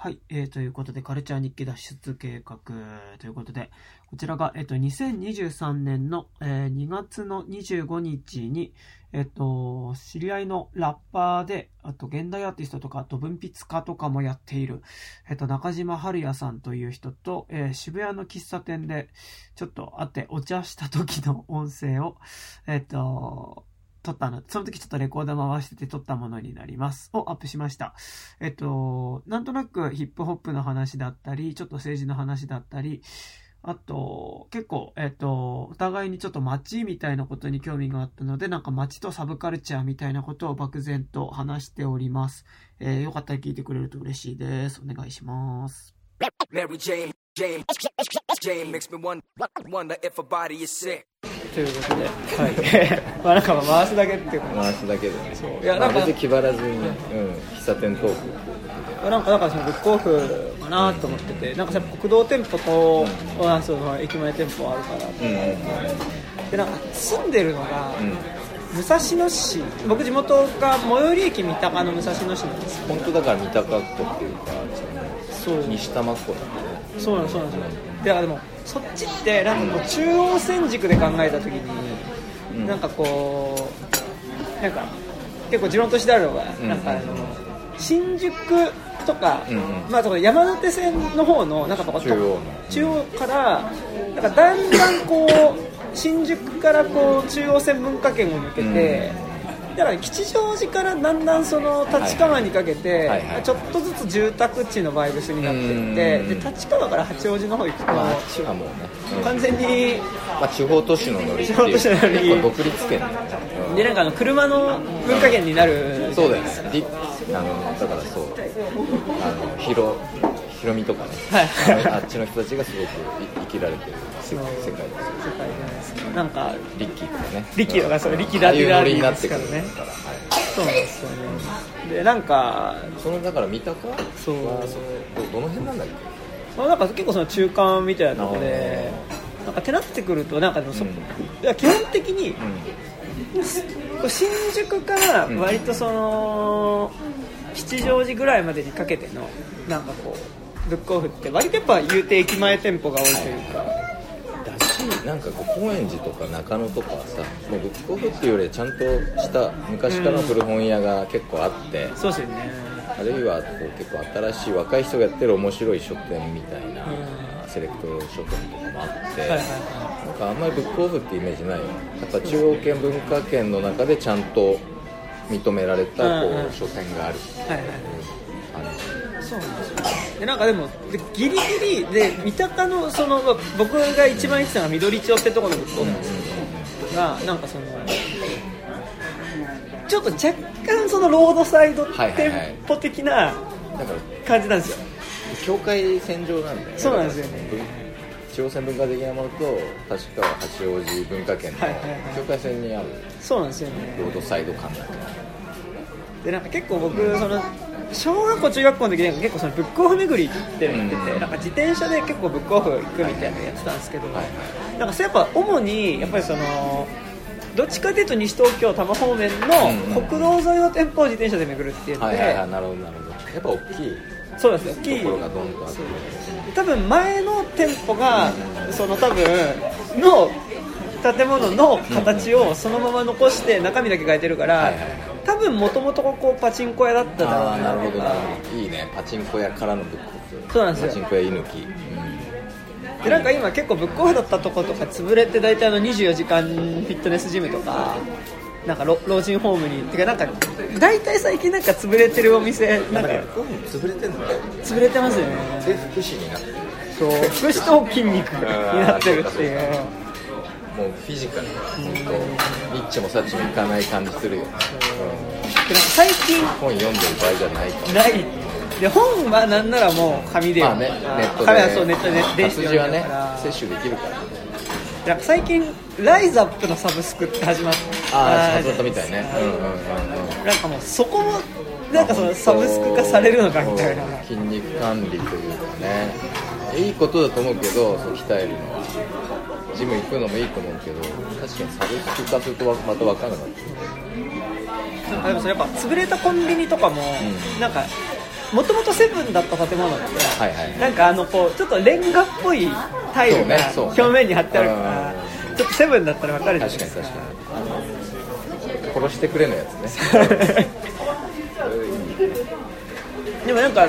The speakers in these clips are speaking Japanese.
はい、えー、ということで、カルチャー日記脱出計画ということで、こちらが、えっ、と、2023年の、えー2月の25日に、えっ、と、知り合いのラッパーで、あと、現代アーティストとか、あと、文筆家とかもやっている、えっ、と、中島春也さんという人と、えー渋谷の喫茶店で、ちょっと会ってお茶した時の音声を、えっ、と、撮ったの、その時ちょっとレコーダー回してて撮ったものになります。をアップしました。えっと、なんとなくヒップホップの話だったり、ちょっと政治の話だったり、あと、結構、えっと、お互いにちょっと街みたいなことに興味があったので、なんか街とサブカルチャーみたいなことを漠然と話しております。えーよかったら聞いてくれると嬉しいです。お願いします。Mary Jane, Jane, Jane makes me wonder, wonder if a body is sick. ということで、はい。まあなんか回すだけっていうか、回すだけでね。いやなんかまあ別に気張らずにね、うん、喫茶店トーク。なんか、だからそのブックオフかなと思ってて、なんかさ、国道店舗と、あその駅前店舗あるからって。うんうんでなんか住んでるのが、うん。武蔵野市。僕地元が最寄り駅三鷹の武蔵野市なんですよ。本当だから三鷹っ子っていうかそう。西多摩っ子なんそうなんそうなんです。よだからでもそっちってなんかこう中央線軸で考えた時に、うん。なんかこうなんか結構地元としてあるのが、うん。なんかあの新宿とか、うんうん。まあその山手線の方のなんかこう中央の。中央からなんかだんだんこう新宿からこう中央線文化圏を抜けて、だから吉祥寺からだんだんその立川にかけて、はいはいちょっとずつ住宅地のバイブスになっていってうん。で立川から八王子の方行くと、でまああっちはもうね、うん完全にまあ、地方都市のノリっていう地方都市のノリ。結構独立圏ね、うんでなんかあの車の文化圏になる。そうだよね。りあのだからそう。あのひろひろみとかね、はい。あっちの人たちがすごくい生きられてる世界。ですよ。世界じゃないです。かなんかリッキーとかね。リッキーとかそううんリッキーダディダディノリになってくるですからね。そうなんですよね。でなんかそのだから三鷹？そう。どどの辺なんだっけ？まあなんか結構その中間みたいなところでなんかってなってくるとなんかでもそ、うん。いや基本的に新宿から割とその、吉祥寺ぐらいまでにかけてのなんかこうブックオフって割とやっぱ言うて駅前店舗が多いというか、なんかこう高円寺とか中野とかはさもうブックオフっていうよりはちゃんとした昔からの古本屋が結構あって、そうですよね。あるいはこう結構新しい若い人がやってる面白い書店みたいな、うん。セレクト書店とかもあって、はいはいなんかあんまりブックオフってイメージないよ。ねやっぱ中央圏文化圏の中でちゃんと認められたこうんうん。う書店があるはいはいあそうなんですよでなんかでもでギリギリで三鷹のそのまあ僕が一番行ってたのが緑町ってところのブックオフなんですけど、がなんかそのちょっと若干そのロードサイドはいはい店はい舗的なだから感じなんですよ、境界線上なんだよね。そうなんですよね。だから中央線文化的なものと立川八王子文化圏のはいはいはい。境界線にある。そうなんですよね。ロードサイド感だけどでなんか結構僕その小学校中学校の時に結構そのブックオフ巡りっていうのやってて、うん。なんか自転車で結構ブックオフ行くみたいなのやってたんですけど、はいなんかそれやっぱ主にやっぱりそのどっちかというと西東京多摩方面うんの国道沿いの店舗を自転車で巡るっていうので、はいはいはいなるほどなるほど。やっぱ大きい。そうなんですよ。大きいところがどんどん多分前の店舗がその多分の建物の形をそのまま残して中身だけ変えてるから、はいはいはい多分もともとここパチンコ屋だっただな。るほどな。るいいね。パチンコ屋からのブック。そうなんですよ。パチンコ屋居抜き、でなんか今結構ブックオフだったとことか潰れて大体あの24時間フィットネスジムとかなんか老老人ホームにてかなんか大体最近なんか潰れてるお店なんか潰れてんの潰れてますよね。で福祉になってる。そう福祉と筋肉になってるっていうもうフィジカルが本当ニッチもサッチもいかない感じするよ、でなん。か最近本読んでる場合じゃないから。ないで本はなんならもう紙で。まあねあネットで。紙はそうネットで電子で活字はね読んでるから。摂取できるからなんか最近ライズアップのサブスクって始まった。ああ始まったみたいね。うんうんうんうん。なんかもうそこもなんかそのサブスク化されるのかみたいな。うん筋肉管理というかね。いいことだと思うけどそう鍛えるのはジム行くのもいいと思うけど確かにサブスク化するとわまた分からなくなってくるなんかでもそれやっぱ潰れたコンビニとかも、うん。なんかもともとセブンだった建物って、はいはい。なんかあのこうちょっとレンガっぽいタイルが表面に貼ってあるから、ちょっとセブンだったら分かるじゃない確かにですか確かに。殺してくれのやつね でもなんか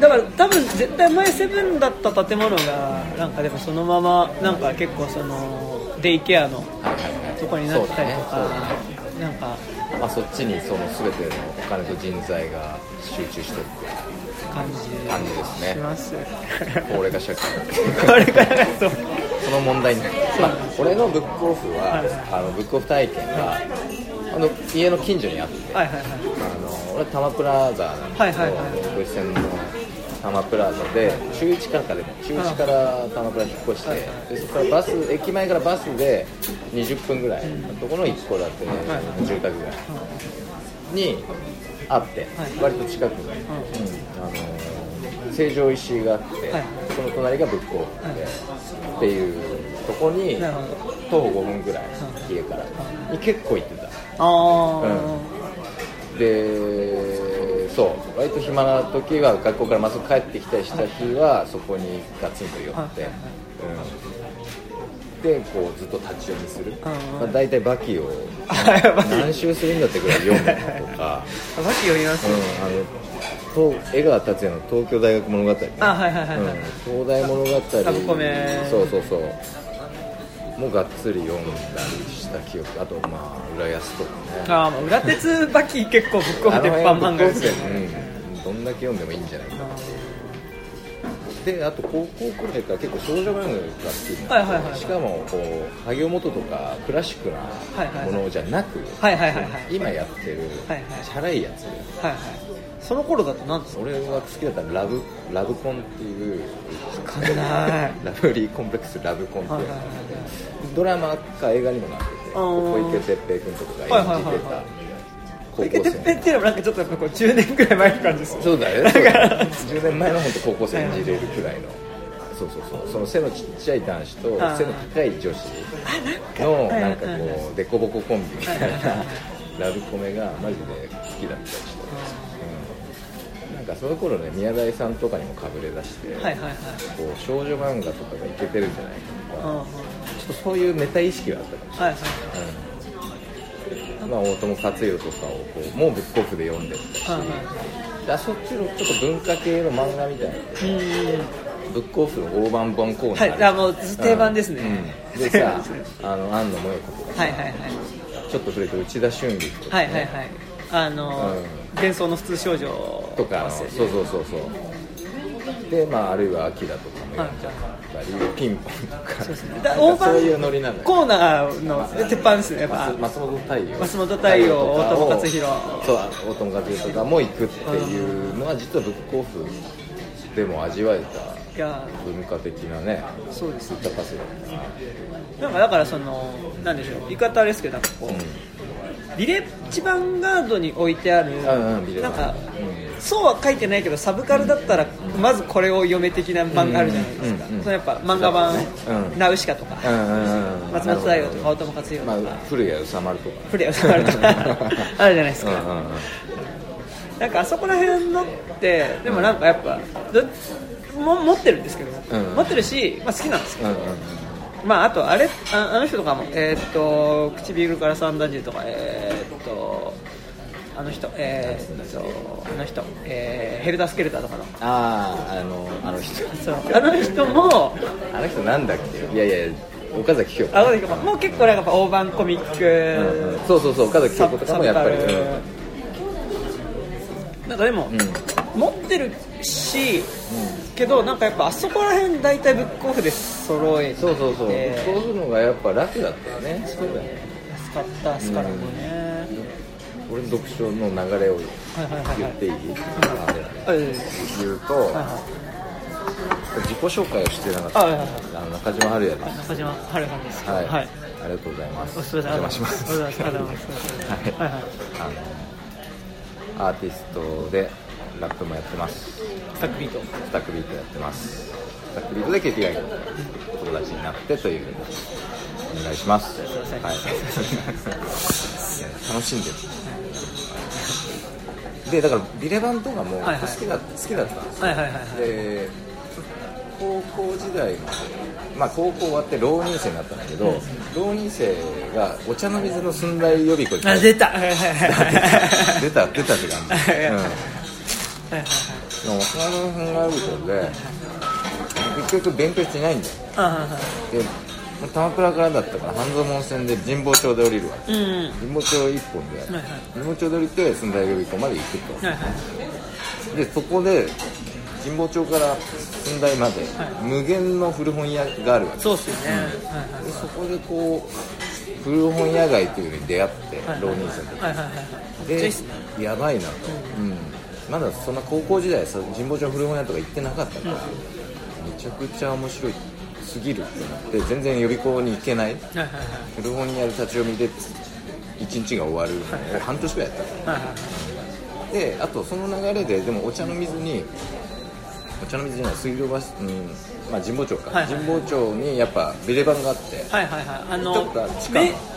だから多分絶対前セブンだった建物がなんかでもそのままなんか結構そのデイケアのはいはいはいとこになってたりとか、ね。なんか。まあ、そっちにその全てのお金と人材が集中してる感じ感じですね。します。高齢化社会。これからがそう。その問題に。まあ、俺のブックオフは、はい。あのブックオフ体験があの家の近所にあって、はいはいはい。あの俺タマプラザなんだけど、福井線のタマプラザで中1からかでも中1からタマプラ引っ越して、はいはでそこからバス駅前からバスで20分ぐらいのところの一戸建ての住宅街にあって、はい割と近くに、うん。あの成城石井があって、はいその隣がブックオフで、っていうとこに徒歩5分ぐらい、家から。に結構行ってた。ああ、でそう割と暇な時は学校からまっすぐ帰ってきたりした日はそこにガツンと寄って、うん、でこうずっと立ち読みする、まあ、大体バキを バキ。何周するんだってぐらい読むのとか、さっき読みます、うん、あのと江川達也の東京大学物語、ね、あはいはいはいはい。うん、東大物語。そうそうそうもうがっつり読んだりした記憶あとまあ浦安とかね。ああまあ裏鉄バキ結構ぶっ込む鉄板漫画ですよね。うん、どんだけ読んでもいいんじゃないかなであと高校くらいから結構少女漫画が好きになって、はいはいはいしかもこう萩尾元とかクラシックなものじゃなく、はいはいはいはい今やってるチャラいやつ。はいはいその頃だと何ですか？俺が好きだったらラブラブコンっていうわかんない。ラブリーコンプレックスラブコンっていう、はいはいはいドラマか映画にもなってて小池徹平君とかが演じてた。高小池校徹平っ生ていうのもなんかちょっとやっぱこう10年ぐらい前の感じですそうだよね。そうだよね。10年前の本当高校生演じれるくらいの。そうそうそう。その背のちっちゃい男子と背の高い女子のなんか。こうデコボココンビみたいなラブコメがマジで好きだったりして、うん、なんかその頃ね宮台さんとかにもかぶれ出して、はいはいはい。こう少女漫画とかがいけてるんじゃないかとか、うんうん。ちょっとそういうメタ意識があったかもしれない。はいはいうん。まあ、大友克洋とかをこうもうブックオフで読んでたし、はいはでそっちのちょっと文化系の漫画みたいな。うんブックオフの大判本コーナー。はいあもう定番ですね。うん。でさ あの安野萌子とかはいはいはい。ちょっと触れて内田俊樹とか、ね。はいはいはい。あのう幻想の普通少女とかそうそうそうそう。でまああるいは秋田とかも読んじゃったり、ピンポンとか。そうですね。だそういうノリなのよ。コーナーの鉄板ですねやっぱ。松松本太陽。松本太陽大友克洋。そう大友克洋とかも行くっていうのは実はブックオフでも味わえた文化的なねそうですだったな。なんかだからそのなんでしょう言い方あれですけどなんかこう、ビレッジヴァンガードに置いてある、うんうんなんか、うんそうは書いてないけどサブカルだったらまずこれを読め的な漫画あるじゃないですか、うんうんうん。そのやっぱ漫画版、うん。ナウシカとか、松本太陽とか大友克洋とか、まあ古谷宇佐丸とか。プレイを触るとか。あるじゃないですか、うんうんうん。なんかあそこら辺のってでもなんかやっぱども持ってるんですけど、うん。持ってるし、まあ、好きなんですけど、うんうんまああとあれああの人とかもえーっと唇から三段銃とかえーっとあの人えーっとあの人、えーヘルダースケルターとかの。あああのあの人。そうあの人もあの人なんだっけ？いやいや岡崎京子。あの人ももう結構なんかやっぱ大判コミック、うんうん。そうそうそう岡崎京子とかもやっぱり。サブカルなんかでも、うん。持ってるし、けどなんかやっぱあそこら辺大体ブックオフで揃えて。そうそうそう。えーそういうのがやっぱ楽だったよね。そうだよね安かったですからね、俺の読書の流れをはいはいはいはい言っていいあれだね。はいはい言うとはいはい自己紹介をしてなかった。あはいはいはい。中島春也です。中島春さんですはい、はい。ありがとうございます。お邪魔します。ありがとうございます。はい。はいはい。あのアーティストでラップもやってます。 Stag Beat。Stag Beat やってます。 Stag Beat で KPI の友達になってという。お願いします。はい。楽しんでる。でだからヴィレバンとかも好きだ,、好きだったんですよ。はいはいはいはい。で高校時代まあ、高校終わって浪人生になったんだけど、浪人生がお茶の水の寸大予備校にあ出た。出た出たって感じ、は いはいうん、はい。はい大人ので結局勉強してないんだよ。あはいはいで鎌倉からだったから半蔵門線で神保町で降りるわけ。うん神保町一本で、はいはい。神保町で降りて寸大予備校まで行くと、はいはい。でそこで神保町から寸大まで、はい。無限の古本屋があるわけ。そうっすよね、はいでそこでこう古本屋街というのに出会って、はい浪人生の時、でやばいなと、うんまだそんな高校時代さ神保町古本屋とか行ってなかったから、めちゃくちゃ面白いすぎるってなって全然予備校に行けない。古本屋で立ち読みで一日が終わるのを半年くらいやった。であとその流れででもお茶の水にお茶の水じゃない水道橋、うんまあ、神保町か、はいはい神保町にやっぱビレバンがあって、はいはいはい。あちょの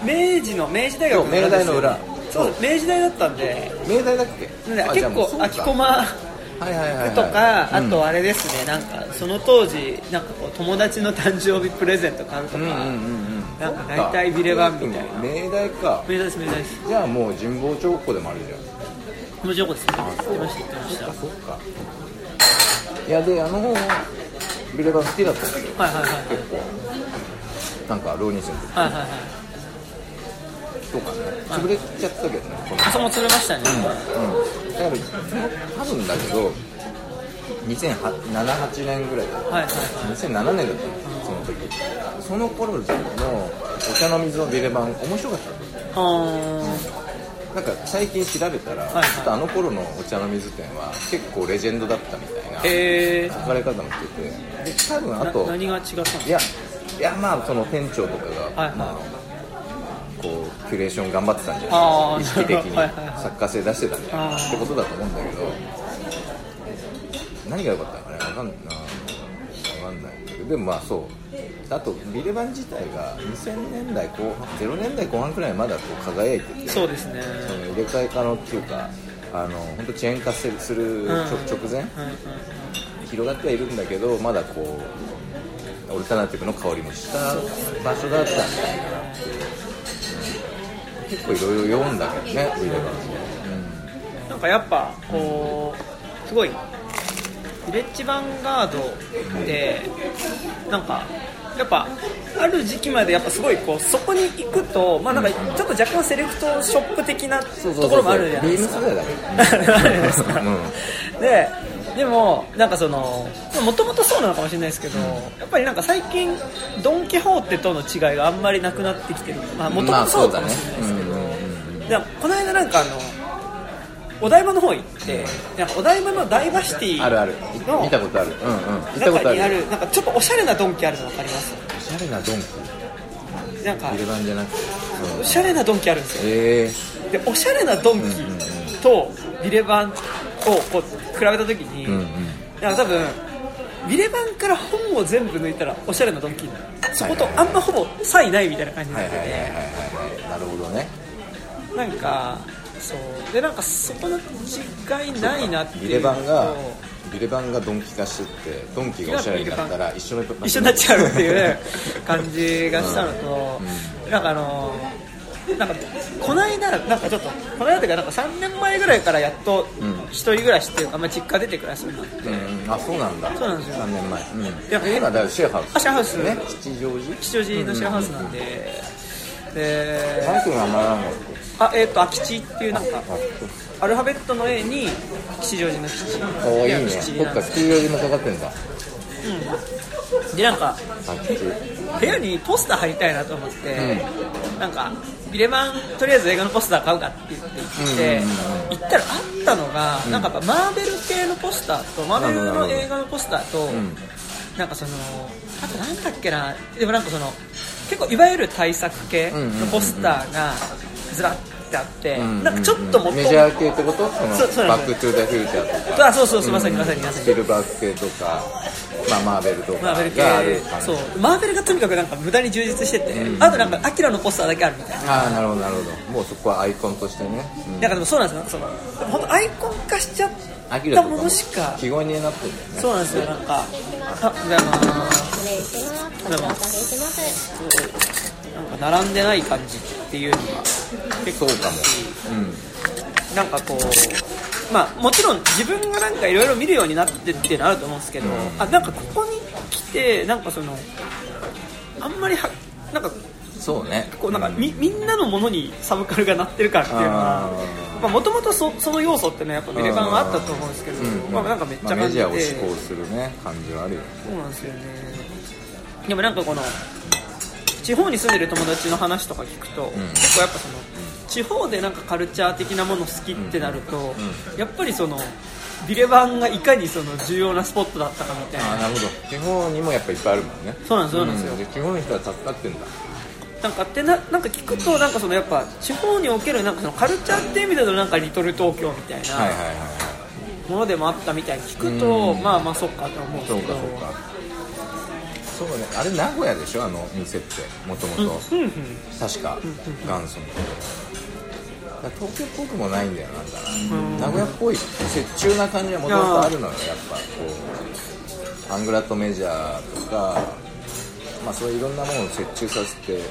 明治の明治大学そう明大の裏。そう明治大だったんで。明大だっけ？結構空き駒はいはいはい、はい、とか、うん。あとあれですね。なんかその当時なんかこう友達の誕生日プレゼント買うとか、うんうんうんうん。なんか大体ビレバンみたいな。明大か。明大です明大です。じゃあもう神保町っ子でもあるじゃん。気持ちよかったですね。言ってました言ってました。あそっかいやであの本ビレバン好きだったんだけどはいはいはい。結構なんか浪人生の時。はいはいはい。とかね。潰れちゃったけどね。このあそこも釣れましたね、うん、だから多分だけど2007-8年ぐらいだった。はいはい2007年だったのその時。その頃のお茶の水のビレバン面白かった。のはなんか最近調べたら、はいちょっとあの頃のお茶の水店は結構レジェンドだったみたいな書かれ方もしててで多分あとな何が違ったんですかいやいやまあその店長とかが、はいはい。まあこうキュレーション頑張ってたんじゃない意識的にはいはいはい。作家性出してたんじゃなってことだと思うんだけど何が良かったのかね分かんないな分かんない。けどでもまあそう。あとビレバン自体が2000年代後半0年代後半くらいまだこう輝いてて。そうですね。その入れ替え可能っていうかあの本当チェーン化する直直前？広がってはいるんだけどまだこうオルタナティブの香りもした場所だったんだよ結構いろいろ読んだけどねビレバン。もなんかやっぱこうすごいレッジヴァンガードってなんかやっぱある時期までやっぱすごいこうそこに行くとまあなんかちょっと若干セレクトショップ的なところもあるじゃないですか。でででもなんかそのもともとそうなのかもしれないですけど、やっぱりなんか最近ドン・キホーテとの違いがあんまりなくなってきてる。まあもともとそうかもしれないですけど、この間なんかあのお台場の方行ってなんかお台場のダイバーシティあるある。の見たことある。うんうん。見たことある。中にあるなんかちょっとおしゃれなドンキあるの分かります？おしゃれなドンキ？なんかビレバンじゃなくて？おしゃれなドンキあるんですよ。ええ。でおしゃれなドンキとビレバンをこう比べた時に、うんうん。なんか多分ビレバンから本を全部抜いたらおしゃれなドンキになる。そことあんまほぼ差異ないみたいな感じにはないってて、なるほどね。なんかそう。でなんかそこの違いないなっていう。ビレバンがビレバンがドンキ化してってドンキがおしゃれになったら一緒の一緒になっちゃう。っていう感じがしたのと、なんかあのなんかこの間なんかちょっとこの間というかなんか3年前ぐらいからやっとうん一人暮らしっていうか、まあ、実家出て暮らすようになって。うんあそうなんだ。そうなんですよ。3年前。うん。いやえ今だからシェアハウス。あシェアハウス。ね。吉祥寺。吉祥寺のシェアハウスなんで、でマイクがあん。まらんのあえっ、と空き地っていうなんかアルファベットの A に吉祥寺の吉。おおいいね。吉そっか吉祥寺もかかってんだ。でなんか部屋にポスター貼りたいなと思って、なんかビレバンとりあえず映画のポスター買うかって言って行って、うんうん行ったらあったのが、なんかやっぱマーベル系のポスターとマーベルの映画のポスターと、ん。なんかそのあとなんだっけなでもなんかその結構いわゆる対策系のポスターがずらっってあって、うんなんかちょっともっとメジャー系ってこと？そのそうバック・トゥ・ザ・フューチャーとか。あそうそうそうまさにまさにまさにスピルバーグ系とか、まあ、マーベルとかマーベル系そう。マーベルがとにかくなんか無駄に充実してて、うん。あとなんかアキラのポスターだけあるみたいな。ああなるほどなるほど。もうそこはアイコンとしてね、うん。だからでもそうなんですよ。その本当アイコン化しちゃったものしか記号になってるんだよね。そうなんですよ。なんかあおはようございます。お待たせします。なんか並んでない感じっていうのが結構そうかも。うん。なんかこうまあもちろん自分がなんかいろいろ見るようになってっていうのはあると思うんですけど、うん。あなんかここに来てなんかそのあんまりはなんかそうね。こうなんかみみんなのものにサブカルがなってるからっていうのはあもともとそその要素ってねやっぱビレバンはあったと思うんですけど、うん。まあ、なんかめっちゃまあメ感じて、ジャーを志向するね感じはあるよね。そうなんですよね。でもなんかこの地方に住んでる友達の話とか聞くと、結構やっぱその地方でなんかカルチャー的なもの好きってなると、やっぱりそのビレバンがいかにその重要なスポットだったかみたいな。ああなるほど。地方にもやっぱいっぱいあるもんね。そうなんですそうなんですよ。で地方の人は助かってんだ。なんかってななんか聞くとなんかそのやっぱ地方におけるなんかそのカルチャーっていう意味でのなんかリトル東京みたいなはいものでもあったみたいに聞くと、うん。まあまあそっかと思うんですそうけどかそうかそうね。あれ名古屋でしょ？あの店って。もともとうんうん。確か。元祖の。東京っぽくもないんだよなんかな名古屋っぽい折衷な感じはもともとあるのよやっぱこう。アングラとメジャーとかまあそういういろんなものを折衷させて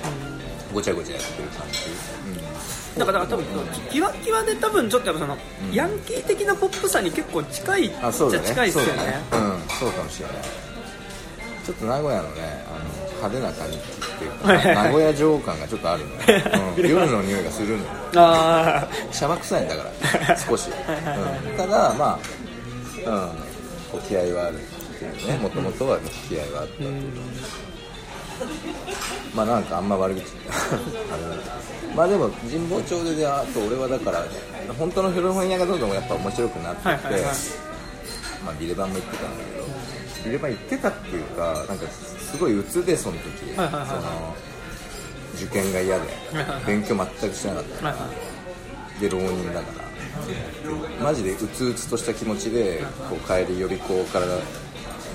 ごちゃごちゃやってる感じ、だからだから多分キワキワで多分ちょっとやっぱその、ん。ヤンキー的なポップさに結構近いっちゃ近いですよね。そうだね。うん。そうかもしれないちょっと名古屋のねあの派手な感じっていうか名古屋城感がちょっとあるのよ、うん、夜の匂いがするのよ。あシャバ臭いんだから少し、うん、ただまあ、うん、こう気合はあるっていうね。もともとは気合はあった、まあなんかあんま悪口。あれだけど。まあでも神保町でであと俺はだから本当の古本屋がどんどんやっぱ面白くなってあって、はいはいはい。まあ、ビレバンも行ってたんだけどビレバン行ってたっていうかなんかすごい鬱でその時、はいはいはいその受験が嫌でいはいはい。勉強全くしてなかった。はいはい。で浪人だから。でマジでうつうつとした気持ちでこう帰り予備校から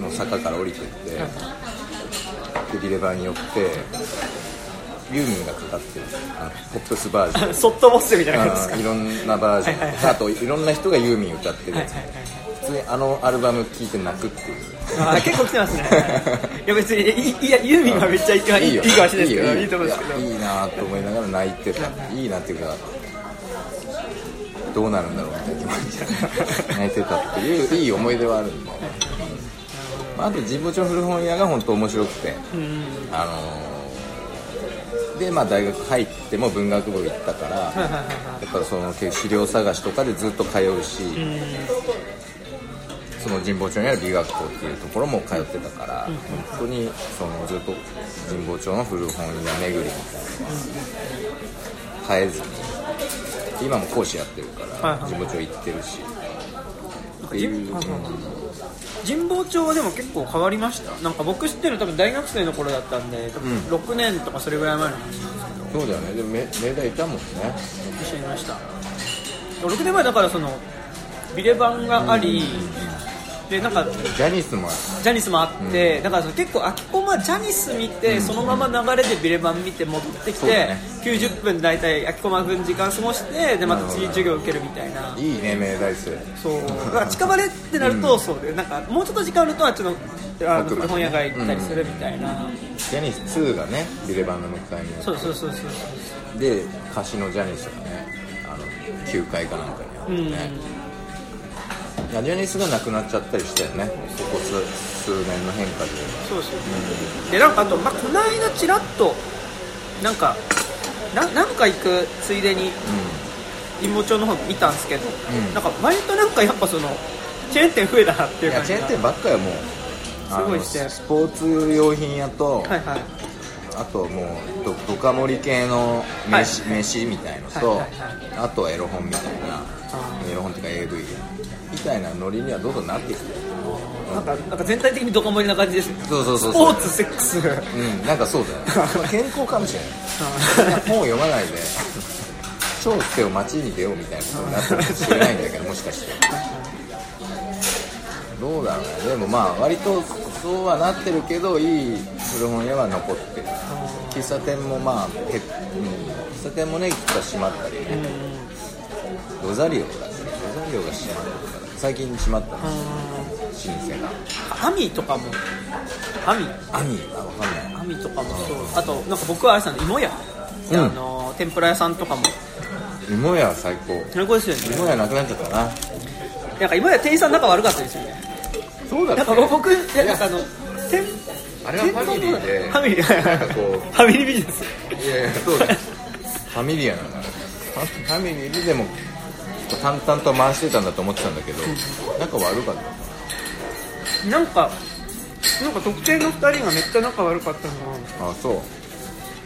の坂から降りてってでビレバンに寄ってユーミンがかかってる。あのポップスバージョン。ソットボスみたいな感じですか？いろんなバージはいはいはい。ョンあといろんな人がユーミン歌ってるやつ。はいはいはい。普通にあのアルバム聴いて泣くっていう。あー結構来てますね。いや別にいいやユーミンはめっちゃいいいいよ。いいかもしれないですけどいいよ。と思うんですけど。いやいいなと思いながら泣いてた。いいなっていうかどうなるんだろうみたいな気持ちで 泣いてたっていういい思い出はあるんで、まあ、あと神保町古本屋が本当面白くて、あのーでまあ大学入っても文学部行ったから、やっぱりその資料探しとかでずっと通うし、その神保町にある美学校っていうところも通ってたから、本当にそのずっと神保町の古本屋巡りみたいなのは絶えずに今も講師やってるから、神保町行ってるし神保町はでも結構変わりました？なんか僕知ってるの多分大学生の頃だったんで多分うん。6年とかそれぐらい前の話なんですけど。そうだよね。でもめ明大いたもんね。一緒にいました。6年前だからそのビレバンがあり、でなんかジャニスもジャニスもあって、だからその結構空きコマジャニス見て、そのまま流れでビレバン見て戻ってきて、ね。90分大体空きコマ分時間過ごしてでまた次授業受けるみたいな。いいね明大生。そう。だから近場でってなると、そうでなんかもうちょっと時間あるとあっちのあ本屋街行ったりするみたいな、ジャニス2がね。ビレバンの向かいに。そうそうそうそうそう。で歌詞のジャニスがねあの9階かなんかにあって。ね、ジャニスがなくなっちゃったりしたよねここ数数年の変化で。そうそうでなんかあと、まあ、この間ちらっとなんかななんか行くついでに神保町の方見たんですけど、ん。なんか割となんかやっぱそのチェーン店増えたなっていういやチェーン店ばっかよもうすごいしてスポーツ用品屋と、はいはい。あともうどドカ盛り系の飯,、はい。飯みたいのと、はいはいあとはエロ本みたいな。あエロ本っていうか AV みたいなノリにはどんどんなってきてなんかなんか全体的にドカ盛りな感じですね。そうそうそうスポーツセックス。うんなんかそうだよ。まあ健康かもしれない本を読まないで。超捨てを街に出ようみたいなことになったかもしれないんだけどもしかして。どうだろうね。でもまあ割とそうはなってるけどいい古本屋は残ってる。喫茶店もまあへ、うん、喫茶店もねいくつか閉まったりね、ロザリオだロザリオが閉まったから最近閉まったの。老舗がアミとかも。アミアミあわかんない。アミとかもそう。あとなんか僕はあれさ芋屋、うん。あの天ぷら屋さんとかも。芋屋は最高。最高ですよね。芋屋なくなっちゃったな。なんか芋屋店員さん仲悪かったですよね。そうだなんか僕なんかあの店あれはファミリーで。ファミリー。なんかこう。ファミリービジネス。いやいやそうだ。よファミリアな。んだファファミリーででも淡々と回してたんだと思ってたんだけど仲悪かったな？んかなんか特定の2人がめっちゃ仲悪かったのがあそう。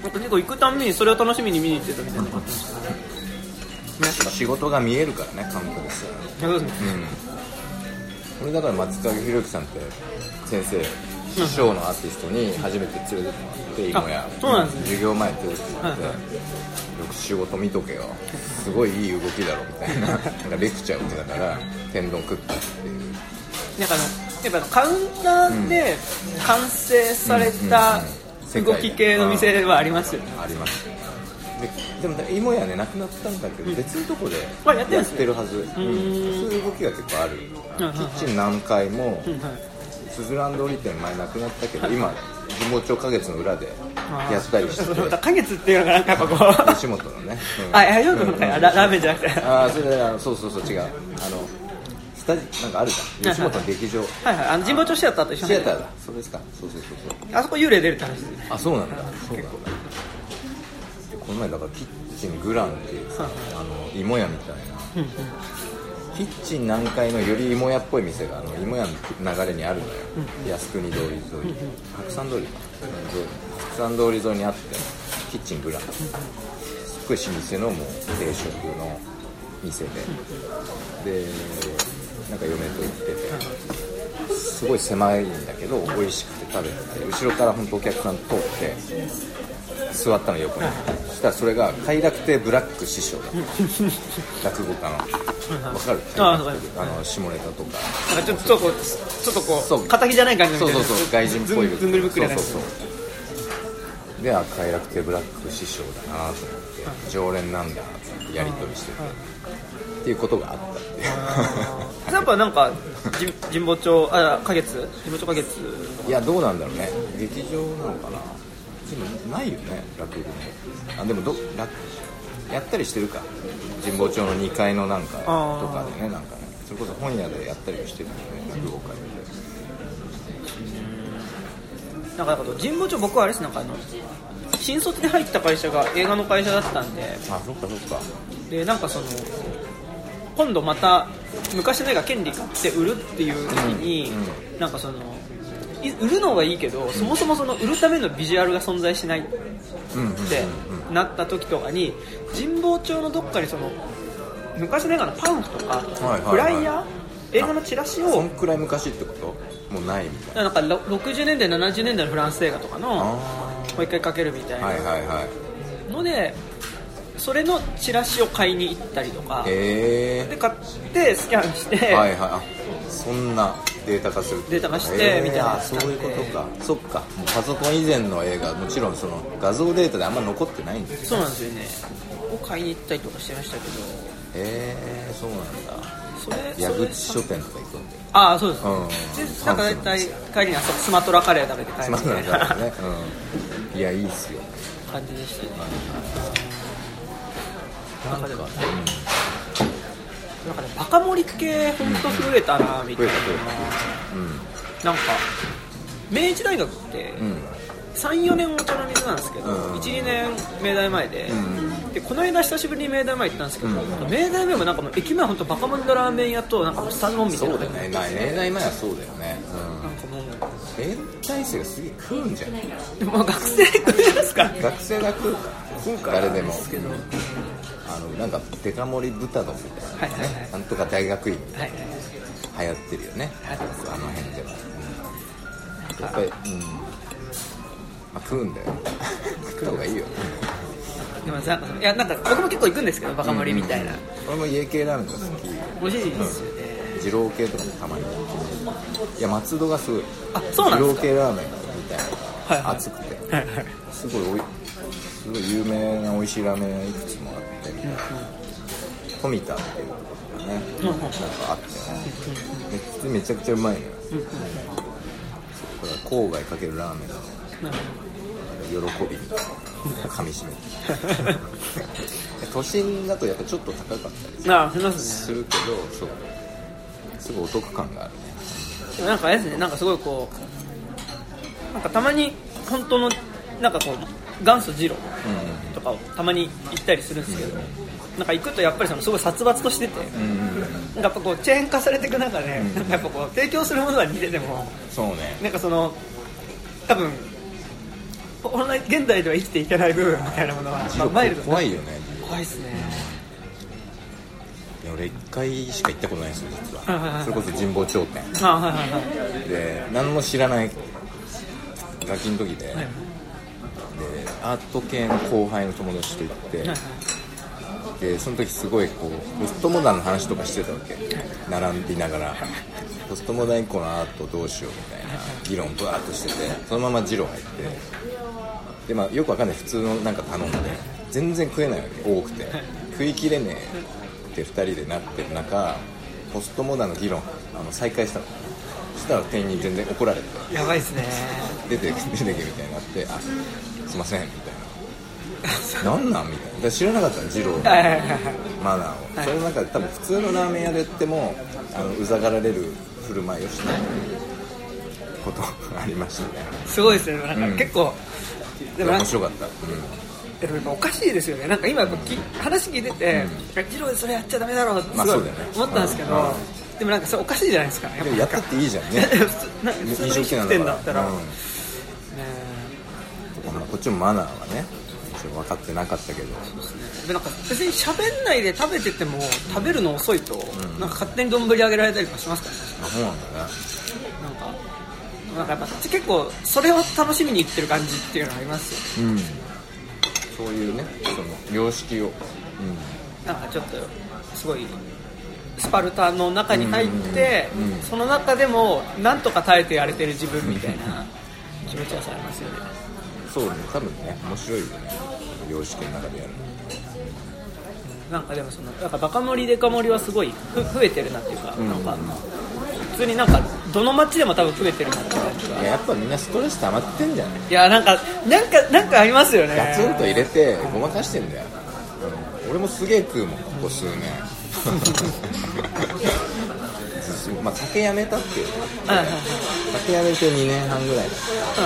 なんか結構行くたんびにそれを楽しみに見に行ってたみたいなのがあったんですよね仕事が見えるからねカウントですよそうですね。うん。俺だから松影弘樹さんって先生師匠のアーティストに初めて連れてってもらって芋や。ね。授業前に連れてってもらって、はいはよく仕事見とけよ。すごいいい動きだろみたいな。なんかレクチャーを受けたから天丼食ったっていう。なんかあのやっぱカウンターで完成された動き系の店はありますよね。あります。ででも芋やねなくなったんだけど、別のとこであやってるはず、うん。んそういう動きが結構ある、うん。うん。うん。キッチン何階も、スズラン通り店前なくなったけど、今神保町花月の裏でやったりして。花月っていうのがなんかこう。吉本のね、う んあ、いや、よ。くララーメンじゃなくて。ああそれであのそうそうそう違う。あのスタジなんかあるじゃん。吉本の劇場。はいはい、あの神保町シアターと一緒シアターだ。そうですか。そうそうそうそう。あそこ幽霊出るって話ですね。あそうなんだ。そうなんだ。でこの前だからキッチングランっていうさあの芋屋みたいなキッチン南海のより芋屋っぽい店があの芋屋の流れにあるのよ、靖国通り沿い。白山通りか。な白山通り沿いにあってキッチングランすっごい老舗のもう定食の店で。でなんか嫁と行ってて。すごい狭いんだけど美味しくて食べてて後ろから本当お客さん通って座ったの横に。そしたらそれが快楽亭ブラック師匠だった。落語家の。わかる？あの下ネタとか。ちょっとこう、ちょっとこそう。う、敵じゃない感じそうそうそう外人っぽい。ずんぐりぶっくりそうそうそう。であ快楽亭ブラック師匠だなと思って常連なんだってやり取りしてて。っていうことがあったっていう。やっぱなんか、じ神保町、あ、花月？神保町花月いやどうなんだろうね。劇場なのかなでもないよね落語もあでもど落やったりしてるか。神保町の2階のなんかとかでねなんかね。それこそ本屋でやったりはしてるよね落語会。なんか、神保町僕はあれです、なんかあの、新卒で入った会社が映画の会社だったんで、であそっかそっか。で、なんかその、今度また昔の映画権利買って売るっていう時に、なんかそのい売るのはいいけど、そもそもその売るためのビジュアルが存在しないってなった時とかに神保町のどっかにその昔の映画のパンフとか、フライヤー？映画のチラシそをんくらい昔ってこと？もうないみたいな。なんかろ60年代70年代のフランス映画とかのもあう一回かけるみたいあはいはいなはい。のでそれのチラシを買いに行ったりとか。へで買ってスキャンして、えはいはい。あそんなデータ化するデータ化してみたいなあそういうことか。そっか。パソコン以前の映画もちろんその画像データであんま残ってないんですよそうなんですよね。を買いに行ったりとかしてましたけど。へえそうなんだ。それ矢口書店とか行くんで。ああそうです、うん。でなんか大体帰りにあそこスマトラカレー食べて帰るつまんな。いみたいなからね、うん、いやいいっすよ。感じでしたね。なんかでもなんかねバカ盛り系本当増えたなみたいな、増えたなんか明治大学ってうんうん34年お茶の水なんですけど、うん。12年明大前で、うん。でこの間久しぶりに明大前行ったんですけど、明大前もなんかもう駅前本当バカ盛りのラーメン屋となんかスタンドンみたいなそうだよね。まあ明大前はそうだよね。なんかもううん明大生がすげえ食うんじゃんでもまあ学生来るじゃないですか学生が食うか食うか誰でもあのなんかデカ盛り豚丼みたいな、ねはいはいはいなんとか大学院みたいはいはいな流行ってるよね、流行ってますあの辺では、うん。やっぱりうん。まあ食うんだよ。食った方がいいよ。でもなんかそのいやなんか僕も結構行くんですけどバカ盛りみたいな、俺も家系ラーメンが好き。美味しいですよね、二郎系とかもたまにいや松戸がすごい。あそうなんですか。二郎系ラーメンみたいな。のはいはい。が熱くて、はいはい。すごいおいすごい有名な美味しいラーメン屋いくつもあって富田っていうところがねなんかあってねめっちゃめちゃくちゃうまいのよそうこれは郊外かけるラーメンの喜びみたいな噛みしめて都心だとやっぱちょっと高かったりするけどそうすごいお得感があるねでもなんかあれですねなんかすごいこうなんかたまに本当のなんかこう元祖二郎とかをたまに行ったりするんですけど、なんか行くとやっぱりそのすごい殺伐としてて、なんかやっぱこうチェーン化されていく中で、なんかやっぱこう提供するものは似ててもそうね。なんかその多分本来現代では生きていけない部分みたいなものは、まあ、マイルドな怖いよね。怖いっすね。いや俺1回しか行ったことないんですよ実は。いはいははい。それこそ神保町店。あはいはいはいで何も知らないガキの時で,、はいでアート系の後輩の友達と行って、でその時すごいこうポストモダンの話とかしてたわけ。並びながらポストモダン以降のアートどうしようみたいな議論ブワーっとしててそのままジロー入ってで、まあ、よくわかんない。普通のなんか頼んで全然食えないわけ。多くて。食いきれねえって2人でなってる中ポストモダンの議論あの再開したの。そしたら店員に全然怒られてやばいっすね。出て出てけみたいになってあすいませんみたいな。なんなんみたいな。知らなかったの二郎の。マナーを、それの中で多分普通のラーメン屋で言ってもあのうざがられる振る舞いをしない。ことがありましたね。すごいですね。なんかうん。結構、でもなんか面白かった、でもやっぱおかしいですよね。なんか今やっぱき話聞いてて「二郎でそれやっちゃダメだろ」ってすごい思ったんですけど、うん。でもなんかそれおかしいじゃないですか。やっぱでもやったっていいじゃんね。普通なんだったら、うん。ねまあこっちもマナーはね分かってなかったけど。でなんか別に喋んないで食べてても食べるの遅いと、なんか勝手に丼上げられたりとかしますからね。あそうなんだねなんかなんかやっぱ結構それを楽しみにいってる感じっていうのがありますよ。うん。そういうねその様式を、うん。なんかちょっとすごいスパルタの中に入って、うん。うん。うん。その中でもなんとか耐えてやれてる自分みたいな気持ちはされますよねそうね。多分ね面白いよね。様式の中でやるなんかでもそのなんかバカ盛りデカ盛りはすごいふ増えてるなっていうか、ん。なんか普通になんかどの街でも多分増えてるなって感じがいややっぱみんなストレス溜まってんじゃない？いやなんかなんかなんかありますよね。ガツンと入れてごまかしてんだよ、うん。俺もすげえ食うもんここ数年 まあ酒やめたっていうはいはいはい。酒やめて2年半ぐらいは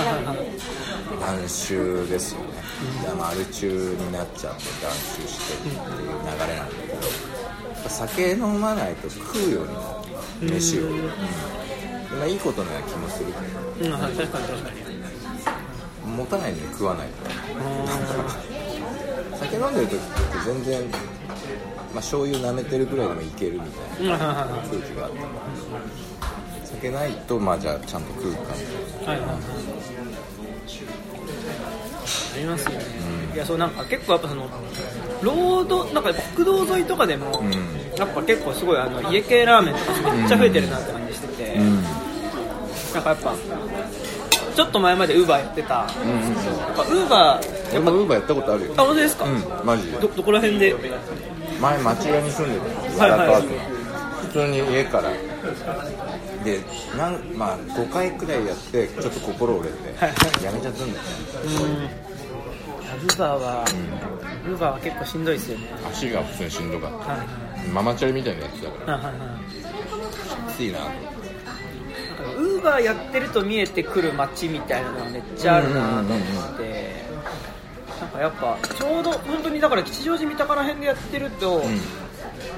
いはいはい断酒ですよね、でまあアル中になっちゃって断酒してっていう流れなんだけどやっぱ酒飲まないと食うようになる飯を、うん。まあいいことな気もするけうんはい確かに確かに。ど持たないのに食わないと酒飲んでる時って全然、まあ、醤油舐めてるぐらいでもいけるみたいな空気があったから酒ないとまあじゃあちゃんと食うかみたいな。はいはいはい。ありますよね、いやそうなんか結構やっぱそのロードなんか国道沿いとかでも、ん。やっぱ結構すごいあの家系ラーメンとかめっちゃ増えてるなって感じしてて、うん。なんかやっぱちょっと前までウーバーやってた、やっぱウーバー俺もウーバーやったことあるよ。あ本当ですか、うんマジで。どどこら辺で？前町屋に住んでた。はいはい普通に家から。でなんまあ5回くらいやってちょっと心折れてはいはやめちゃったんだよ。ねうん。ウーバーは、ウーバーは結構しんどいですよね。足が普通にしんどかっはいはい。たママチャリみたいなやつだから。はいはいはい。きついなと思ってウーバーやってると見えてくる街みたいなのがめっちゃあるなと思って。なんかやっぱちょうど本当にだから吉祥寺三鷹ら辺でやってると、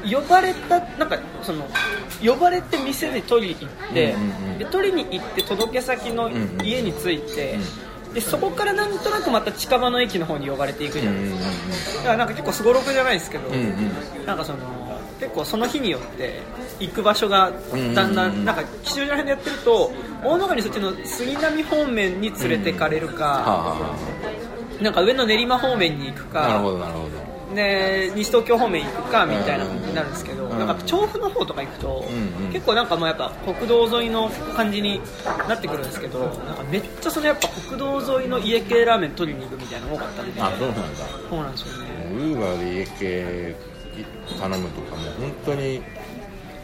呼ばれたなんかその呼ばれて店で取りに行って、で取りに行って届け先の家に着いて、でそこからなんとなくまた近場の駅の方に呼ばれていくじゃないですか、だからなんか結構すごろくじゃないですけど、なんかその結構その日によって行く場所がだんだんなんか吉祥寺ら辺でやってると大野にそっちの杉並方面に連れてかれるか、なんか上の練馬方面に行くかなるほどなるほど。で西東京方面行くかみたいな感じになるんですけど、うん。なんか調布の方とか行くと、うんうん。結構なんかまあやっぱ国道沿いの感じになってくるんですけどなんかめっちゃそのやっぱ国道沿いの家系ラーメン取りに行くみたいなのが多かったんであそうなんだ。そうなんですよね。ウーバーで家系頼むとかもう本当に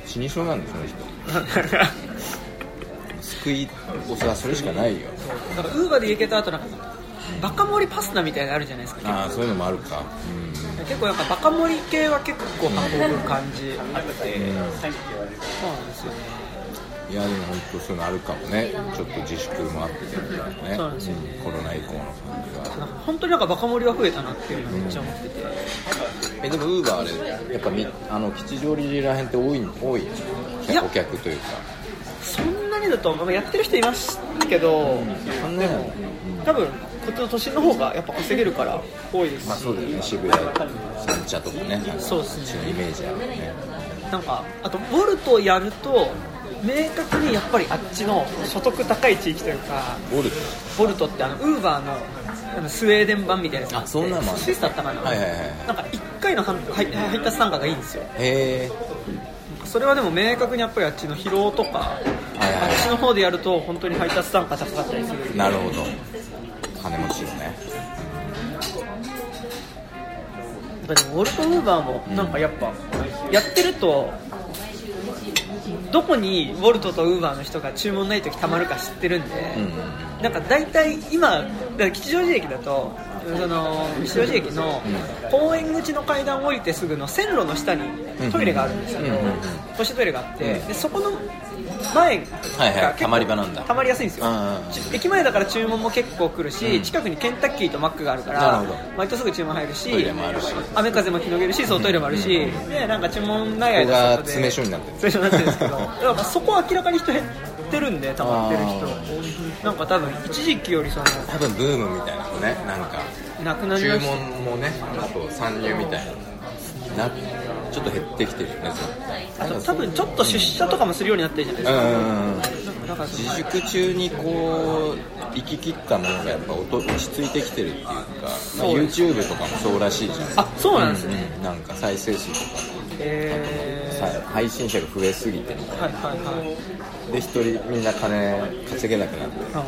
死にそうなんですその人。救いおそはそれしかないよ。だからウーバーで家系とあとなんかバカ盛りパスタみたいなのあるじゃないですかああそういうのもあるか。結構やっぱバカ盛り系は結構運ぶ感じあって、そうなんですよね。うんいやでも本当そういうのあるかもね。ちょっと自粛もあってみたいなね。そうなんですよね。うんコロナ以降の感じなんか本当になんかバカ盛りは増えたなっていうのをめっちゃ思ってて、がえでもウーバーあれやっぱみあの吉祥寺らへんって多い多いいやお客というか。そんなにだとまあやってる人いますけど、そんなの多分こっちの都心の方がやっぱ稼げるから多いですし、まあそうだよね。渋谷三茶とかね。なんかそうですね。のイメージあるよね。なんかあとボルトやると明確にやっぱりあっちの所得高い地域というかボルト？ボルトってあのウーバーのスウェーデン版みたいなやつがってあそんなのスイスだったかな、はいはいはいなんか1回の配達単価がいいんですよ。へえ。それはでも明確にやっぱりあっちの疲労とか、はいはいあっちの方でやると本当に配達単価高かったりする。なるほど。金持ちよね。やっぱでもウォルト・ウーバーもなんかやっぱやってるとどこにウォルトとウーバーの人が注文ない時たまるか知ってるんで、うん。うんなんか大体今だから吉祥寺駅だとその吉祥寺駅の公園口の階段を降りてすぐの線路の下にトイレがあるんですけどうんうんうん。公衆トイレがあってでそこの前はいはいがたまり場なんだ。たまりやすいんですよ。駅前だから注文も結構来るし、うん。近くにケンタッキーとマックがあるかならるほど。割とすぐ注文入るし雨風もしのげるしそうトイレもあるし、でなんか注文ない間そこで詰め所になってる詰め所になってるんですけど そこは明らかに人減ってるんで溜まってる人。なんか多分一時期よりその多分ブームみたいなのねなんか。なくなり注ました。文もねあと参入みたいななちょっと減ってきてるよねあと多分ちょっと出社とかもするようになってるじゃないですか、うんうんか自粛中にこう行き切ったものがやっぱ落ち着いてきてるっていうか、まあ、YouTube とかもそうらしいじゃん。あそうなんですね、うんうん。なんか再生数とかえさ配信者が増えすぎてみたいー、はいはいはい。なで一人みんな金稼げなくなってあ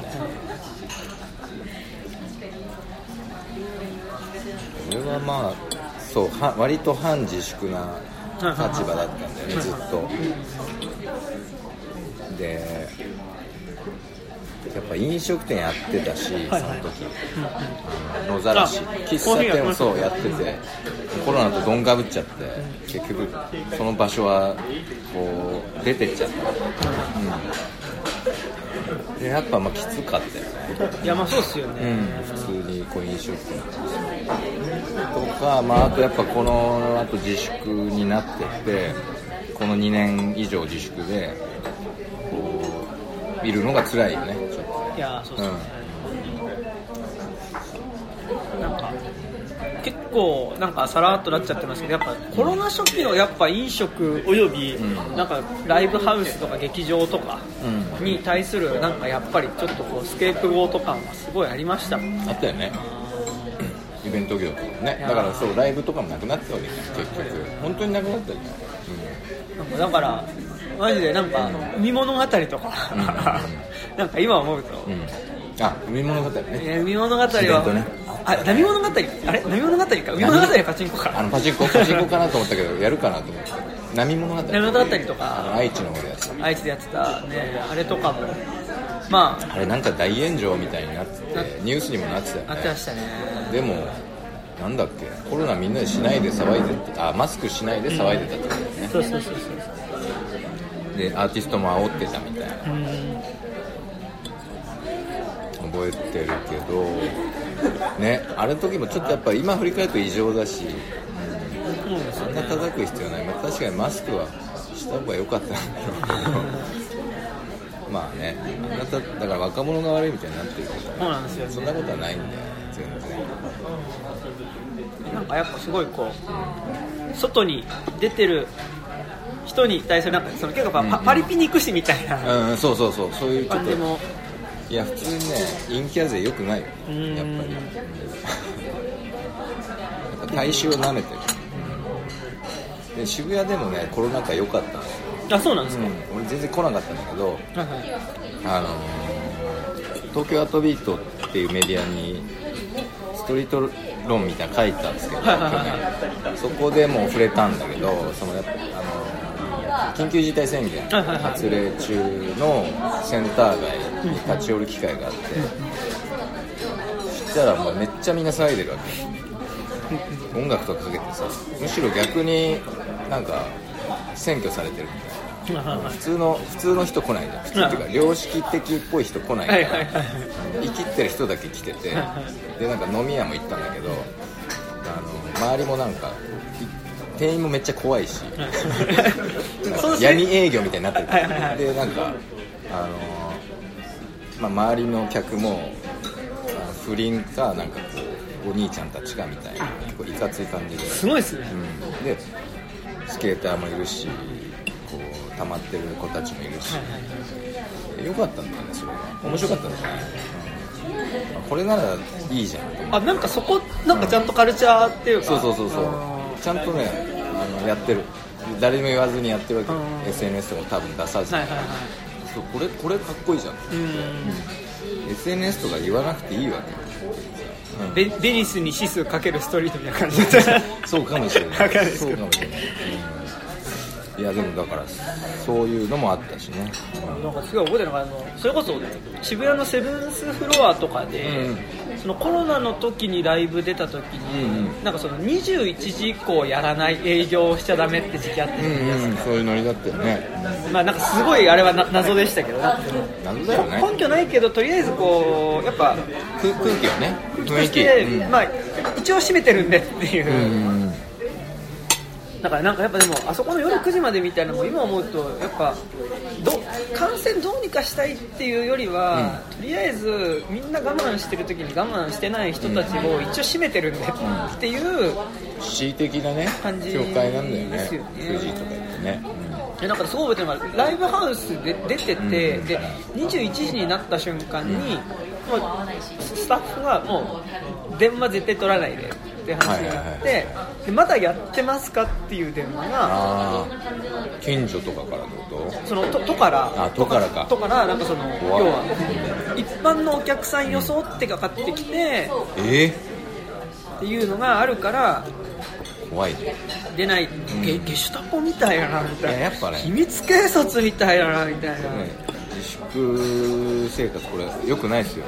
俺はまあそうは割と反自粛な立場だったんだよねずっと。でやっぱ飲食店やってたしその時。あの野ざらしあ喫茶店もそうやっててコロナとどんがぶっちゃって結局その場所はこう出てっちゃった、うん、でやっぱまあきつかったよね。いやまあそうっすよね、うん、普通にこう飲食店とか、まあ、あとやっぱこのあと自粛になってってこの2年以上自粛でこういるのが辛いよねちょっいやそうっすよね、なんか結構なんかさらっとなっちゃってますけどやっぱコロナ初期のやっぱ飲食およびうん。なんかライブハウスとか劇場とかうに対するなんかやっぱりちょっとこうスケープゴート感はすごいありましたもんとあったよねイベント業とかもね。だからそうライブとかもなくなったわけじゃん結局。本当になくなったじなんかだからマジでなんか海物語とか、うん。なんか今思うと、ゃん、うん、あ海物語ね。えー海物語は、ね。あ波物語？あれ？波物語か？海物語はパチンコか。あのパチンコパチンコかなと思ったけどやるかなと思って波物語？波物語とか。愛知の方でやってた。愛知でやってたねあれとかもまああれなんか大炎上みたいになっててニュースにもなってたよね。あってましたね。でもなんだっけコロナみんなでしないで騒いでってあマスクしないで騒いでたってことだよね。そうそうそうそうでアーティストも煽ってたみたいな。うん。覚えてるけどねあれの時もちょっとやっぱ今振り返ると異常だしそうですよね。そんな叩く必要ない、まあ、確かにマスクはした方が良かったんだけど まあね。あなただから若者が悪いみたいになってるけどそうなんですよね。そんなことはないんだよ全然。なんかやっぱすごいこう外に出てる人に対するなんかその結構パ,、うんうん。パリピ肉師みたいな。うんそうそうそう。そういうちょっといや普通にね陰キャ勢よくないよ。うん。やっぱり、大衆を舐めてる。で渋谷でもねコロナ禍良かったんですよ、あそうなんですか、俺全然来なかったんだけどはいはい。あのー東京アートビートっていうメディアにストリート論みたいなの書いたんですけど、はいはいはい。そこでもう触れたんだけどそのやっぱあのー緊急事態宣言発令中のセンター街に立ち寄る機会があってそしたらもうめっちゃみんな騒いでるわけ。音楽とかかけてさむしろ逆になんか占拠されてるみたいな普通の普通の人来ないじゃん。普通っていうか良識的っぽい人来ないから。生きってる人だけ来てて。でなんか飲み屋も行ったんだけどあの周りもなんかい店員もめっちゃ怖いし。闇営業みたいになってる。でなんかあの、まあ、周りの客も不倫かなんかこうお兄ちゃんたちかみたいな結構いかつい感じで、すごいですね。うん、でスケーターもいるし溜まってる子たちもいるし、よかったんだよねそれが面白かったんだよね、うん。これならいいじゃんあなんかそこなんかちゃんとカルチャーっていうか。そうそうそうそう。あちゃんとねあのやってる。誰にも言わずにやってるわけ。うん。SNS とかも多分出さずに、ーはいはいはい。そうこれこれかっこいいじゃんうん。SNS とか言わなくていいわけ、うん。ベベニスに指数かけるストリートみたいな感じでそうかもしれない。そうかもしれない、うんいやでもだからそういうのもあったしね、なんかすごい覚えてるのがあのそれこそ渋谷のセブンスフロアとかで、うんそのコロナの時にライブ出た時に、うんうん。なんかその21時以降やらない営業をしちゃダメって時期あったじゃないですか、うんそういうノリだったよね。まあなんかすごいあれはな謎でしたけど。謎だよね。根拠ないけどとりあえずこうやっぱ空空気はね。と雰囲気。まあ一応閉めてるんでっていう、うんだからなんかやっぱでもあそこの夜9時までみたいなのも今思うとやっぱど感染どうにかしたいっていうよりは、とりあえずみんな我慢してる時に我慢してない人たちを一応閉めてるんだっていう、恣意的なね感じ教会なんだよね。よね。9時とか言ってね、でなんかすごい覚えてるのがライブハウスで出てて、うん。で21時になった瞬間に、もうスタッフがもう電話絶対取らないでって話になって、はいはいはいでまだやってますかっていう電話が近所とかからってこと？その都都から。あ都からか。都からなんかその要は一般のお客さん装ってかかってきてえ？えっていうのがあるから怖いね。出ない、ゲゲシュタポみたいやなみたいな。やっぱね。秘密警察みたいやなみたいな、ね生活これ良くないですよ。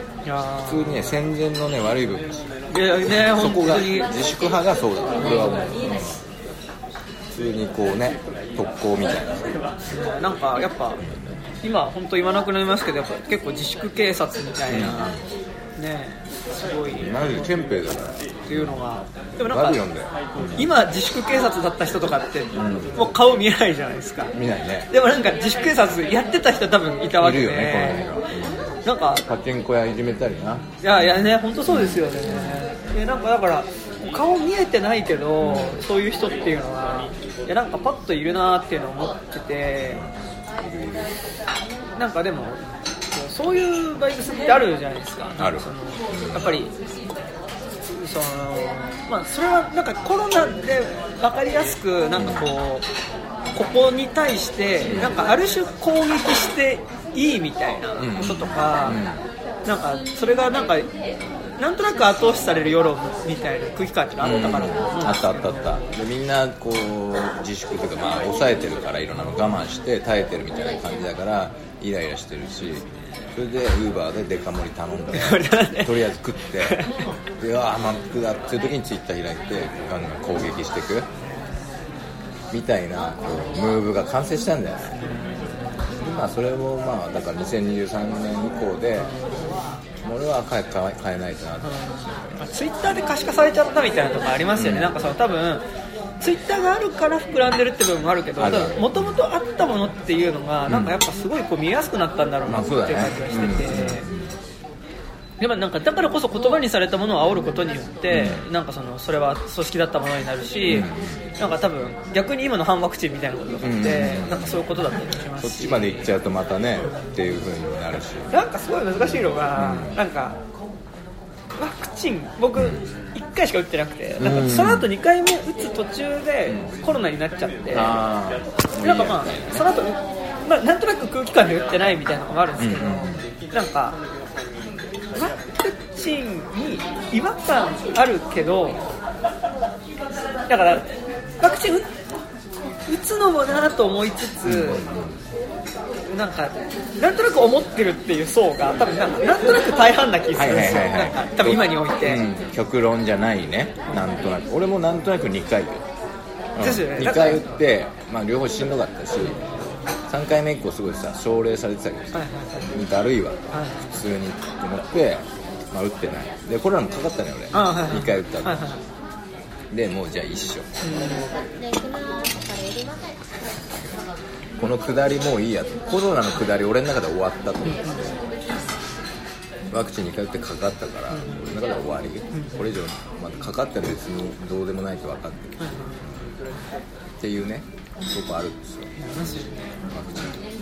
普通にね戦前のね悪い部分。ですよいやねそこが自粛派がそうだ。これはもう、うん普通にこうね特攻みたいな。なんかやっぱ今本当言わなくなりますけどやっぱ結構自粛警察みたいな、ねすごいっマジで憲兵だよ。ていうのがでもなんか今自粛警察だった人とかって、もう顔見えないじゃないですか。見ないね。でもなんか自粛警察やってた人多分いたわけで。いるよねこの辺なんかパチンコ屋いじめたりな。いやいやね本当そうですよね。でなんかだから顔見えてないけど、そういう人っていうのはいやなんかパッといるなっていうのを思ってて。なんかでもそういうバイブスってあるじゃないですか。ある。そのやっぱりそのまあそれはなんかコロナで分かりやすくなんかこうここに対してなんかある種攻撃していいみたいなこととか、なんかそれがなんかなんとなく後押しされる世論みたいな空気感っていうのあったから。うん。あったあったあった。でみんなこう自粛というかまあ抑えてるからいろんなの我慢して耐えてるみたいな感じだからイライラしてるしそれでウーバーでデカ盛り頼んで とりあえず食ってでああ満腹だっていう時にツイッター開いてガンガン攻撃していく。みたいなこうムーブが完成したんだよね。今それもまあだから2023年以降で俺は変え変えないとなって。ツイッターで可視化されちゃったみたいなとこありますよね、なんかその多分ツイッターがあるから膨らんでるって部分もあるけどもともとあったものっていうのが、なんかやっぱすごいこう見やすくなったんだろうなっていう感じがしてて、でもなんかだからこそ言葉にされたものを煽ることによって、なんかそのそれは組織だったものになるし、なんか多分逆に今の反ワクチンみたいなこととかって、うん。なんかそういうことだったりもしまそっちまで行っちゃうとまたねっていう風になるし。なんかすごい難しいのが、うん。なんかワクチン僕1回しか打ってなくて、なん。うんかその後2回目打つ途中でコロナになっちゃって、ああなんかまあその後、まあなんとなく空気感で打ってないみたいなのもあるんですけど、うんなんかワクチンに違和感あるけどだからワクチン打打つのもなと思いつつ、なんかなんとなく思ってるっていう層が多分なんかなんとなく大半な気がするんですよ、はいはいはいはい。なんか多分今において、うん。極論じゃないね。なんとなく。俺もなんとなく2回よ、う。ん。ですよね。2回打って、まあ、両方しんどかったし3回目以降すごいさ奨励されてたけどさ。はいはいはい。だるいわ。はい。普通にと思って、まあ、打ってない。でコロナもかかったのよ俺、あはいはい。2回打った後、はいはいでもうじゃあ一緒。できます。カレーいりません。この下りもういいや。コロナの下り俺の中で終わったと思って。ワクチン2回打ってかかったから俺の中では終わり。これ以上またかかったら別にどうでもないと分かってる。っていうねとこあるんですよ。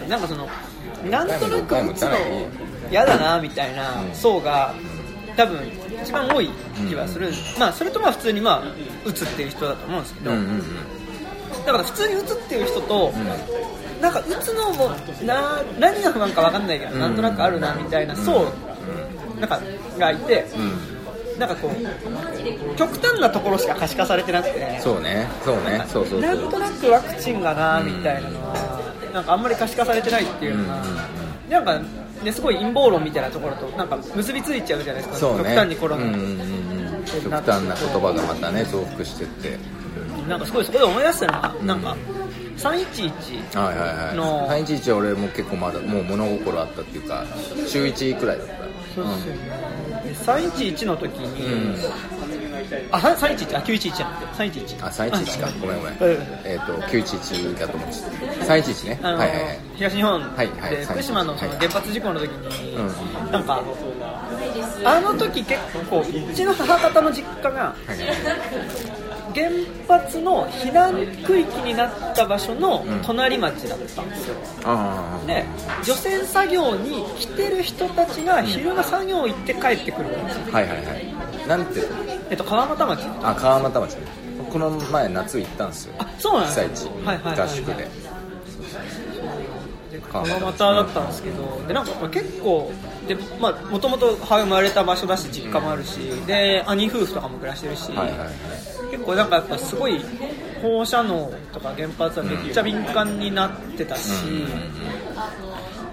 なんかそのなんとなく打つの嫌だなみたいなうん。層が多分一番多い気はする、まあそれとまあ普通にまあ打つっていう人だと思うんですけど、だから普通に打つっていう人と、なんか打つのもな何が不安か分かんないけど、うんなんとなくあるなみたいな層、なんかがいて、なんかこう極端なところしか可視化されてなくてそうね。そうね。そうそうなんとなくワクチンがなみたいなのは、なんかあんまり可視化されてないっていうのが、なんか、ね、すごい陰謀論みたいなところとなんか結びついちゃうじゃないですか、ね。極端にコロナ、うんうんうんうん。極端な言葉がまたね増幅してって。なんかすごいそこで思い出したのが、なんか311はいはいはい。の311は俺も結構まだもう物心あったっていうか中1くらいだった。そうですよね、311の時に、うん。あさ311あ911じゃなくて311あ311か。ごめんごめん。うん。えっ、と911だと思ってた。311ね。あのはいはいはい。東日本はいはい。で福島のそのはい。原発事故の時に、うなんかあの時結構うちの母方の実家が原発の避難区域になった場所の隣町だったんですよ、ああ。で除染作業に来てる人たちが昼間作業行って帰ってくるんですよ、はいはいはい。なんて？えっと、川俣町。あ川俣町。ねこの前夏行ったんですよ。あそうなんです被災地。はいはい合宿で。で川俣。だったんですけどでなんかまあ結構でまあもともと母生まれた場所だし実家もあるし、で兄夫婦とかも暮らしてるし、はいはいはい結構なんかやっぱすごい放射能とか原発はめっちゃ敏感になってたし、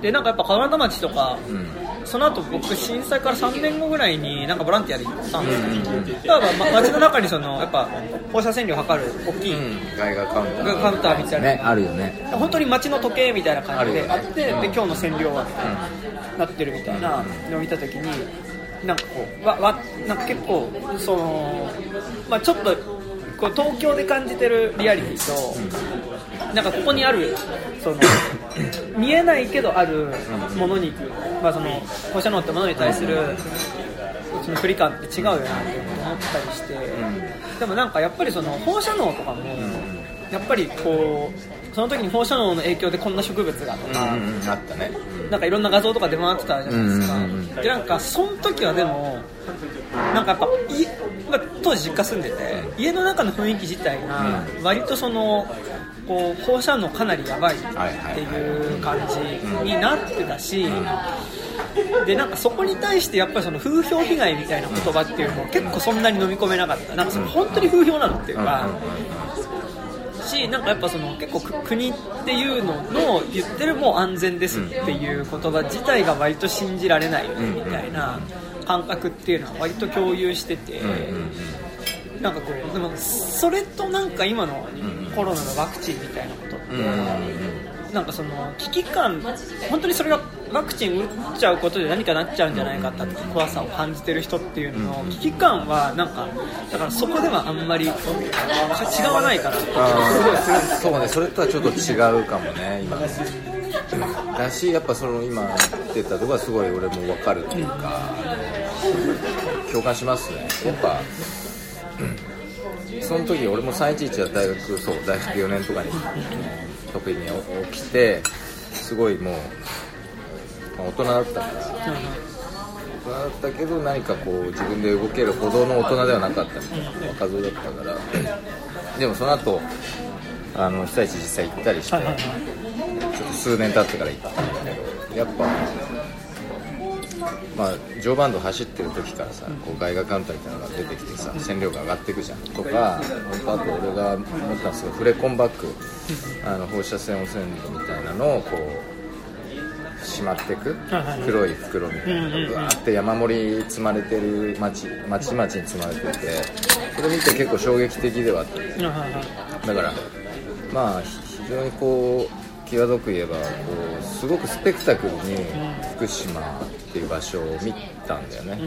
でなんかやっぱ川俣町とか、うん。その後僕震災から3年後ぐらいになんかボランティアで行ったんですけど、だからま街の中にそのやっぱ放射線量測る大きい、うん。外画カウンター。カウンターみたいな。ねあるよね。本当に街の時計みたいな感じであって、で今日の線量はなってるみたいなのを見た時になんかこうわわなんか結構その、まあ、ちょっとこう東京で感じてるリアリティと、なんかここにあるその見えないけどあるものに、まあ、その放射能ってものに対するその距離感って違うよなって思ったりして、でもなんかやっぱりその放射能とかも、やっぱりこうその時に放射能の影響でこんな植物がとか、うんうんあったね。なんかいろんな画像とか出回ってたじゃないですか、うんうんうんでなんかその時はでもなんかやっぱい、まあ、当時実家住んでて家の中の雰囲気自体が割とそのこう放射能かなりやばいっていう感じになってたし、でなんかそこに対してやっぱりその風評被害みたいな言葉っていうのも結構そんなに飲み込めなかった。なんかその本当に風評なのっていうか、しなんかやっぱその結構く国っていうのの言ってるもう安全ですっていう言葉自体が割と信じられないみたいな感覚っていうのは割と共有してて、なんかこうでもそれとなんか今のコロナのワクチンみたいなことって、なんかその危機感本当にそれがワクチン打っちゃうことで何かなっちゃうんじゃないかって怖さを感じてる人っていうのの危機感はなんかだからそこではあんまり違わないかなって気がすごいするんですそうねそれとはちょっと違うかもね今。だしやっぱその今言ってたとこはすごい俺も分かるというか、共感しますね。やっぱその時俺も311は大学そう大学4年とかに。得時に起きてすごいもう、まあ大人だったから大人だったけど何かこう自分で動けるほどの大人ではなかったみたいな若造だったからでもその後あの被災地実際行ったりして、ちょっと数年経ってから行ったんだけどやっぱまあ常磐道走ってる時からさこう外画カウンターみたいなのが出てきてさ線量が上がっていくじゃん。とかあと俺が思ったんですけどフレコンバックあの放射線汚染土みたいなのをこうしまっていく黒い袋みたいなのがぶわーって山盛り積まれてる町町々に積まれててそれ見て結構衝撃的ではあった。んですよだからまあひ非常にこう際どく言えばこうすごくスペクタクルに福島っていう場所を見たんだよね、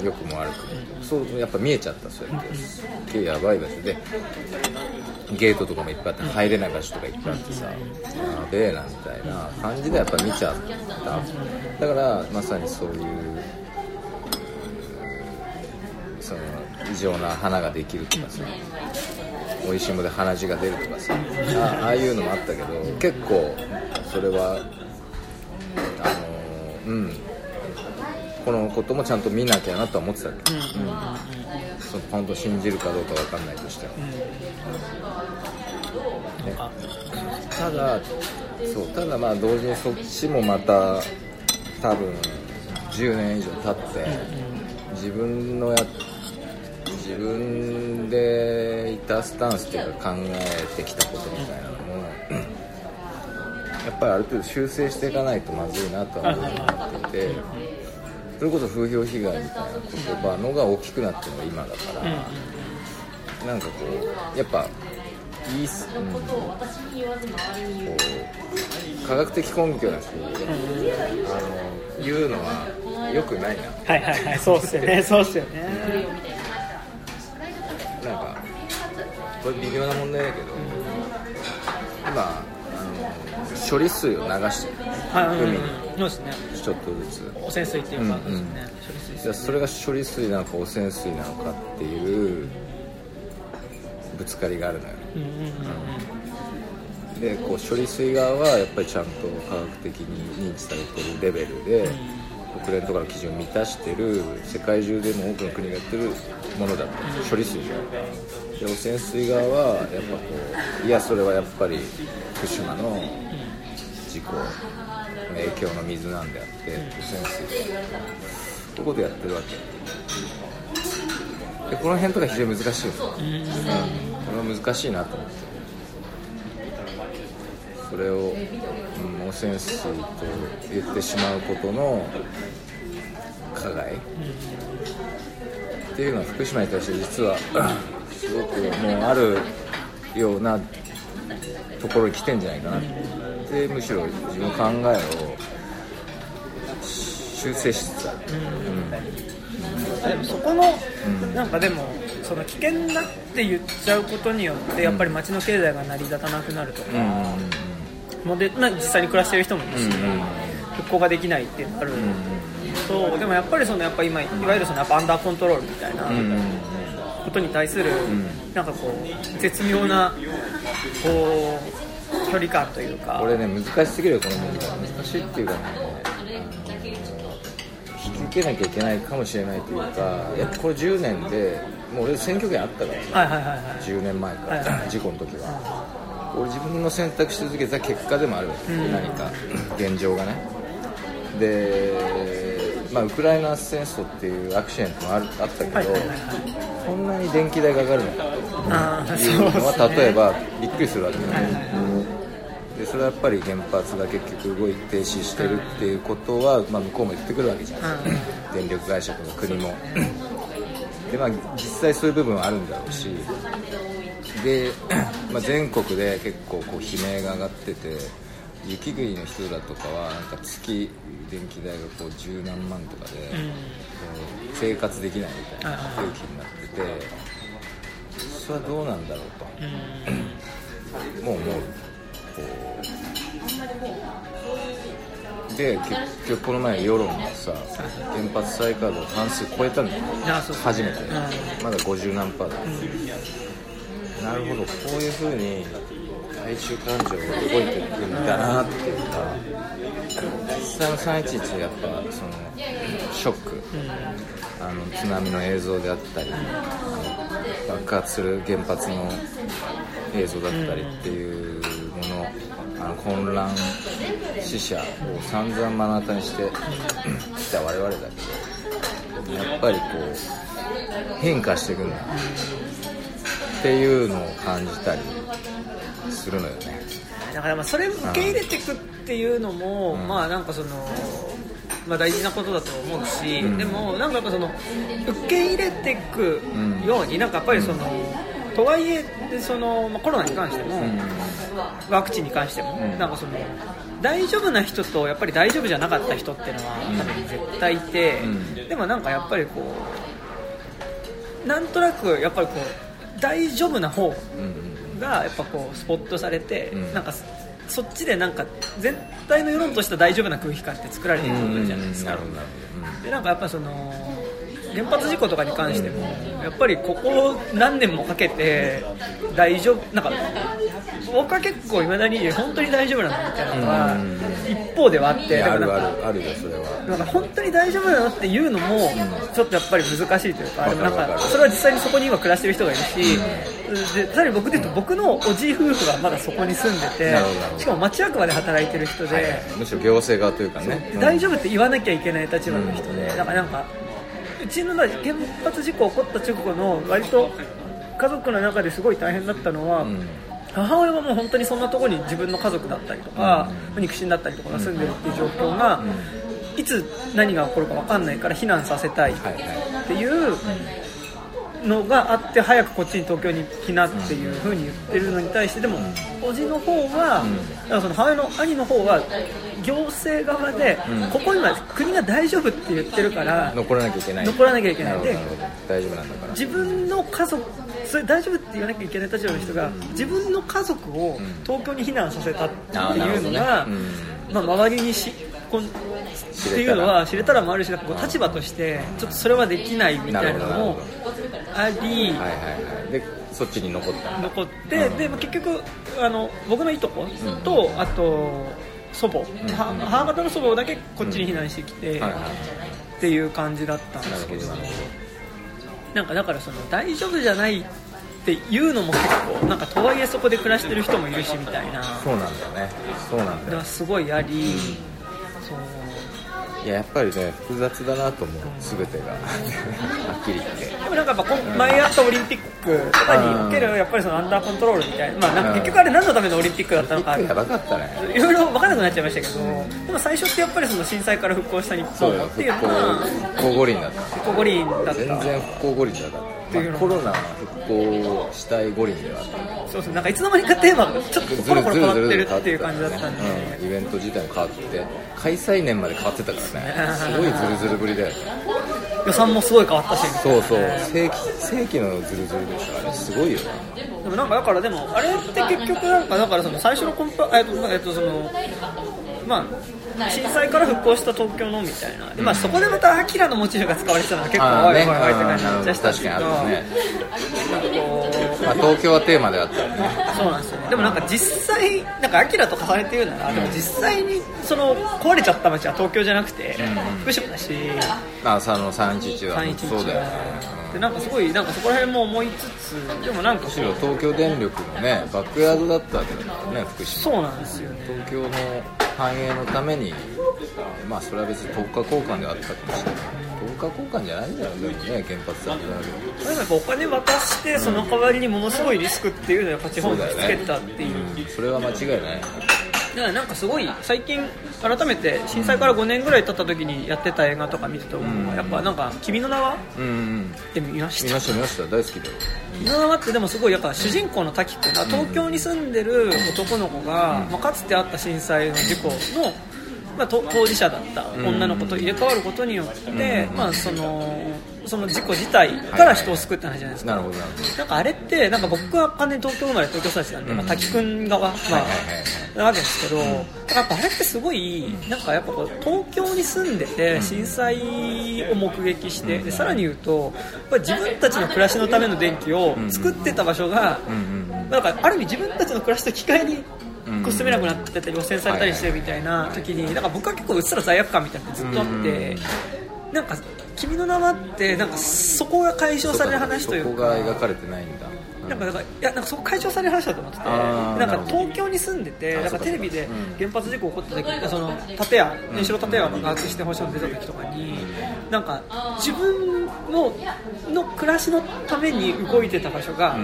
うん良くも悪くも。そうやっぱ見えちゃったそうやって。すっげえやばい場所で。ゲートとかもいっぱいあって入れない場所とかいっぱいあってさ。やべえなみたいな。感じでやっぱ見ちゃった。だからまさにそういうその異常な花ができるとかさ美味しいもので鼻血が出るとかさ。あああいうのもあったけど結構それはあのうん。このこともちゃんと見なきゃなとは思ってたけど、うん。その本当信じるかどうかわかんないとしても、ね。ただそうただまあ同時にそっちもまた多分10年以上経って自分のや自分でいたスタンスというか考えてきたことみたいなのもやっぱりある程度修正していかないとまずいなとは思っていてそれこそ風評被害みたいな言葉のが大きくなってるのが今だからなんかこうやっぱいいっす、うん、こう科学的根拠だしあの言うのは良くないな。はいはいはいそうっすよねそうっすよね。なんかこれ微妙な問題だけど今あの処理水を流してる。はいうんうん海にそうですねちょっとずつ。汚染水っていうかうんうん。ですね処理水じゃあそれが処理水なのか汚染水なのかっていうぶつかりがあるのよ。うんうんうんでこう処理水側はやっぱりちゃんと科学的に認知されてるレベルで国連とかの基準を満たしてる世界中でも多くの国がやってるものだった処理水で汚染水側はやっぱこういやそれはやっぱり福島の事故の影響の水なんであって汚染水こういうことやってるわけ。でこの辺とか非常に難しいよね、うん、これは難しいなと思って。それを、うん、汚染水と言ってしまうことの加害、っていうのは福島に対して実はすごくもうあるようなところに来てんじゃないかな。ってむしろ自分の考えを修正しつつある、でもそこの、なんかでもその危険だって言っちゃうことによってやっぱり街の経済が成り立たなくなるとか、うんうんもうでまあ実際に暮らしてる人もいるし、復興ができないっていうのがある、そうでもやっぱりそのやっぱ今いわゆるそのやっぱアンダーコントロールみたいなことに対する、なんかこう絶妙なこう距離感というか。これね難しすぎるよこの問題難しいっていうかね。引き受けなきゃいけないかもしれないというかやっぱこれ10年でもう俺選挙権あったからさ。はいはいはいはい。10年前から、はいはい。事故の時は俺自分の選択し続けた結果でもあるわけ、うん。何か現状がね。で、まあ、ウクライナ戦争っていうアクシデントもあるあったけど、はいはいはいこんなに電気代が上がるのかというのは、ですね。例えばびっくりするわけよ、はいでそれはやっぱり原発が結局動いて停止してるっていうことは、まあ、向こうも言ってくるわけじゃん、電力会社とか国も。で、まあ、実際そういう部分はあるんだろうしで、まあ、全国で結構こう悲鳴が上がってて雪国の人らとかはなんか月電気代がこう十何万とかで、こう生活できないみたいな空気になっててそれはどうなんだろうと。もうもうこう。で結局この前世論がさ原発再稼働半数超えたんだよ初めて、うまだ50何パーだ、なるほど。こういうふうに大衆感情が動いていくんだなっていうか実際の311でやっぱそのショック、あの津波の映像であったり、あの爆発する原発の映像だったりっていうもの、あの混乱死者を散々目の当たりにしてきた我々だけどやっぱりこう変化していくんだっていうのを感じたりするのよね。だからまあそれを受け入れていくっていうのも、うん。まあなんかその、まあ、大事なことだと思うし、うん。でもなんかやっぱその受け入れていくように、なんかやっぱりその、とはいえでその、まあ、コロナに関しても、ワクチンに関しても、うん。なんかその大丈夫な人とやっぱり大丈夫じゃなかった人っていうのはうん。多分絶対いて、うん。でもなんかやっぱりこうなんとなくやっぱりこう大丈夫な方がやっぱこうスポットされて、うん。なんかそそっちでなんか全体の世論としては大丈夫な空気感って作られていくじゃないですか、でなんかやっぱその原発事故とかに関してもやっぱりここ何年もかけて大丈夫なんか僕は結構いまだに本当に大丈夫なのみたいなのはうん。一方ではあってあるあるあるよそれは。なんか本当に大丈夫なのっていうのもちょっとやっぱり難しいというか、でもなんわかそれは実際にそこに今暮らしてる人がいるし、でさらに僕で言うと僕のおじい夫婦がまだそこに住んでてしかも町役場で働いてる人で、むしろ行政側というかね。大丈夫って言わなきゃいけない立場の人で、うん。だからなんかうちの原発事故起こった直後の割と家族の中ですごい大変だったのは、うん。母親はもう本当にそんなところに自分の家族だったりとか、肉親だったりとかが住んでるっていう状況が、いつ何が起こるか分かんないから避難させたいっていうのがあって早くこっちに東京に来なっていう風に言ってるのに対してでも、おじの方は、だからその母親の兄の方は行政側で、うん。ここ今国が大丈夫って言ってるから残らなきゃいけない。残らなきゃいけない。で大丈夫なんだから。自分の家族それ大丈夫って言わなきゃいけない立場の人が自分の家族を東京に避難させたっていうのが、うん。まあ、周りにしこんっていうのは知れたらもあるし立場としてちょっとそれはできないみたいなのもあり。はいはいはい。でそっちに残った。残ってでまあ結局あの僕のいとことあと祖母。は母方の祖母だけこっちに避難してきてはいはいっていう感じだったんですけど。なんかだからその大丈夫じゃないっていうのも結構なんかとはいえそこで暮らしてる人もいるしみたいな。そうなんだよね。そうなんだよ。すごいあり、いややっぱりね複雑だなと思う。全てが。はっきり言って。でもなんかやっぱ前あったオリンピックとかにおけるやっぱりそのアンダーコントロールみたいな,、まあ、なんか結局あれ何のためのオリンピックだったのか。やばかったね。いろいろ分からなくなっちゃいましたけど、でも最初ってやっぱりその震災から復興した日そうよ本っていう復のは興復興五輪だった。復興五輪だった。全然復興五輪じゃなかった、まあ、コロナは復興したい五輪ではあっそうそうなんかいつの間にかテーマがちょっとコロコロ変わってるっていう感じだったんで、うん、イベント自体も変わって開催年まで変わってたからね。すごいズルズルぶりだよね予算もすごい変わったし。そうそう。正規正規のズルズルでしょあれすごいよね。でもなんかだからでもあれって結局なんかだからその最初のコンパえっとえっとそのまあ震災から復興した東京のみたいな。でまあそこでまたアキラのモチーフが使われてたのは結構おいおいおいって感じあーなるほど。でしたけど確かにあるね。まあ、東京はテーマであったよね。そうなんですよ。ねでもなんか実際なんかアキラと重ねて言うならでも実際にその壊れちゃった街は東京じゃなくて福島だし。あ佐野311は。311そうだよね、でなんかすごいなんかそこら辺も思いつつでもなんかむしろ東京電力のねバックヤードだったわけだからね福島。そうなんですよね。東京の繁栄のためにまあそれは別に10日交換であったかもしれない10日交換じゃないんだよでもね原発だけだけでもやっぱお金渡してその代わりにものすごいリスクっていうのをやっぱ地方につけたっていう。ど、うん、それは間違いない。だからなんかすごい最近改めて震災から5年ぐらい経った時にやってた映画とか見ると、ん。やっぱなんか「君の名は?」って見まし見たました見ました。大好きだよ。君の名はってでもすごいやっぱ主人公の滝君が東京に住んでる男の子が、まあ、かつてあった震災の事故のまあ、と当事者だった女の子と入れ替わることによって、まあ、そのその事故自体から人を救うって話じゃないですか、なるほどなんかあれってなんか僕は完全に東京生まれ東京育ちなんで、まあ、滝くん側、まあはいはいはいなわけですけど、だからやっぱあれってすごいなんかやっぱこう東京に住んでて震災を目撃してでさらに言うとやっ自分たちの暮らしのための電気を作ってた場所が、なんかある意味自分たちの暮らしと機会にこう住めなくなってたり汚染されたりしてるみたいな時になんか僕は結構うっすら罪悪感みたいなのがずっとあって。なんか君の名はってなんかそこが解消される話というそこが描かれてないんだ。なんかだからいやなんかそこ解消される話だと思っててなんか東京に住んでてなんかテレビでうん。原発事故起こった時その建屋原子炉建屋が爆発して星野出た時とかになんか自分のの暮らしのために動いてた場所が、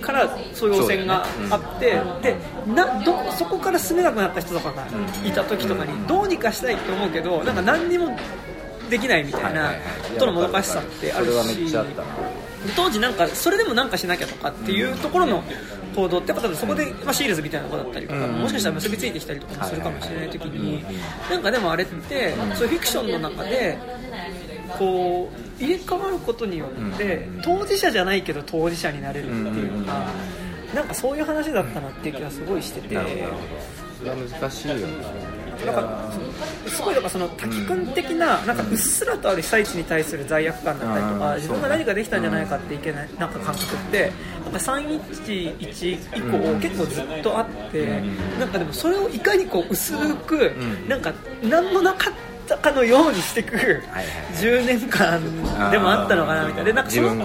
からそういう汚染があって、でなどそこから住めなくなった人とかがいた時とかにどうにかしたいと思うけどなんか何にもできないみたいなとのもどかしさってあるし当時なんかそれでもなんかしなきゃとかっていうところの行動ってやっぱ多分そこで、まあ、シールズみたいなことだったりとか、うん。もしかしたら結びついてきたりとかもするかもしれない時になん。かでもあれってそういうフィクションの中でこう入れ替わることによって当事者じゃないけど当事者になれるっていうのがなんかそういう話だったなっていう気がすごいしてて。それは難しいよね。なんかすごいなんかその滝君的ななんかうっすらとある被災地に対する罪悪感だったりとうんか自分が何かできたんじゃないかっていけないなんか感覚ってなんか311以降結構ずっとあってなんかでもそれをいかにこう薄くなんか何もなかったかのようにしてくはいはい10年間でもあったのかなみたいな。でなんかその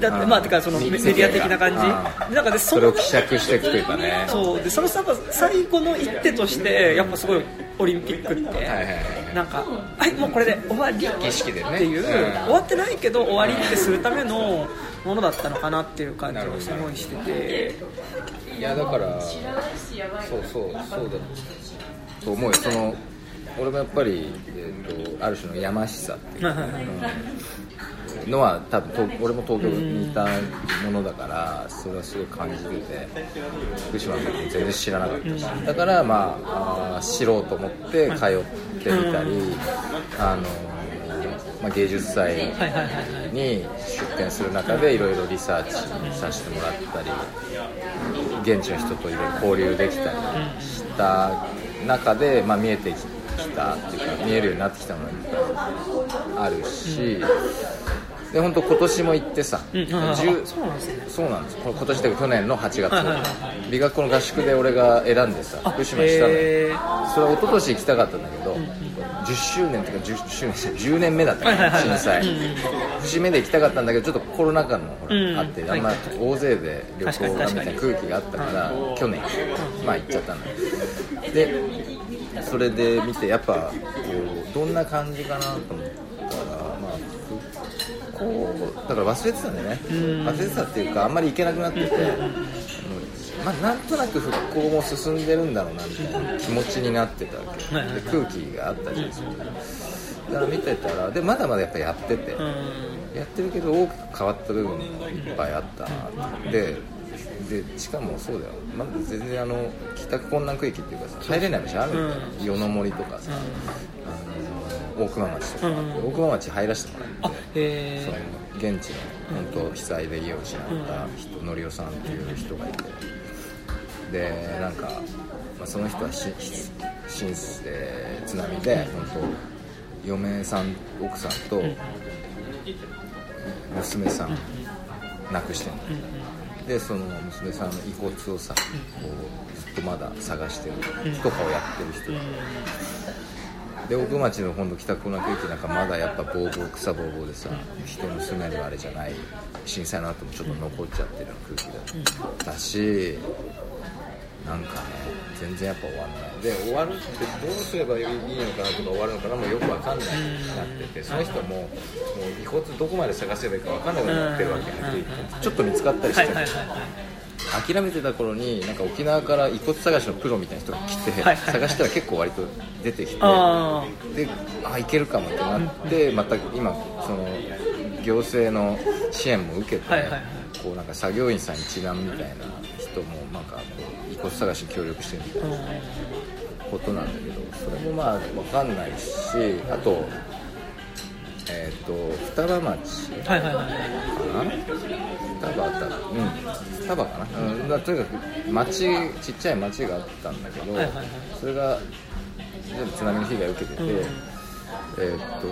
だってまあてかそのメメディア的な感あじなんかでそれを希釈していくというかね。そう。でその最後の一手としてやっぱすごいオリンピックって、なんかはいもうこれで終わり？っていう、うん。終わってないけど終わりってするためのものだったのかなっていう感じがすごいしてて。いやだからそうそうそうだと思うよ。その俺もやっぱり、えー、とある種のやましさっていううんのは多分東俺も東京にいたものだからそれはすごい感じてて福島の時も全然知らなかったしだからまああー知ろうと思って通ってみたりあの、まあ、芸術祭に出展する中でいろいろリサーチさせてもらったり現地の人といろいろ交流できたりした中で、まあ、見えてきたっていうか見えるようになってきたのがいっぱいあるし、で本当今年も行ってさ、うんあ10そうなんですね。そうなんで今年というか去年の8月、美学校の合宿で俺が選んでさ福島したのよ。それは一昨年行きたかったんだけど、10周年というか 10, 周年10年目だったか震災、うん節目で行きたかったんだけどちょっとコロナ禍のほら、うんあってはいあんま大勢で旅行がみたいな空気があったから去年まあ行っちゃったんだでそれで見てやっぱこうどんな感じかなと思ったらまあ復興だから忘れてたんだよね。忘れてたっていうかあんまり行けなくなってて、うんまあ、なんとなく復興も進んでるんだろうなみたいな気持ちになってたわけ。で空気があったりするだから見てたらでまだまだやっぱやってて、うん。やってるけど大きく変わった部分もいっぱいあったなででしかもそうだよ。まだ全然あの帰宅困難区域っていうかさ入れない場所あるんだよ、うん。夜の森とかさ、あの大熊町とか、うん大熊町入らせてもらあって。へその。え現地の本当被災で家を失った人、のりおさんっていう人がいて。でなんか、まあ、その人はしし新えー津波で本当嫁さん奥さんと娘さん亡くしてるのでその娘さんの遺骨をさこうずっとまだ探してるとかをやってる人が。で奥町の今度北区の区域なんかまだやっぱボーボー草ぼうぼうでさ人の住めるあれじゃない震災の後もちょっと残っちゃってる空気だったしなんかね全然やっぱ終わんない。で終わるってどうすればいいのかなとか終わるのかなもうよくわかんないなっててその人ももう遺骨どこまで探せばいいかわかんなくなってるわけねちょっと見つかったりしはいてはい諦めてた頃になんか沖縄から遺骨探しのプロみたいな人が来て、探したら結構割と出てきてあであいけるかもってなってまた今その行政の支援も受けて、こうなんか作業員さん一覧みたいな人もなんかこう遺骨探しに協力してるみたいなことなんだけどそれもまあ分かんないしあとえっ、と双葉町はいはいはいかな？双葉だ。ったうん。双葉かな、うん、だとにかく町ちっちゃい町があったんだけど、はいはいはい。それが全部津波の被害を受けてて、うん。えーっと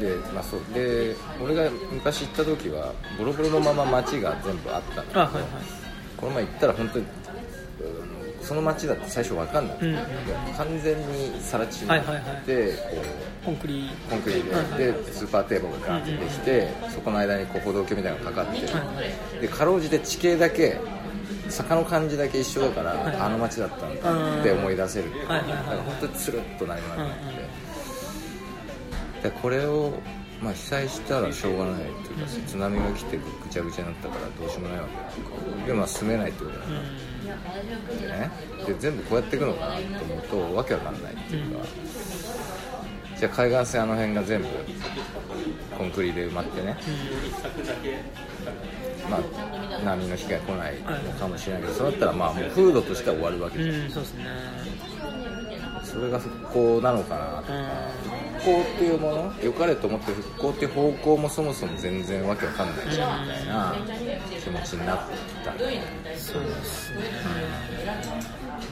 でまあそう。で俺が昔行った時はボロボロのまま町が全部あったんだけど、あはいはいこの前行ったら本当にうんその町だって最初分かんなくて、うん。完全に更地になって、はいはいはい。こコンクリうコンクリで,、でスーパー堤防がガーッてできて、そこの間にこう歩道橋みたいなのがかかって、でかろうじて地形だけ坂の感じだけ一緒だから、あの町だったんだって思い出せる、はいはいはいだから本当につるっと何もなくなって、でこれを、まあ、被災したらしょうがないっていうか、津波が来てぐちゃぐちゃになったからどうしようもないわけでまあ住めないってことだから、でねで全部こうやっていくのかなと思うとわけわかんないっていうか、じゃあ海岸線あの辺が全部コンクリで埋まってね、まあ波の被害来ないのかもしれないけど、そうなったらまあもう風土としては終わるわけじゃん、うんそうですねそれが復興なのかなとか、復興っていうもの良かれと思ってる復興っていう方向もそもそも全然わけわかんないじゃん。みたいな気持ちになったんで、そうですね。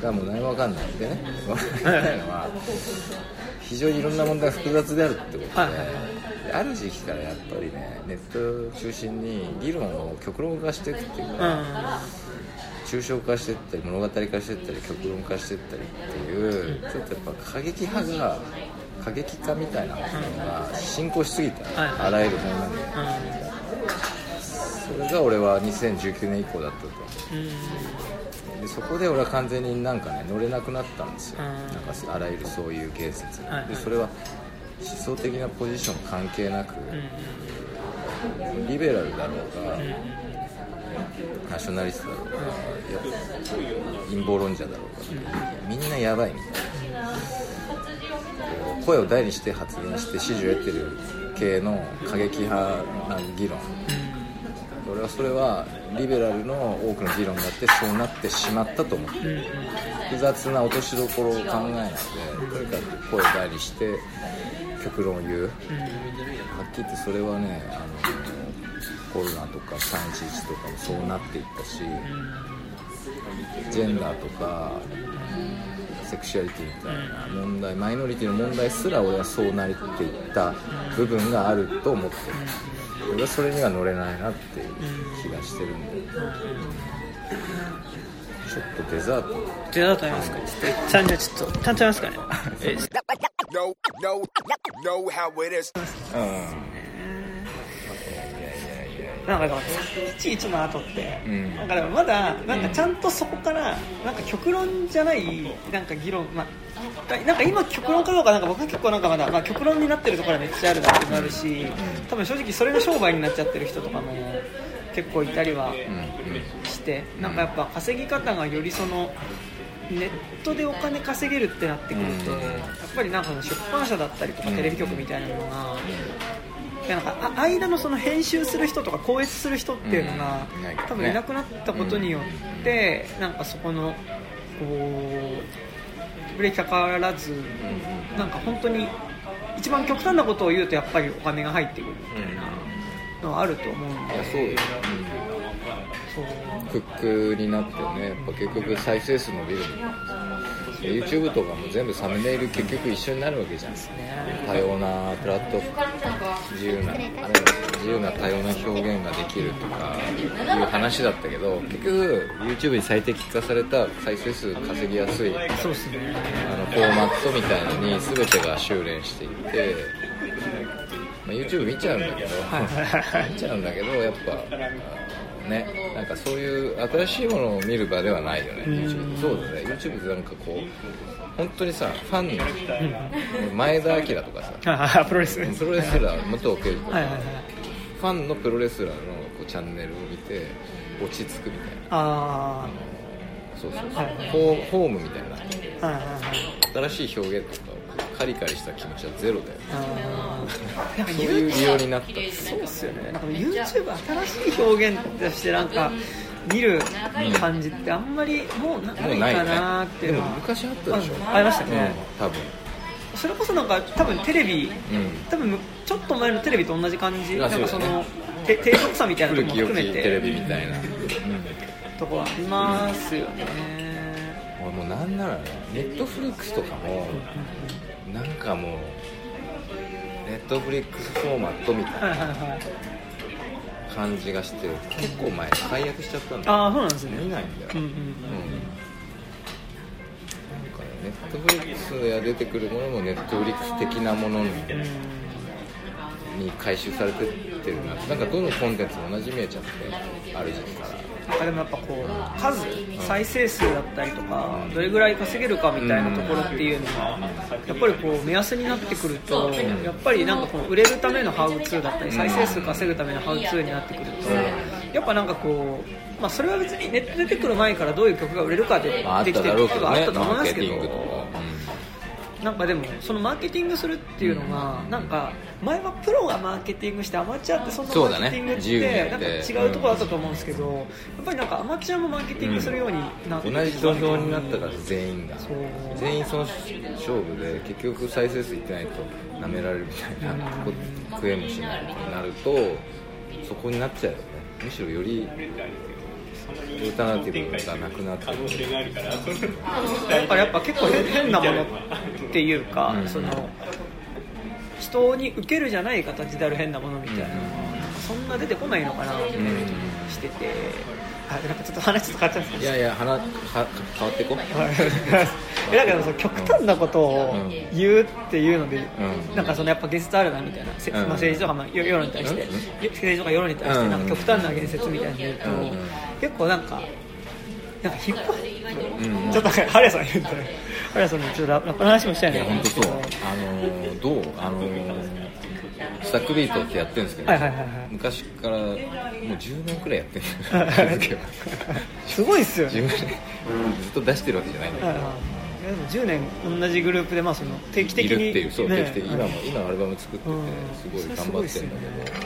がもう何もわかんないんでね。わかんないのは非常にいろんな問題が複雑であるってことで、はい。はいある時期からやっぱりねネットを中心に議論を極論化していくっていうか、うん抽象化していったり物語化していったり極論化していったりっていうちょっとやっぱ過激派が過激化みたいなものが進行しすぎた、はいあらゆるものなんでそれが俺は2019年以降だったと。うんでそこで俺は完全になんかね乗れなくなったんですよ、うん。なんかあらゆるそういう言説に、はいはい。でそれは思想的なポジション関係なく、リベラルだろうが、ナショナリストだろうが、陰謀論者だろうが、みんなやばいみたいな、声を大にして発言して支持を得てる系の過激派な議論、俺はそれはリベラルの多くの議論になってそうなってしまったと思ってる、複雑な落としどころを考えないでとにかく声を大にして極論を言う、はっきり言ってそれはねあのコロナとか311とかもそうなっていったし、ジェンダーとかセクシュアリティみたいな問題マイノリティの問題すら俺はそうなりっていった部分があると思ってる俺はそれには乗れないなっていう気がしてるんでちょっとデザートデザートありますかちょっとちゃんじゃちょっとちゃんとありますかねえ Know, なんかでも311の後って、うん。なんかでもまだなんかちゃんとそこからなんか極論じゃないなんか議論まあなんか今極論かどうかなんか僕は結構なんかまだ、まあ、極論になってるところはめっちゃあるなっていうのもあるし多分正直それが商売になっちゃってる人とかも結構いたりはしてなんかやっぱ稼ぎ方がよりそのネットでお金稼げるってなってくると、うん。やっぱりなんか出版社だったりとかテレビ局みたいなのが、なんかあ間のその編集する人とか校閲する人っていうのが、うん。多分いなくなったことによって、なんかそこのこうブレーキかからず、なんか本当に一番極端なことを言うとやっぱりお金が入ってくるみたいなのはあると思うんで、いやそうですそう。クックになってねやっぱ結局再生数伸びるんだよ YouTube とかも全部サムネイル結局一緒になるわけじゃん。多様なプラットフォーム自由な自由な多様な表現ができるとかいう話だったけど結局 YouTube に最適化された再生数稼ぎやすいそうですね。あのフォーマットみたいのに全てが修練していって、まあ、YouTube 見ちゃうんだけど、見ちゃうんだけどやっぱね。なんかそういう新しいものを見る場ではないよね。YouTube そうだね。YouTube ってなんかこう本当にさファンの前田明とかさあプロレス。ねプロレスラー武藤敬司とか、はいはいはい。ファンのプロレスラーのこうチャンネルを見て落ち着くみたいな。あそうそうそう、はいホームみたいにな。はいはいはい。新しい表現とか。をカリカリした気持ちはゼロだよね。あー。なんかそういう利用になった。そうっすよね。なんか YouTube 新しい表現としてなんか見る感じってあんまりもうないかなねっていうのはでも昔あったでしょ。あありましたね。うん多分。それこそなんか多分テレビうん。多分ちょっと前のテレビと同じ感じ。あなんかそのて低俗さみたいなと古き良ころも含めきテレビてみたいな、ところありますよね。俺もうなんならねネットフリックスとかもなんかもうネットフリックスフォーマットみたいなはい感じがして結構前解約しちゃったんだよ。ああそうなんですね。見ないんだよ、うんうんうん。なんかねネットフリックスで出てくるものもネットフリックス的な。ものに回収されてってるななんかどのコンテンツも同じ見えちゃってある時期からなんかでもやっぱこう数再生数だったりとかどれぐらい稼げるかみたいなところっていうのがやっぱりこう目安になってくるとやっぱりなんかこう売れるためのハウツーだったり再生数稼ぐためのハウツーになってくるとやっぱなんかこうまあそれは別にネット出てくる前からどういう曲が売れるかでできてる曲があったと思いますけど、なんかでもそのマーケティングするっていうのがなんか前はプロがマーケティングしてアマチュアってそん。なマーケティングってなんか違うところだったと思うんですけどやっぱりなんかアマチュアもマーケティングするようになってうん同じ土俵になったから全員が。全員その勝負で結局再生数いってないと舐められるみたいなこ食えもしないとなるとそこになっちゃうよね。むしろよりオルタナティブがなくなってだからやっぱ結構変変なものっていうか、うん。その人に受けるじゃない形である変なものみたいなそんな出てこないのかなってしてて、あなんかちょっと話ちょっと変わっちゃうんですけどいやいや話は変わっていこう。えだからその極端なことをうん。言うっていうので、うん。なんかそのやっぱ現実あるなみたいな、せうん。まあ、政治とかまあ世世論に対して、うん。政治とか世論に対してなんか極端な言説みたいなの言うと、うん。結構なんかなんかヒップホップ、うん。ちょっとハリアさん言うとハリアさんのちょっとラップの話もしたいいねや本当そう。あのーどう？あのースタックビートってやってるんですけど、はいはいはいはい昔からもう10年くらいやってるんはいですけど すごいっすよね。10年ずっと出してるわけじゃないんだけどはいでも10年同じグループでまあその定期的にいるっていうそう、ね。定期的に。今もはい。今アルバム作っててうん。すごい頑張ってるんだけ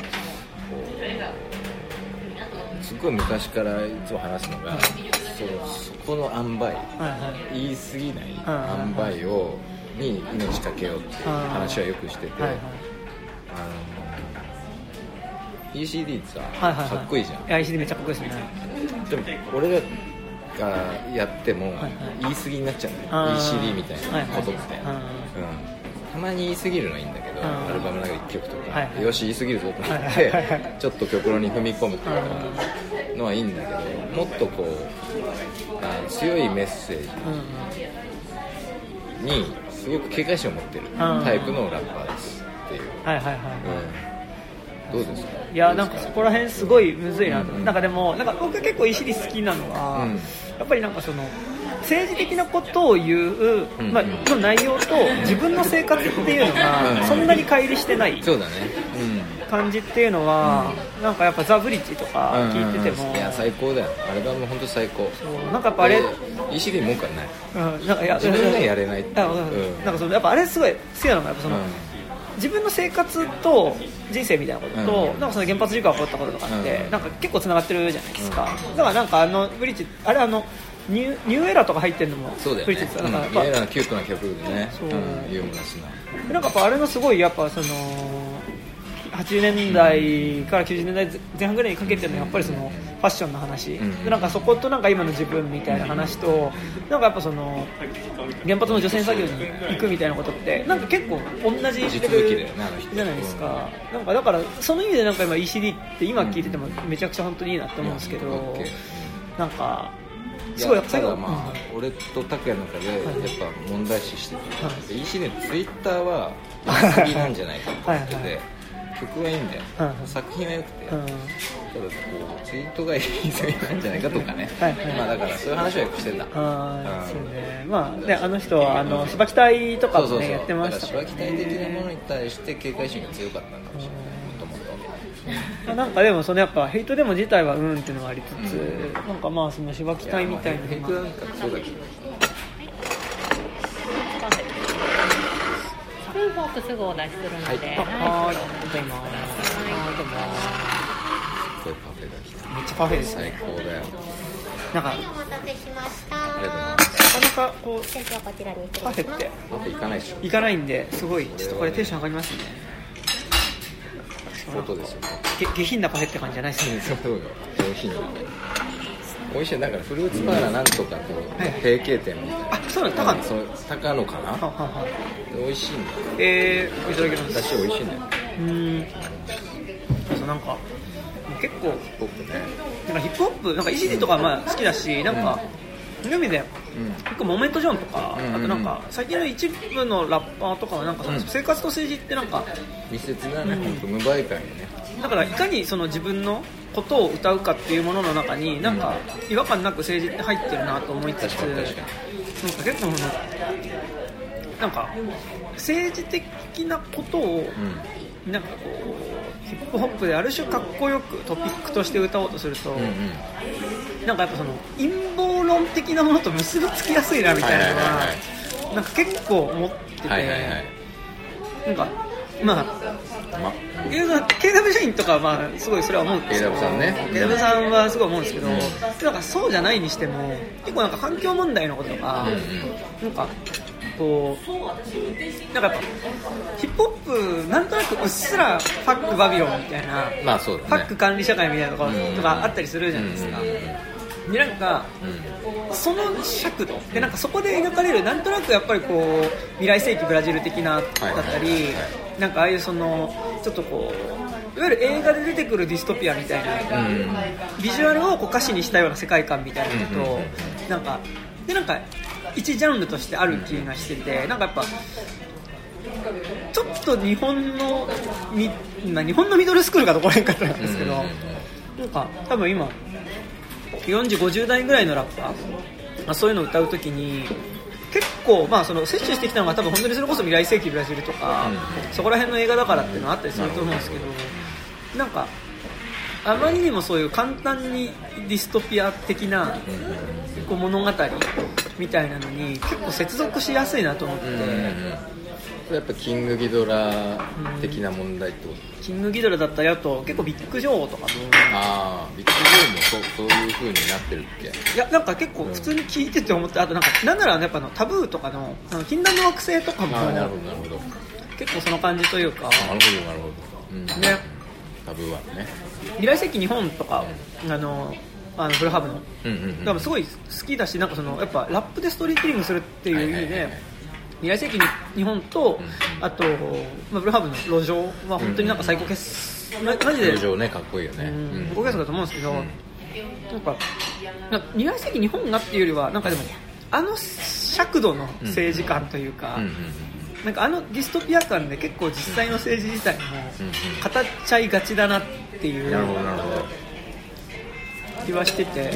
ど、すっごい昔からいつも話すのが、そそこの塩梅。はいはい。言い過ぎないうん塩梅をに命かけようっていう話はよくしてて、はいはいあの ECD ってさ、はいはいはい。かっこいいじゃん。いや ECD めっちゃかっこいいですね。でも俺らがやってもはいはい。言い過ぎになっちゃうね、あー。ECD みたいなことって、はいはいうん、たまに言い過ぎるのはいいんだけど、うんアルバムの中で1曲とか、はいはい。よし言い過ぎるぞと思って、はいはいはいちょっと極論に踏み込むというかのはいいんだけどもっとこうあの強いメッセージうんにすごく警戒心を持ってるうんタイプのラッパーですはいはいはいうん、どうですか？いやなんかそこら辺すごいむずいなと、うん。なんかでもなんか僕結構 ECD 好きなのは、うん。やっぱりなんかその政治的なことを言う、うん。まあ、の内容と自分の生活っていうのうん。がそんなに乖離してない。そうだね。感じっていうのは、なんかやっぱ The Bridge とかうん。聞いてても、いや最高だよ。アルバム本当最高。そうなんかやっぱあれ、で ECD 文句はない。うん、なんかいや自分でやれないってう。ん。なんかそのやっぱあれすごい好きなのがやっぱその、うん自分の生活と人生みたいなことと、うん。なんかその原発事故が起こったこととかって、うん。なんか結構つながってるじゃないですか、だからなんかあのブリッジあれあのニュー NEW ERA とか入ってるのもそうだよね。ブリッジってうんなんかやっぱ、イエラのキュートな曲でね。そう。うん。ユーモラスななんかやっぱあれのすごいやっぱその80年代から90年代前半ぐらいにかけてのやっぱりそのファッションの話、うんでなんかそことなんか今の自分みたいな話となんかやっぱその原発の除染作業に行くみたいなことってなんか結構同じレ地ベルじゃないですか、なんかだからその意味でなんか今 ECD って今聞いててもめちゃくちゃ本当にいいなって思うんですけど、なんかいすごいやただまあ俺と拓也の中でやっぱ問題視してて EC ねツイッターは言い過ぎなんじゃないかと思ってはいはいて曲はいいんだようん。作品は良くて。うん。ただこうツイートが言い過ぎなんじゃないかとかね。はいはい。まあだからそういう話はよくしてた。あーうん。そうね。まあねあの人はあの芝木隊とかもねやってました芝木隊的なものに対して警戒心が強かったのかもしれないなんかでもそのやっぱヘイトデモ自体はうんっていうのはありつつ、なんかまあその芝木隊みたいなヘイトなんかそうだけどフォークすぐお出しするので、はい。あはーい、ありがとうござい。ます。ありがとうござい。ます。ごい。パフェが来ためっちゃパフェです最ね高だよなんかお待たせしましたありがとうござい。ますなかなかこう先生はこちらにパフェってパフェ行かない。でしょ行かない。んですごい。ちょっとこれテンション上がりますねですよげ下品なパフェって感じじゃない。ですねそうよ美味しい。んだよ美味しい。だからフルーツバーラーなんとかとはい提携店みたいな。あそうなの高野そう高野かはなはは美味しいんだよ。えー、いただきます。私美味しいんだよ。うーん。そうなんか結構僕ね。なんかヒップホップなんかイジリとかまあ好きだしなんか、そういう意味でうん。結構モメントジョンとか、うんうんうん。あとなんか最近の一部のラッパーとかはなんかそのうん。生活と政治ってなんか密接だね、うん。本当無媒介にねだからいかにその自分のことを歌うかっていうものの中になんか違和感なく政治って入ってるなと思いつつなんか結構なんか政治的なことをになんかこうヒップホップである種かっこよくトピックとして歌おうとすると、なんかやっぱその陰謀論的なものと結びつきやすいなみたいなのは,、なんか結構思ってて、なんかまあま KW 社員とかはまあすごいそれは思う。んですよ KW さんね。KW さんはすごい思うんですけど、うん。なんかそうじゃないにしても結構なんか環境問題のこととか、うんうん。なんかこうなんかやっぱヒップホップなんとなくうっすらファックバビロンみたいな、まあそうだね。ファック管理社会みたいなところうんとかあったりするじゃないですか、なんかうんその尺度。でなんかそこで描かれるなんとなくやっぱりこう未来世紀ブラジル的なだったり、はいはい。はいはなんかああいうそのちょっとこういわゆる映画で出てくるディストピアみたいな、うん。ビジュアルをこう歌詞にしたような世界観みたいなのと、うんうんうんなんかでなんか一ジャンルとしてある気がしてて、なんかやっぱちょっと日本のみまあ日本のミドルスクールかどこら辺かなんですけど、うん。うんうんなんか多分今4050代ぐらいのラッパー、まあ、そういうのを歌うときに結構、まあ、その摂取してきたのが多分本当にそれこそ未来世紀ブラジルとか、うん。そこら辺の映画だからっていうのはあったりすると思うんですけどなんかあまりにもそういう簡単にディストピア的なこう物語みたいなのに結構接続しやすいなと思って、やっぱキングギドラ的な問題ってこと？キングギドラだったりあと結構ビッグ女王とかも。ああビッグジョーもそうそういう風になってるっけ？いやなんか結構普通に聞いてて思ってあとなんかなんならやっぱあのタブーとかのあの禁断の惑星とかもなるほどなるほど。結構その感じというか。なるほどなるほど、うん、ね。タブーはね。未来世紀日本とかあのあのブルーハーブの。うんうんうん。だからすごい好きだしなんかそのやっぱラップでストーリーテリングするっていう意味はいはいはいで未来世紀に日本とうん。あと、まあ、ブルーハーブの路上は本当になんか最高傑まマジで。かっこいいよね、うん。最高傑作だと思うんですけど、うん。なんかなんか未来世紀日本がっていうよりはなんかでもあの尺度の政治観というか、なんかあのディストピア感で結構実際の政治自体も語っちゃいがちだなっていう気はしてて、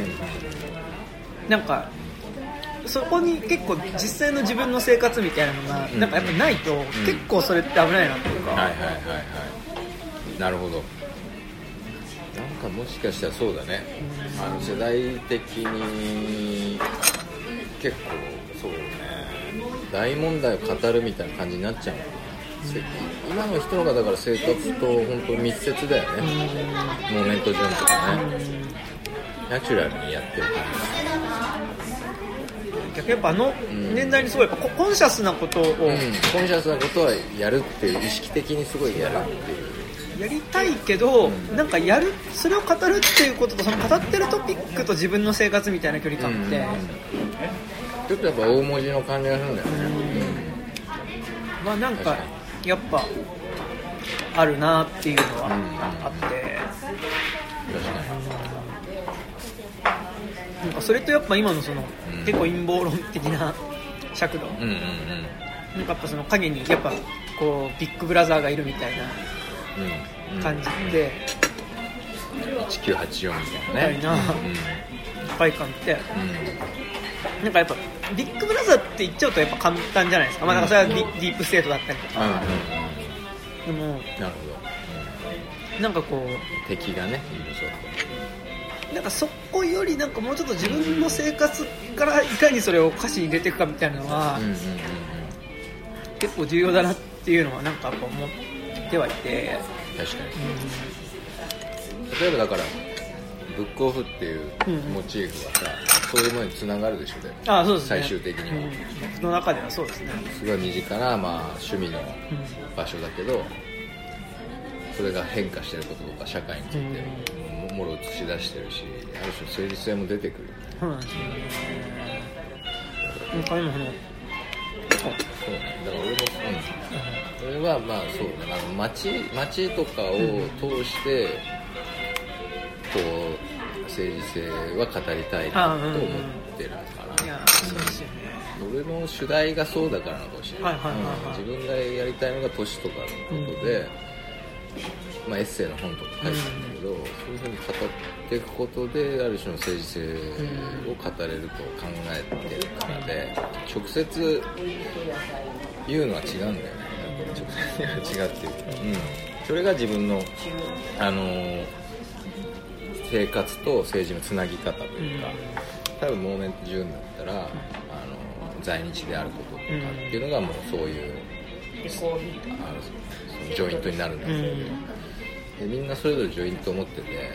なんかそこに結構実際の自分の生活みたいなのがうん。なんかやっぱないと結構それって危ないなっていうか、はいはいはいはい。なるほど。なんかもしかしたらそうだね。あの世代的に結構そうね。大問題を語るみたいな感じになっちゃうのかな。せ今の人の方だから生活と本当密接だよね。モーメントジョンとかね。ナチュラルにやってる感やっぱあの年代にすごいやっぱココンシャスなことをコンシャスなことはやるっていう意識的にすごいやるっていう。やりたいけど、うん。なんかやるそれを語るっていうこととその語ってるトピックと自分の生活みたいな距離感って、ちょっとやっぱ大文字の感じがするんだよね、まあなんかやっぱあるなっていうのはうんあって、確かなんかそれとやっぱ今のその、うん結構陰謀論的な尺度、にうんうん。なんかやっぱその影にやっぱこうビッグブラザーがいるみたいなうんうん。感じで、1984みたいなね。みたいな。スパイ感って。うん。なんかやっぱビッグブラザーって言っちゃうとやっぱ簡単じゃないですか、まあ、なんかそれはディ,、ディープステートだったりとうんうんか、でも。なるほど。なんかこう。敵がねなんかそこよりなんかもうちょっと自分の生活からいかにそれを歌詞に入れていくかみたいなのは、うんうんうん結構重要だなっていうのはなんかやっぱ思ってはいて、確かに。例えばだからブックオフっていううんうん。モチーフはさ、そういうものにつながるでしょでもあそうですね。最終的には、うん。僕の中ではそうですね。すごい身近な、まあ、趣味の場所だけどそれが変化してることとか社会についてもろ映し出してるしある種誠実性も出てくるそうなん。ですよねなん。かでもそのそうねだから俺も、うん、俺はまあそうねあの街街とかを通して、こう政治性は語りたいなと思ってるかな、いやそうですよね俺の主題がそうだからなのかもしれない,、自分がやりたいのが都市とかのことで、まあ、エッセイの本とか書いてるんだけど、そういうふうに語っていくことである種の政治性を語れると考えてるからで直接言うのは違うんだよね。直接違うっていうか、うん、それが自分のあのー生活と政治のつなぎ方というか、多分モーメント10になったら、あの在日であることとかっていうのがもうそういうあのジョイントになるんだけど、でみんなそれぞれジョイントを持ってて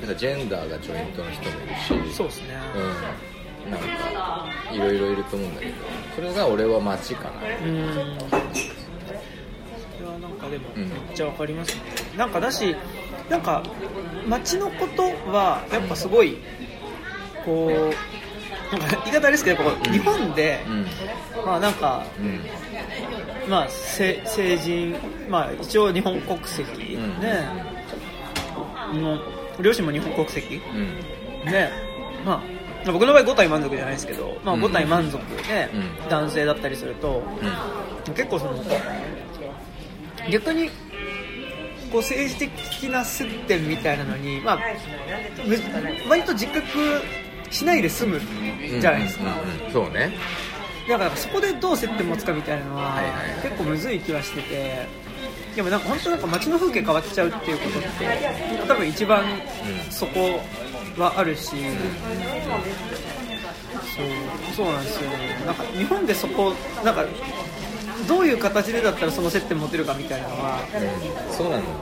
なんかジェンダーがジョイントの人もいるし。そうですね。うん、なんかいろいろいると思うんだけど。それが俺は街かな、うん。それはなんかでもうん。めっちゃわかりますね、なんかだしなんか街のことはやっぱすごいこう言い方あれですけどこう日本で、うん。まあなんかうん。まあせ成人まあ一応日本国籍ん。ね、の両親も日本国籍うん。ね。まあ僕の場合5体満足じゃないですけど、まあ、うん。5体満足でうん。男性だったりすると、うん。結構その逆にこう政治的な接点みたいなのに、まあ、む割と自覚しないで済むじゃないですか、うんうんうん。そうね。だからそこでどう接点持つかみたいなのははいはいはい。結構むずい気はしてて。でもなんか本当なんか街の風景変わっちゃうっていうことって多分一番そこはあるし、そうそうなんですよね。なんか日本でそこなんかどういう形でだったらその接点持てるかみたいなのはそうなんだよ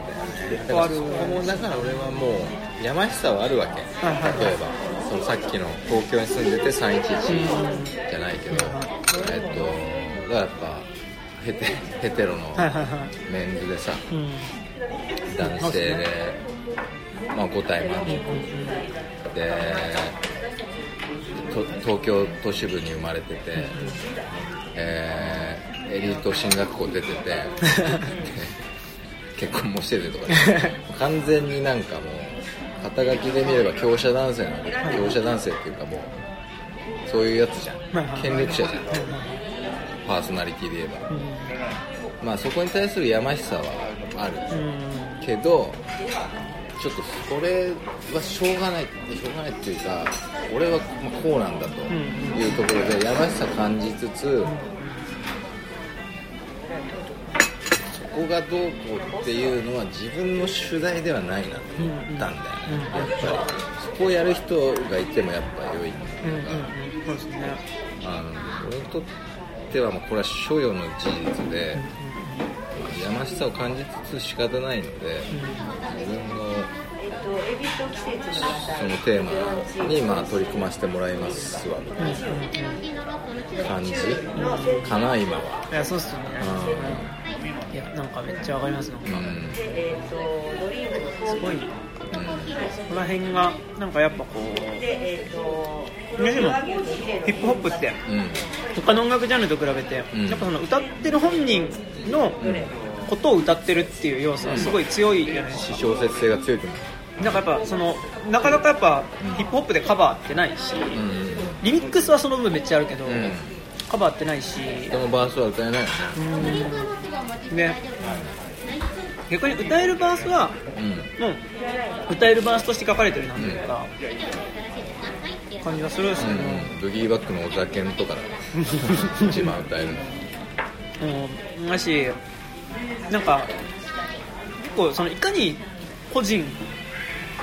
だからそこもだから俺はもう山下はあるわけ、はいはい。例えばそのさっきの東京に住んでて311じゃないけど、えっとだからやっぱヘテヘテロのメンズでさうん。男性で、まあ、5体満足でと東京都市部に生まれてて、えーエリート進学校出てて 結婚もしててとか、完全になんかもう肩書きで見れば強者男性なんで強者男性っていうかもうそういうやつじゃはいはいん権力者じゃん。パーソナリティで言えば。まあそこに対するやましさはある。うん。けどちょっとそれはしょうがない。しょうがないっていうか俺はまあこうなんだというところでやましさ感じつつそこがどうこうっていうのは自分の主題ではないなと思ったんだよね。やっぱりそこをやる人がいてもやっぱ良いうんうんうん。そうですね。あの俺にとってはもうこれは所与の事実で、まあやましさを感じつつ仕方ないので、自分のそのテーマにまあ取り組ませてもらいますわみたいな感じかな今は。いやそうっすよね。いやなんかめっちゃわかりますなんか。うん。すごいなそこら辺がなんかやっぱこうでもヒップホップって。うん。うん他の音楽ジャンルと比べて、うん。やっぱその歌ってる本人のことを歌ってるっていう要素がすごい強いじゃないですか、小説性が強いと思なんかやっぱそのなかなかやっぱヒップホップでカバーってないし、う。うん。リミックスはその分めっちゃあるけど、うんカバーってないし、人のバースは歌えないよね。うん。で逆に歌えるバースはうん。歌えるバースとして書かれてるなというか、感じがするんですけど、うん。うん、ブギーバックのお酒とかだ一番歌えるの。うん、だしなんか結構そのいかに個人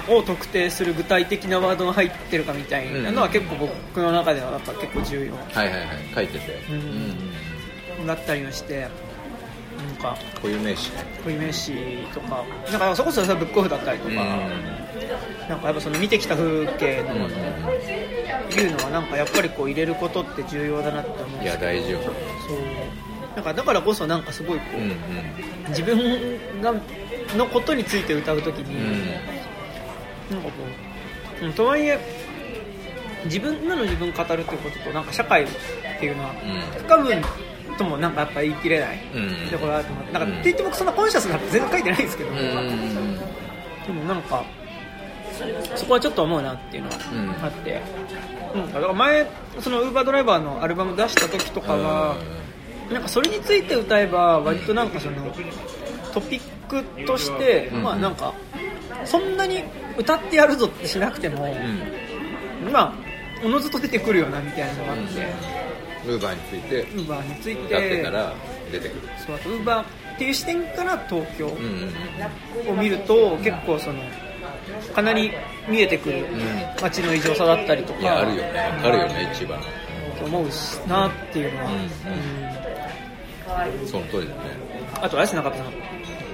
を特定する具体的なワードが入ってるかみたいなのはうん結構僕の中ではやっぱ結構重要。はいはいはい。書いてて。うん。だったりはしてなんか固有名詞。ね固有名詞とか。なんかそれこそさブックオフだったりとか、なんかやっぱその見てきた風景のものいうのはなんかやっぱりこう入れることって重要だなって思ういや大事よ。そう。なんかだからこそなんかすごいこう、うんうん。自分がのことについて歌うときに、うんなん。かこううんとはいえ自分今の自分を語るっていうこととなんか社会っていうのは不可分ともなんかやっぱ言い切れないうん。ところがあると思ってなんかうん。って言って僕そんなコンシャスなって全然書いてないんですけど、でもなんかそこはちょっと思うなっていうのはうん。あって、うん、だから前そのウーバードライバーのアルバム出した時とかは、なんかそれについて歌えば割となんかそのトピックとして、うん。まあなんかそんなに歌ってやるぞってしなくても、うん。まあおのずと出てくるよなみたいなのがあって、ウーバーについて。ウーバーについて。歌ってたら出てくる。そうあとウーバーっていう視点から東京を見ると結構そのかなり見えてくる街の異常さだったりとか、いやあるよね。わかるよね一番。と思うしなっていうのは、うんうん。その通りだね。あとあれですねなんかそのし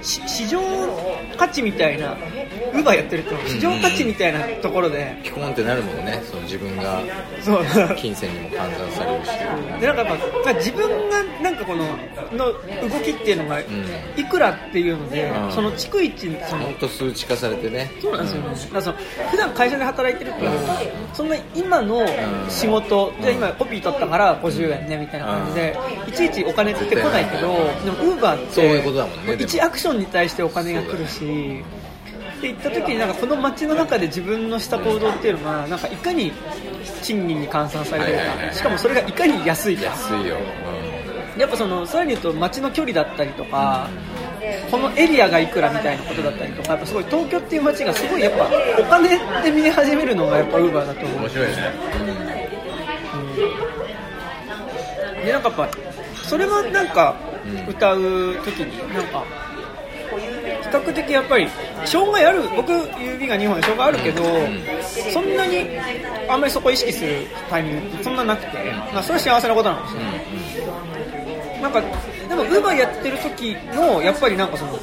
市場価値みたいなウーバーやってると市場価値みたいなところで、ピコンってなるもんね。その自分が金銭にも換算されるし。でなんかやっぱ自分がなんかこのの動きっていうのがん。いくらっていうので、うん。その逐一その本当数値化されてね。そうなんですよ。ね、だからその普段会社で働いてると、そん。な今の仕事、じゃあ今コピー取ったから50円ねみたいな感じで、いちいちお金って来ないけど、でもウーバーってそういうことだもんねでも。1アクションに対してお金が来るし、って言った時になんかこの街の中で自分のした行動っていうのがなんかいかに賃金に換算されてるか、はいはいはいしかもそれがいかに安いか。安いよ、やっぱそのさらに言うと街の距離だったりとか、このエリアがいくらみたいなことだったりとかやっぱすごい東京っていう街がすごいやっぱお金で見え始めるのがやっぱウーバーだと思う。うん、面白いね、でなんかやっぱそれはなんかうん歌う時になんか比較的やっぱり障害ある僕指が2本で障害あるけど、そんなにあんまりそこ意識するタイミングってそんななくて、まあ、それは幸せなことなんですよ。なんかでもウーバーやってる時のやっぱりなんかその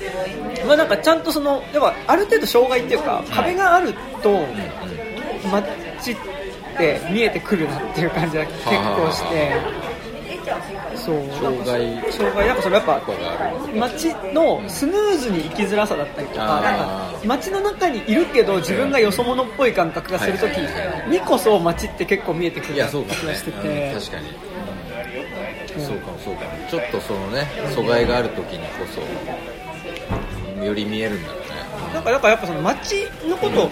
まあなんかちゃんとそのやっぱある程度障害っていうか壁があると街って見えてくるなっていう感じが結構して障害。障害。なんかそのやっぱ街のスムーズに生きづらさだったりとかあー。なんか街の中にいるけど自分がよそ者っぽい感覚がするときにこそ街って結構見えてくいる気がしてて、うん確かに、そうかもそうかも。ちょっとそのね阻害がある時にこそより見えるんだろうね。なんかやっぱその街のことを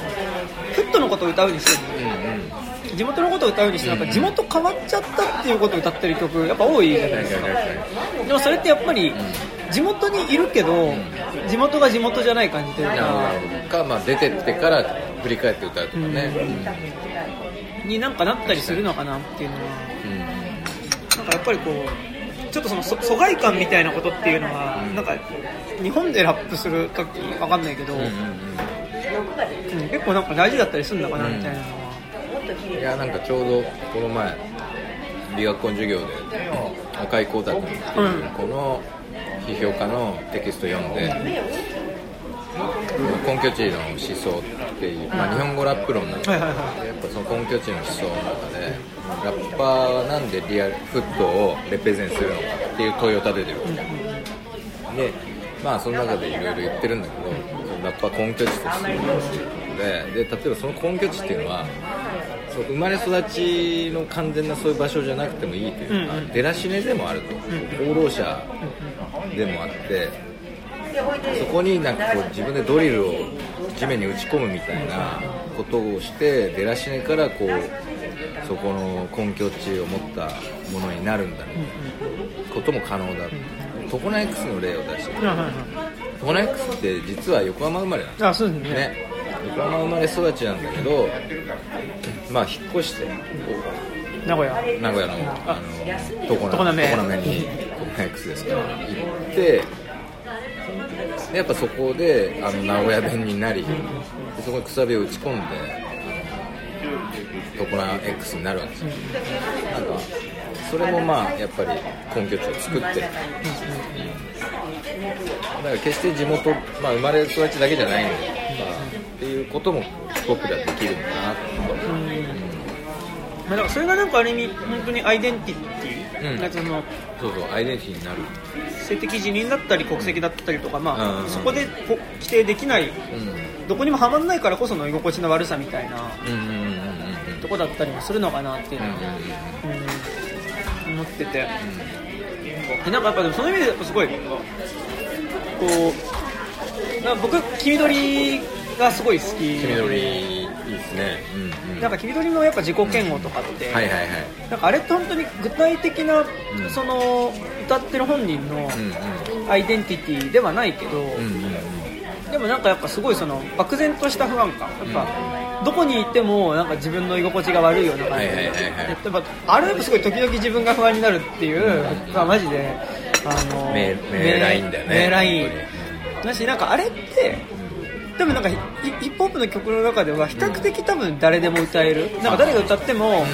フットのことを歌うにしてもうんうん地元のことを歌うにしてもなんか地元変わっちゃったっていうことを歌ってる曲やっぱ多いじゃないですか。でもそれってやっぱり地元にいるけど地元が地元じゃない感じというかど。か、まあ、出てってから振り返って歌うとかね。になんかなったりするのかなっていうのは。うんうん。なんかやっぱりこうちょっとそのそ疎外感みたいなことっていうのは、なんか日本でラップする時わかんないけど、うんうんうん結構なんか大事だったりするのかなみたいなのは、うん。いやなんかちょうどこの前美学校授業で赤井光太君っていうこの批評家のテキスト読んで根拠地の思想っていう、まあ、日本語ラップ論なんだけど、はいはいはやっぱその根拠地の思想の中でラッパーはなんでリアルフットをレペゼンするのかっていう問いを立ててるわけでまあその中でいろいろ言ってるんだけどラッ根拠地としていでで例えばその根拠地っていうのはそう生まれ育ちの完全なそういう場所じゃなくてもいいというか、うんうん。出だしねでもあると、放浪者でもあってそこになんかこう自分でドリルを地面に打ち込むみたいなことをして出だしねからこうそこの根拠地を持ったものになるんだみたいなことも可能だ。トコナ X の例を出してはいはいはいトコナ X って実は横浜生まれなんですあそうですね。ね。横浜生まれ育ちなんだけどまあ引っ越して名古屋。名古屋のあの常常滑。常滑にトコナ X ですから行ってでやっぱそこであの名古屋弁になりでそこにくさびを打ち込んでトコナ X になるわけですよ。なんかそれもまあやっぱり根拠地を作ってるだから決して地元、まあ、生まれ育ちだけじゃないので、まあ、っていうこともヒップホップできるんだなと。うん。まあ、だからそれがなんかある意味本当にアイデンティティ、うん。なんかそのそうそうアイデンティティになる。性的自認だったり国籍だったりとか、まあうんそこでこ規定できないうん。どこにもはまんないからこその居心地の悪さみたいなとこだったりもするのかなっていうのは、うん思ってて、でなんかやっぱでもその意味でやっぱすごいこうなんか僕黄緑がすごい好き。黄緑いいですね。うんうん。なんか黄緑のやっぱ自己嫌悪とかって、はいはいはい。なんかあれって本当に具体的な、ん。その歌ってる本人のうんアイデンティティではないけど、うんうんうん。でもなんかやっぱすごいその漠然とした不安感。やっぱ、どこにいてもなんか自分の居心地が悪いような感じで、はいはいはあれやっぱすごい時々自分が不安になるっていう、まあマジであの名名ラインだよね。名ライン。だしなんかあれって多分なんかヒヒップホップの曲の中では比較的多分誰でも歌える、なんか誰が歌っても、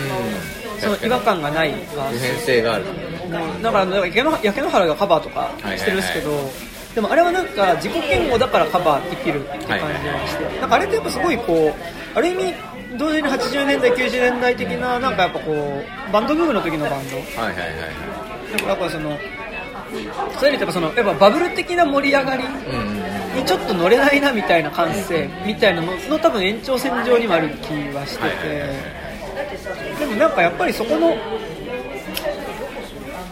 その違和感がないが普遍性がある。もうだからなんか焼け野原がカバーとかしてるんですけど、でもあれはなんか自己嫌悪だからカバーできるっていう感じがして、なんかあれってやっぱすごいこうある意味同時に80年代90年代的ななんかやっぱこうバンドブームの時のバンド。はいはいはいなんかやっぱそのそういう意味でやっぱそのやっぱバブル的な盛り上がりにちょっと乗れないなみたいな感性みたいなのの多分延長線上にもある気はしてはいはいてでもなんかやっぱりそこの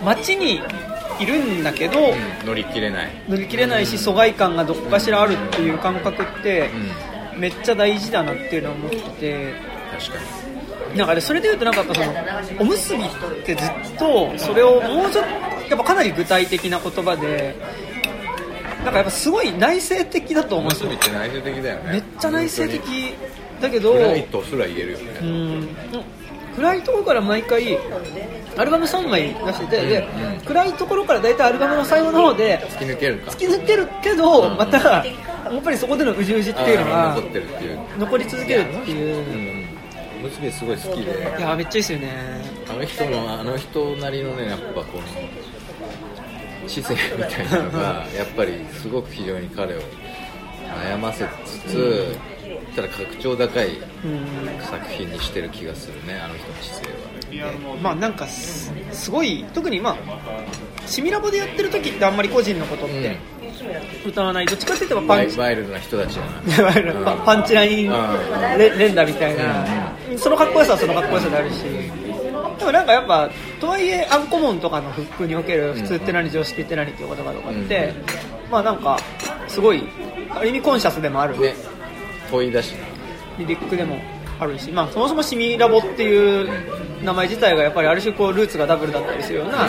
街にいるんだけどうん乗り切れない。乗り切れないし疎外感がどこかしらあるっていう感覚ってうんめっちゃ大事だなっていうのを思ってて。確かなんかねそれでいうとなんかそのおむすびってずっとそれをもうちょっとやっぱかなり具体的な言葉でなんかやっぱすごい内省的だと思うんですよ。すびって内省的だよね。めっちゃ内省的だけどフライトすら言えるよね。うん暗いところから毎回アルバム3枚出してて、で暗いところから大体アルバムの最後の方で突き抜けるか。突き抜けるけど、うん。またやっぱりそこでのうじうじっていうのが残ってるっていう。残り続けるっていう。う、ん。おむすごい好きで。いやめっちゃいいですよね。あの人のあの人なりのねやっぱこの知性みたいなのがやっぱりすごく非常に彼を悩ませつつ、ただ格調高いうん。作品にしてる気がするねあの人の知性は。まあなんかすすごい特にまあシミラボでやってる時ってあんまり個人のことって歌わない。どっちかっていうとパワンチ。イワイルドな人たちがいわゆるパパンチライン連打みたいな、そのかっこよさはそのかっこよさであるし、でもなんかやっぱ、とはいえ、アンコモンとかのフックにおける普通って何、常識って何っていう言葉とかって、まあなんか、すごい、ある意味コンシャスでもある、ね問い出し。なリリックでもあるし、まあそもそもシミラボっていう名前自体がやっぱりある種こうルーツがダブルだったりするような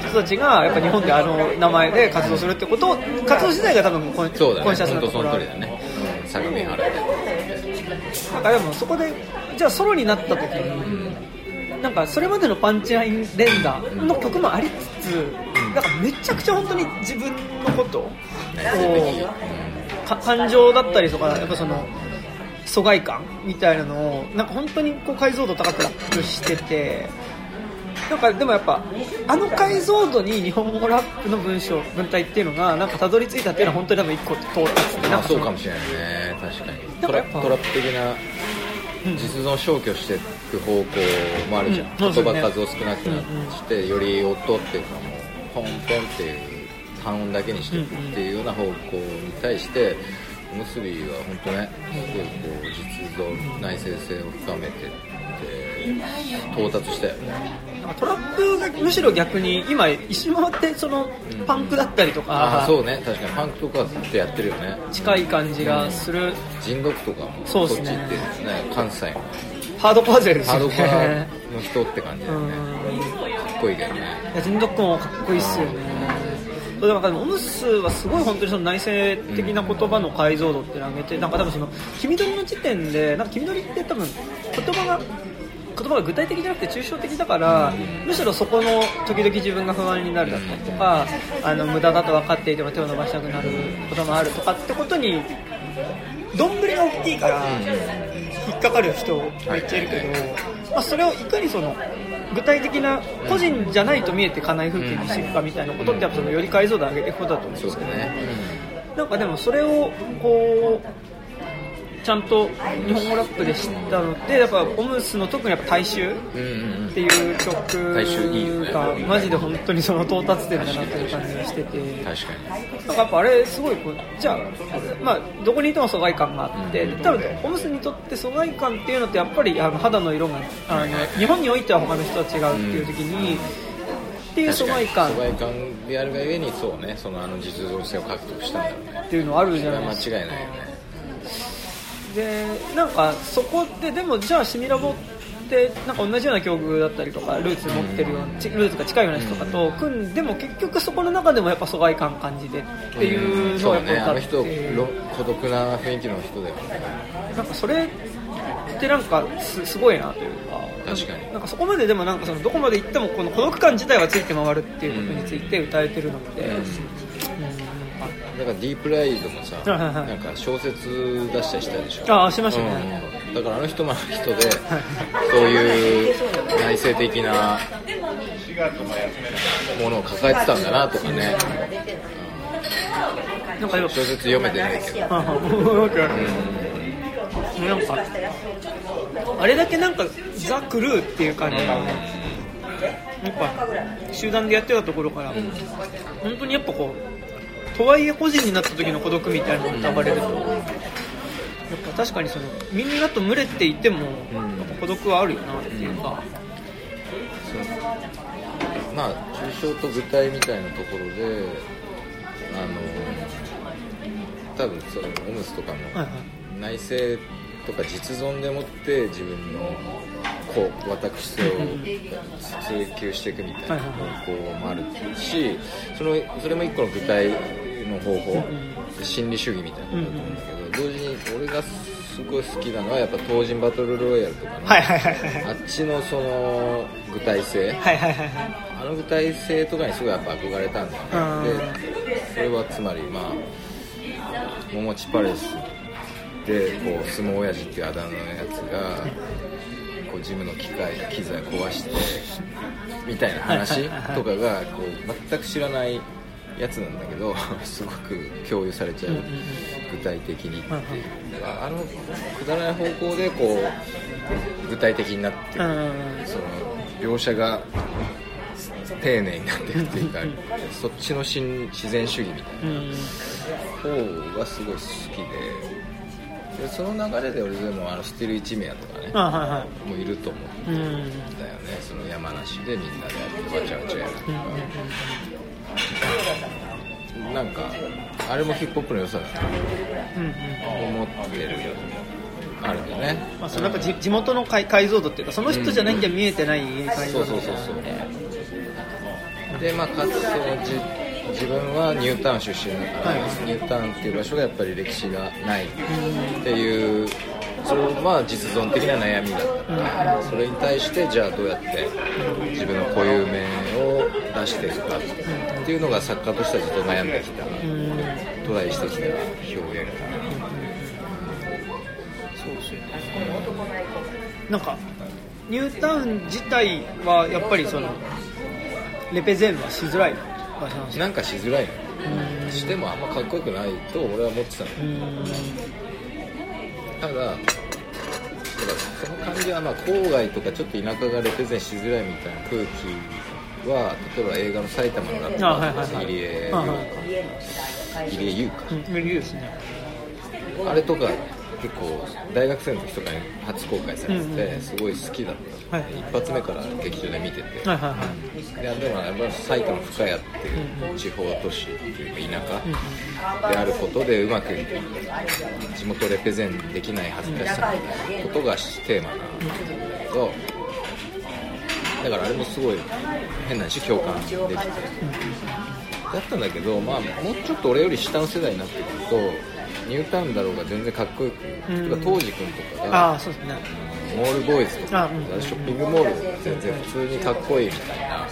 人たちがやっぱ日本であの名前で活動するってことを活動自体が多分コン,、そうだね。コンシャスなところ。あるの通りだね、うん、相模原で。なんかでもそこでじゃあソロになった時に、なんかそれまでのパンチライン連打の曲もありつつ、なんかめちゃくちゃ本当に自分のことをか感情だったりとかやっぱその疎外感みたいなのをなんか本当にこう解像度高くラップしててなんかでもやっぱあの解像度に日本語ラップの文章文体っていうのがなんかたどり着いたっていうのは本当に多分一個到達ってなんまあそうかそのかもしれないね。確かに。トラトラップ的な実存消去していく方向もあるじゃん、うん。言葉数を少なくなって、より音っていうかもうポンポンっていう単音だけにしていくっていうような方向に対しておむすびは本当ねすごいこう実存内省性を深めてって到達したよねトラップがむしろ逆に今一周回ってそのパンクだったりとあかあそうね確かにパンクとかってやってるよね。近い感じがする。人読とかもそうっすね。っち行ってるね関西の。ハードコア勢ですよハードコアねの人って感じだよね。かっこいいけどね。いやジンドックもかっこいいっすよねでもオムスはすごい本当にその内省的な言葉の解像度って上げてなんか多分その黄緑の時点でなんか黄緑って多分言葉が言葉が具体的じゃなくて抽象的だから、むしろそこの時々自分が不安になるだったりとか、あの無駄だと分かっていても手を伸ばしたくなることもあるとかってことにどんぶりが大きいから引っかかる人めっちゃいるけど、まあ、それをいかにその具体的な個人じゃないと見えてかない風景にしていくかみたいなことってやっぱそのより解像度を上げていくことだと思うんですけどね、なんかでもそれをこうちゃんと日本語ラップで知ったのってやっぱオムスの特にやっぱ大衆っていう曲がマジで本当にその到達点だなっていう感じがしてて。確かなんかやっぱあれすごいこうじゃあまあどこにいても疎外感があって多分オムスにとって疎外感っていうのってやっぱりあの肌の色があの日本においては他の人とは違うっていう時に、っていうに疎外感。疎外感であるがゆえにそうねそのあの実像性を獲得したんだろうね。っていうのはあるじゃないですか。違いないよねでなんかそこででもじゃあシミラボってなんか同じような境遇だったりとかルーツ持ってるようなちルーツが近いような人とかと組んでも結局そこの中でもやっぱ疎外感感じてっていうのそうをやっぱ歌っねあの人てろ孤独な雰囲気の人だよね。なんかそれってなんかすすごいなというか。確かに。なんかそこまででもなんかそのどこまで行ってもこの孤独感自体はついて回るっていうことについて歌えてるのって、うんなんかディープライドもさはいはいはい。なんか小説出したりしたでしょ。ああしましたね、うん。だからあの人もあの人でそういう内省的なものを抱えてたんだなとかね。なんか小説読めてないけど。あわか。るなんかあれだけなんかザ・クルーっていう感じ。がやっぱ集団でやってたところから。本当にやっぱこうとはいえ個人になった時の孤独みたいなのが歌われると。やっぱ確かにそのみんなと群れていてもやっぱ孤独はあるよなっていうか。まあ抽象と具体みたいなところであの多分そのオムスとかも内省とか実存でもって自分のこう私性を追求していくみたいな方向もあるしそのそれも一個の具体の方法心理主義みたいなことだと思うんだけど同時に俺がすごい好きなのはやっぱ東人バトルロイヤルとかのあっちのその具体性あの具体性とかにすごいやっぱ憧れたんだよねでそれはつまりまあ桃地パレスでこう相撲親父っていうあだ名のやつがこうジムの機械機材壊してみたいな話とかがこう全く知らないやつなんだけど すごく共有されちゃう具体的にっていう。あのくだらない方向でこう具体的になってその描写が丁寧になっていくっていうかそっちの新自然主義みたいうんな方がすごい好きででその流れで俺でもあのスティル一名とかねあはいはい。もういると思うんうんだよねその山梨でみんなでやってわちゃわちゃやるとか。なんかあれもヒップホップの良さだとうんうん思ってるよあるんだね。まあ、そのやっぱじ地元の解解像度っていうかその人じゃなきゃ見えてない解像度そうそうそうそう。でまあかつそのじ自分はニュータウン出身だから、ニュータウンっていう場所がやっぱり歴史がないっていうそれまあ実存的な悩みだった。から、それに対してじゃあどうやって自分の固有名を出していくかっていうのが作家としてはずっと悩んできた。トライしてきた表現そうですよねなんかニュータウン自体はやっぱりそのレペゼンはしづらい。なんかしづらいの。してもあんまかっこよくないと俺は思ってたの。ただだからその感じはまあ郊外とかちょっと田舎がレペゼンしづらいみたいな空気は例えば映画の埼玉のラッパあはいはいはい。ー入江はいはい入江優かうん無理ですね。あれとか結構大学生の時とかに初公開されててすごい好きだった、はい。一発目から劇場で見てて、はいはいはい。ででもやっぱ埼玉深谷っていう地方都市っていうか田舎であることでうまく地元レペゼンできない恥ずかしさみたいなことがテーマなんだけどだからあれもすごい変な話共感できて。だったんだけど、まあ、もうちょっと俺より下の世代になってくるとニュータウンだろうが全然かっこよく、うんとか当時君とかあがあそうですねモールボーイズとかあうん。ショッピングモールが全然普通にかっこいいみたいなか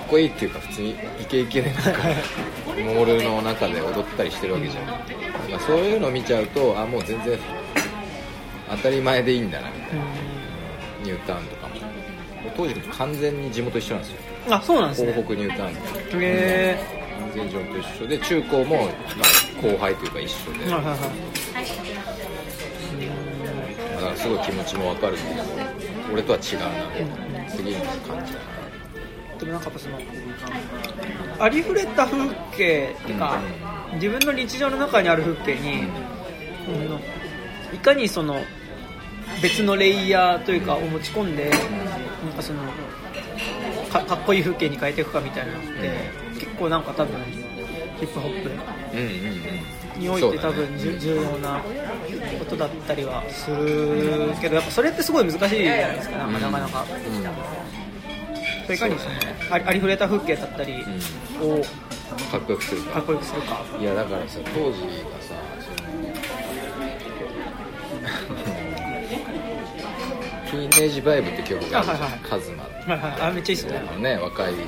っこいいっていうか普通にイケイケでなんかモールの中で踊ったりしてるわけじゃん、なんかそういうのを見ちゃうとあもう全然当たり前でいいんだなみたいなニュータウンとかも。当時完全に地元一緒なんですよ。あそうなんですね。東北ニュータウンで。へ完全に地元一緒で中高も、まあ、後輩というか一緒で、えはいはいはいだからすごい気持ちも分かるんだけど俺とは違うな次の感じだでもなんかそのありふれた風景っていうか、自分の日常の中にある風景に、うんいかにその別のレイヤーというかを持ち込んで、なんかそのかかっこいい風景に変えていくかみたいなのって、結構なんか多分ヒップホップ。なうんうんうんにおいて多分、じゅ重要なことだったりはするけどやっぱそれってすごい難しいじゃないですかなん。かなか。なか。それいかにそのありありふれた風景だったりをかっこよくするか。かっこよくするか。いやだからさ当時がさその「ティーネージバイブ」って曲があるじゃん。あはいはい。カズマはいはい、あめっちゃいいっすね。ね若いテ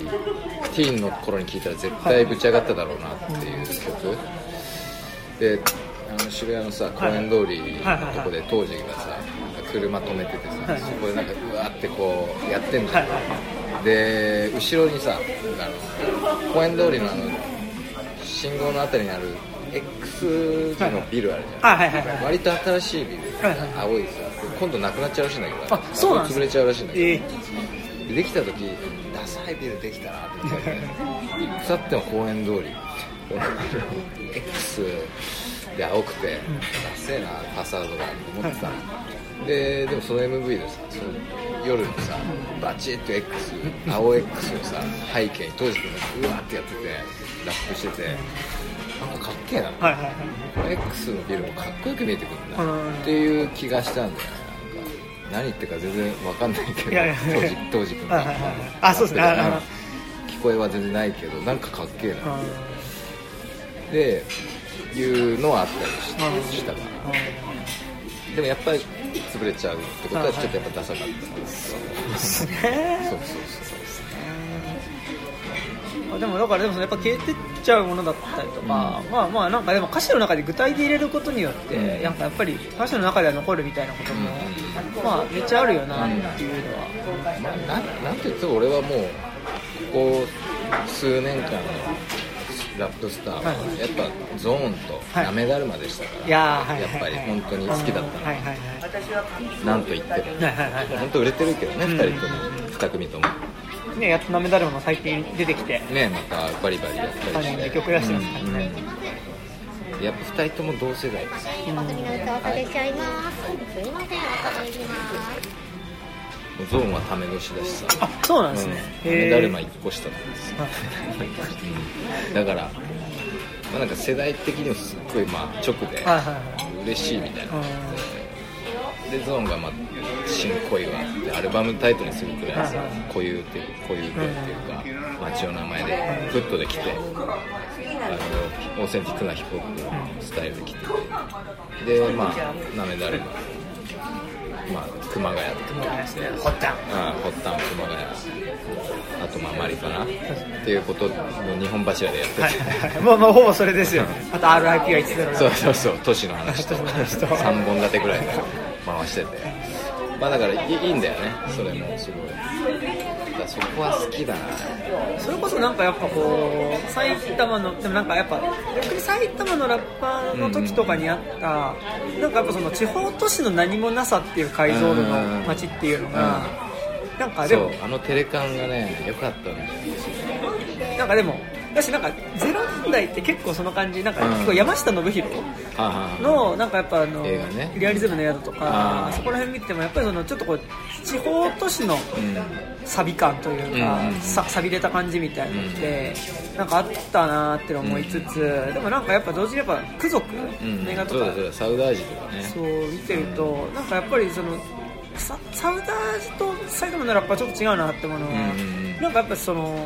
ィーンの頃に聴いたら絶対ぶち上がっただろうなっていう曲であの渋谷のさ公園通りのとこで当時がさなんか車止めててさはいそこでなんかうわーってこうやってんだよ。で後ろにさあの公園通りのあの信号のあたりにある X 字のビルあるじゃん、いはいはい割と新しいビル、青いさ今度なくなっちゃうらしいんだけど。あそうなん潰れちゃうらしいんだけど、えでできた時ダサいビルできたなって。腐っても公園通り X で青くてダセえなファサードがって思ってた。のででもその MV でさその夜にさバチッと X 青 X をさ背景に当時君がうわーってやっててラップしててなんかかっけえな、いはいはいはい。この X のビルもかっこよく見えてくるんだ。うんっていう気がしたんだよ。ねなんか何言ってるか全然わかんないけど当時当時君が。はいはいはいあそうですね。聞こえは全然ないけどなんかかっけえな。あでいうのはあったりしたからーでもやっぱり潰れちゃうってことはちょっとやっぱダサかったですねそうそうそうあでもだからでもやっぱ消えてっちゃうものだったりとか、まあまあなんかでも歌詞の中で具体で入れることによって、うん。なんかやっぱり歌詞の中では残るみたいなことも、まあめっちゃあるよなっていうのは、まあ、なんなんて言っても俺はもうここ数年間のラップスターははい。やっぱゾーンとはい。なめだるまでしたから、いやーはいやっぱり本当に好きだったの、はいはいはい。なんと言っても。はいはいはい。本当売れてるけどね、うん2人とも。2組ともねやっとなめだるまも最近出てきて。ねまたバリバリやった3りして。曲出してますからね、うんやっぱ2人とも同世代です。お先に歌わされちゃい。ます。すい。ません、お答えします。ゾーンはため年だしさ。あそうなんですね、うん、だるま1個下なんですよ。だから、まあ、なんか世代的にもすっごいまあ直で嬉しいみたいな。うん。でゾーンがまあ新恋があってアルバムタイトルにするくらいさ固有っていう固有っていうか街の名前でフットで来てあのオーセンティックなヒップホップのスタイルで来てて。でまあなめだれままあ熊谷とかですね。ほっちゃん熊谷。あとまあマリかなっていうことの日本柱でやってて、はいはいはい。もうもうほぼそれですよ。ねあと RIP がいつだろうそうそうそう。都市の話と。都市の話と。3本立てぐらいで回しててまあだからいいんだよね。それもすごい。だそこは好きだな。それこそなんかやっぱこう埼玉のでもなんかやっぱ逆に埼玉のラッパーの時とかにあった、なんかやっぱその地方都市の何もなさっていう解像度の街っていうのが、なんかでもそうあのテレカンがね良かったんだよなんかでもだしなんかゼロ年代って結構その感じなんかうん。結構山下信弘のなんかやっぱあの、リアリズムの宿とかそこら辺見てもやっぱりそのちょっとこう地方都市のうん。サビ感というか、さ錆びれた感じみたいなのって、なんかあったなーって思いつつ、でもなんかやっぱ同時にやっぱ空族うん。の映画とか、サウダージとかね。そう見てるとなんかやっぱりそのササウダージと埼玉のラッパーはちょっと違うなって思うのは、なんかやっぱその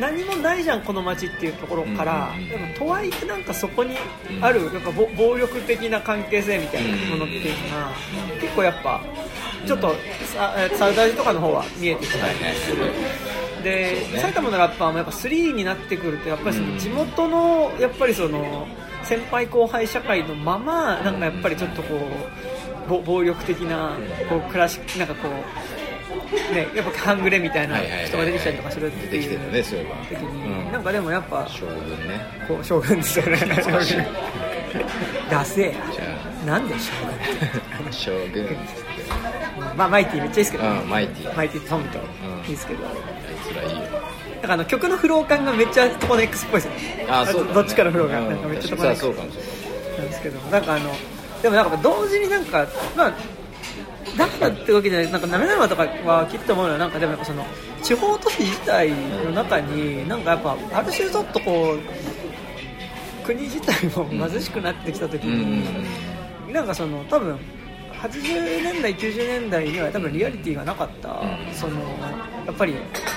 何もないじゃんこの街っていうところから、うんうんうん。でもとはいえなんかそこにあるやっぱぼ暴力的な関係性みたいなものっていうのが、結構やっぱちょっとさサウダージとかの方は見えてきた。りはいはい。で、ね。埼玉のラッパーもやっぱ3になってくるとやっぱりそうん。の地元のやっぱりその先輩後輩社会のままなんかやっぱりちょっとこうぼ暴力的なこう暮らしなんかこうねやっぱ半グレみたいな人が出てきたりとかするっていうるねそういえば。時に、うんなんかでもやっぱ将軍ね。こう将軍ですよね。懐かしいダセえな。んで将軍あ将軍。まあマイティめっちゃいいですけど、ね。うんマイティマイティとトムとうん。いいですけど、あいつらいいよ。なんかあの曲のフロー感がめっちゃトコネ X っぽいですよね。あそうどっちからフローがうんなんかめっちゃトコネ確 X かにそうかもしれない。なんですけどなんかあのでもなんか同時になんかまあだからってわけじゃない。なんかなめなめとかはきっと思うのはなんかでもやっぱその地方都市自体の中になんかやっぱある種ちょっとこう国自体も貧しくなってきた時に、なんかその多分80年代90年代には多分リアリティがなかった、うん。そのやっぱり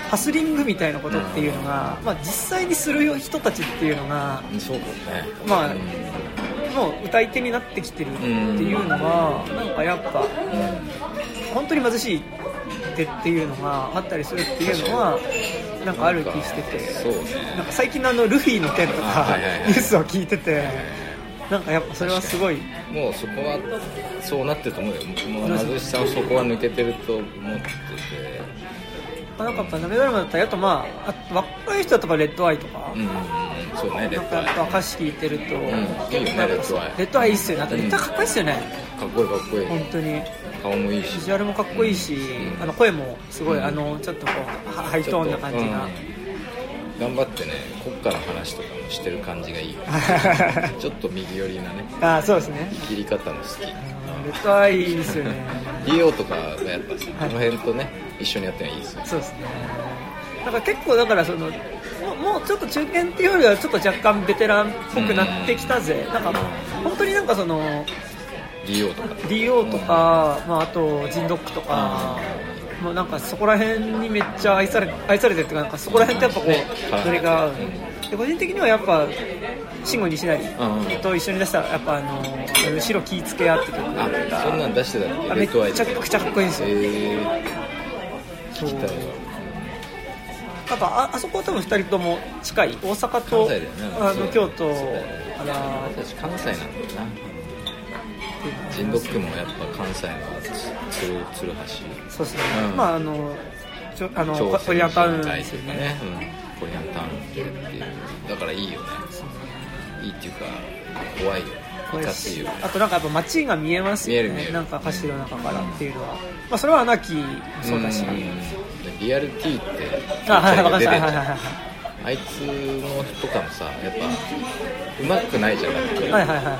ハスリングみたいなことっていうのが、まあ、実際にする人たちっていうのがうんそうね。まあうんもう歌い手になってきてるっていうのは、なんかやっぱ本当に貧しい手っていうのがあったりするっていうのはなんかある気しててそうね。なんか最近のあのルフィの件とかはいはいはい。ニュースを聞いててなんかやっぱそれはすごいもうそこはそうなってると思うよ。もう貧しさをそこは抜けてると思っててなんかやっぱなめだるまだったりあとまああ若い人だとかレッドアイとか、うんうんうんそうねレなんかやっッドアイ。ぱ歌詞聞いてると、んいいよねレッドアイ。レッドアイいいっすよね。あとレッドアイかっこいいっすよね、かっこいいかっこいい。本当に。顔もいいし。ビジュアルもかっこいいし、うん。あの声もすごい、うん。あのちょっとこうハハイトーンな感じが、うん。頑張ってね国家の話とかもしてる感じがいい。よ ちょっと右寄りなね。ああそうですね。切り方も好きレッいいですよね。リオとかがやっぱさこの辺とね一緒にやっていいですよそうですね。なんか結構だからそのもうもうちょっと中堅っていうよりはちょっと若干ベテランっぽくなってきたぜ、なんか本当になんかそのリオとか。DO とか、まあ、あとジンドックとか、もうなんかそこら辺にめっちゃ愛され愛されてるっていうかなんかそこら辺ってやっぱこね。うノリが合うで個人的にはやっぱ慎吾西成うんと一緒に出したやっぱあの後ろ気ぃつけ合って曲。あがそんなん出してたっけ？あめっちゃくちゃかっこいいんですよ、えー、聞きたいわ。あとああそこは多分2人とも近い。大阪と、ね。あの京都そうだよから私関西なんだよな。ジンドックもやっぱ関西のつ鶴鶴橋。そうですね、うん。まああのちょあのコリアンタウン人ですよねね、うん、コリアンタウンっていうだからいいよねいいっていうか怖いよいかついよあとなんかやっぱ街が見えますよね見える見えるなんか歌詞の中からっていうのは、まあ、それはアナキーそうだし、リアル T ってあはいはいわかりま出てんじゃんしたはいはいはいあいつのとかもさやっぱうまくないじゃんだってはいはいは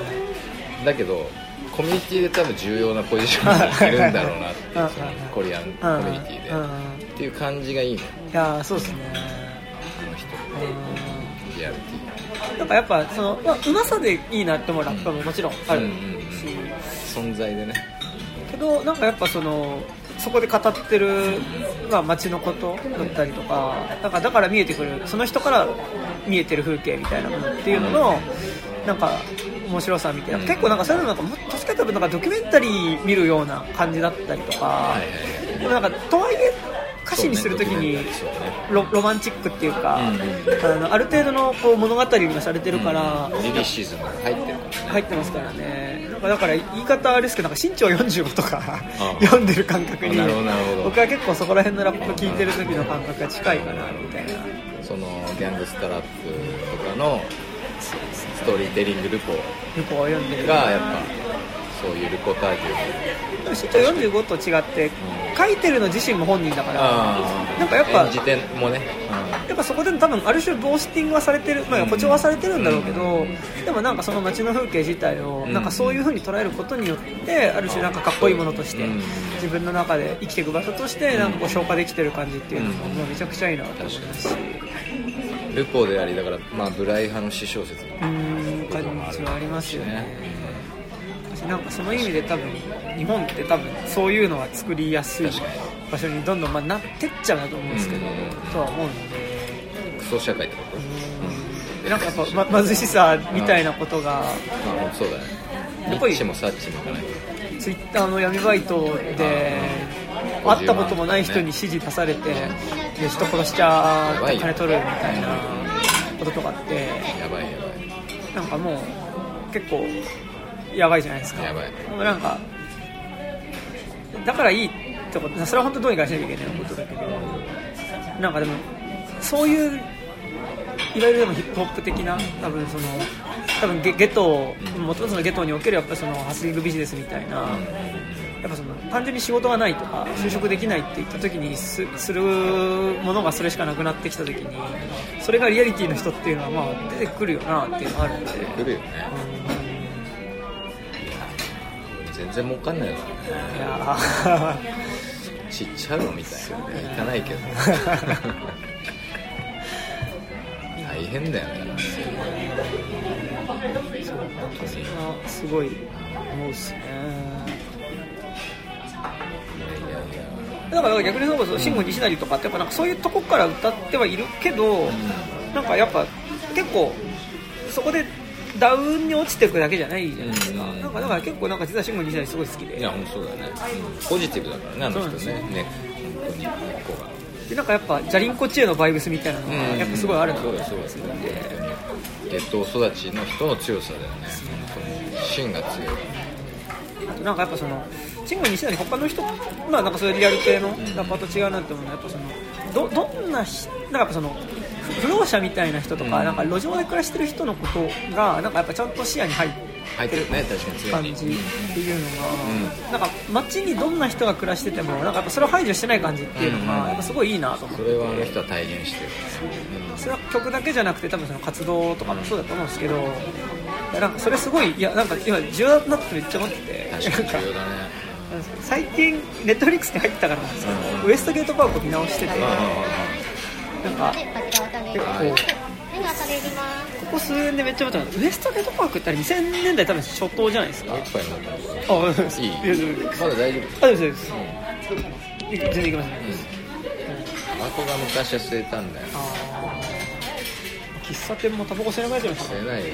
いだけどコミュニティで多分重要なポジションにいるんだろうなっていうそのコリアンコミュニティでっていう感じがいいねいやそうですねリアル T んなんかやっぱその、まあ、うまさでいいなって思うラップももちろんあるし、存在でね。けどなんかやっぱそのそこで語ってる、まあ、街のことだったりとかなんかだから見えてくるその人から見えてる風景みたいなものっていうのの、なんか面白さみたいな、うん。結構なんかそういうのなんかもっとしか多分なんかドキュメンタリー見るような感じだったりとか、でもなんかとはいえ歌詞にするときにロロマンチックっていうか、うんあのある程度のこう物語がされてるから、リリシズムが入ってる入ってますからね。なんかだから言い方あれですけどなんか身長45とかあ読んでる感覚に。僕は結構そこら辺のラップ聞いてる時の感覚が近いかなみたいな。そのギャングスタラップとかのストーリーテリングルポルポを読んでる。がやっぱそういうルポタージュ身長45と違って書いてるの自身も本人だからあなんかやっぱ演じてもね、やっぱそこで多分ある種ボースティングはされてる、まあ、誇張はされてるんだろうけど、うん。でもなんかその街の風景自体をうん。なんかそういう風に捉えることによってある種なんかかっこいいものとしてうん。自分の中で生きていく場所としてなんかこう消化できてる感じっていうのもうん。もうめちゃくちゃいいなと思います。しうんルポでありだからまあブライ派の詩小説うーん感じはありますよね私なんかその意味で多分日本って多分そういうのは作りやすい場所にどんどんまあなってっちゃうなと思うんですけど、うん。とは思うので。クソ社会ってことでなん。かやっぱ、ま、貧しさみたいなことが、まあそうだねやっぱりツイッターの闇バイトで会ったこともない人に指示出されて、で人殺しちゃやばいよ金取るみたいなこととかってやばい。やなんかもう結構やばいじゃないですか。やばい。でもなんかだからいいってことそれは本当どうにかしなきゃいけないことだけどなんかでもそういういわゆるでもヒップホップ的な多分その多分ゲゲトもともとそのゲトにおけるやっぱそのハスリングビジネスみたいなやっぱその単純に仕事がないとか就職できないって言った時にすするものがそれしかなくなってきた時にそれがリアリティの人っていうのはまあ出てくるよなっていうのがあるんで。来るよね全然儲かんないわ。いやちっちゃうのみたいな。ね。行かないけど。大変だよね。ーそれはすごい思うっすね。だから逆にそうそう慎吾西成とかってやっぱなんかそういうとこから歌ってはいるけど、なんかやっぱ結構そこでダウンに落ちていくだけじゃないじゃないですか、うん。なんかだから結構なんか実は慎吾西成すごい好きで。いや本当そうだね。ポジティブだからねあの人ね。ね本当に根っこが。でなんかやっぱジャリンコチエのバイブスみたいなのがやっぱすごいあるなとそうだそうだ思ってゲット育ちの人の強さだよね。本当に芯が強い。なんかやっぱその慎吾西成他の人まあなんかそういうリアル系のラッパーと違うなって思うのはやっぱそのどどんなひなんかやっぱその不不老者みたいな人とか,、うん。なんか路上で暮らしてる人のことがなんかやっぱちゃんと視野に入って入ってるね確かに感じっていうのが、なんか街にどんな人が暮らしててもなんかやっぱそれを排除してない感じっていうのが、うん。やっぱすごいいいなと思ってそれはあの人は体現してる。それは曲だけじゃなくて多分その活動とかもそうだと思うんですけどいやなんかそれすごいいやなんか今重要だなってめっちゃ思ってて。確かに重要だね。最近ネットフリックスに入ったからなんですけど、うん。ウエストゲートパークを見直してて、うんなんかはい、こ。ここ数年でめっちゃ思ったウエストゲートパークってあれ2000年代多分初頭じゃないですか？いいいやいやいやまだ大丈夫あですです。い全然いけます。ね、タバコが昔は吸えたんだよ。喫茶店もタバコ吸えなくなっちゃいましたね吸えないよ。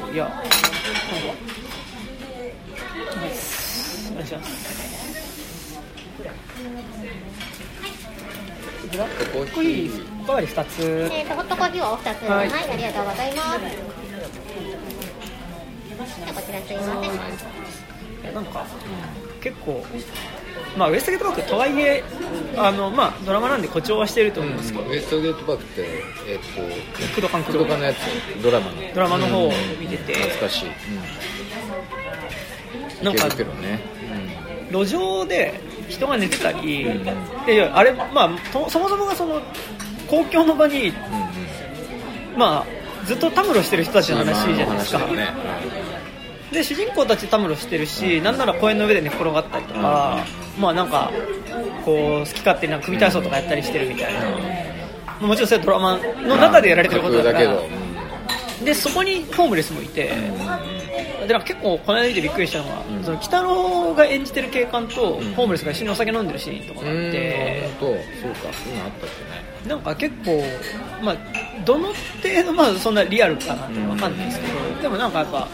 そう。いやなんかはいお願いしますブラックコーヒーおかわり2つ。えっ、と、ホットコーヒーをお二つ。ははいい、ありがとうございます。じゃあこちらすいません。なんか、結構、まあ、ウエストゲートパークとはいえあの、まあ、ドラマなんで誇張はしてると思うんですけど、ウエストゲートパークってえっと工藤官工藤。館のやつドラマの。ドラマの方を見てて、懐かしい、うん、なんかね、路上で人が寝てたり、いやいやあれ、まあ、とそもそもがその公共の場に、うんうん。まあ、ずっとたむろしてる人たちの話じゃないですか、ね。で主人公たちたむろしてるし、なんなら公園の上で寝転がったりとか、まあなんかこう好き勝手にな組体操とかやったりしてるみたいな、もちろんそれはドラマの中でやられてることだから、架空だけど、でそこにホームレスもいて、でなんか結構この間見てびっくりしたのが、その北野が演じてる警官とホームレスが一緒にお酒飲んでるシーンとかうん、があって、本当。そうか。今あったっけね。なんか結構、まあ、どの程度、まあ、そんなリアルかなってわかんないですけど、でもなんかやっぱ、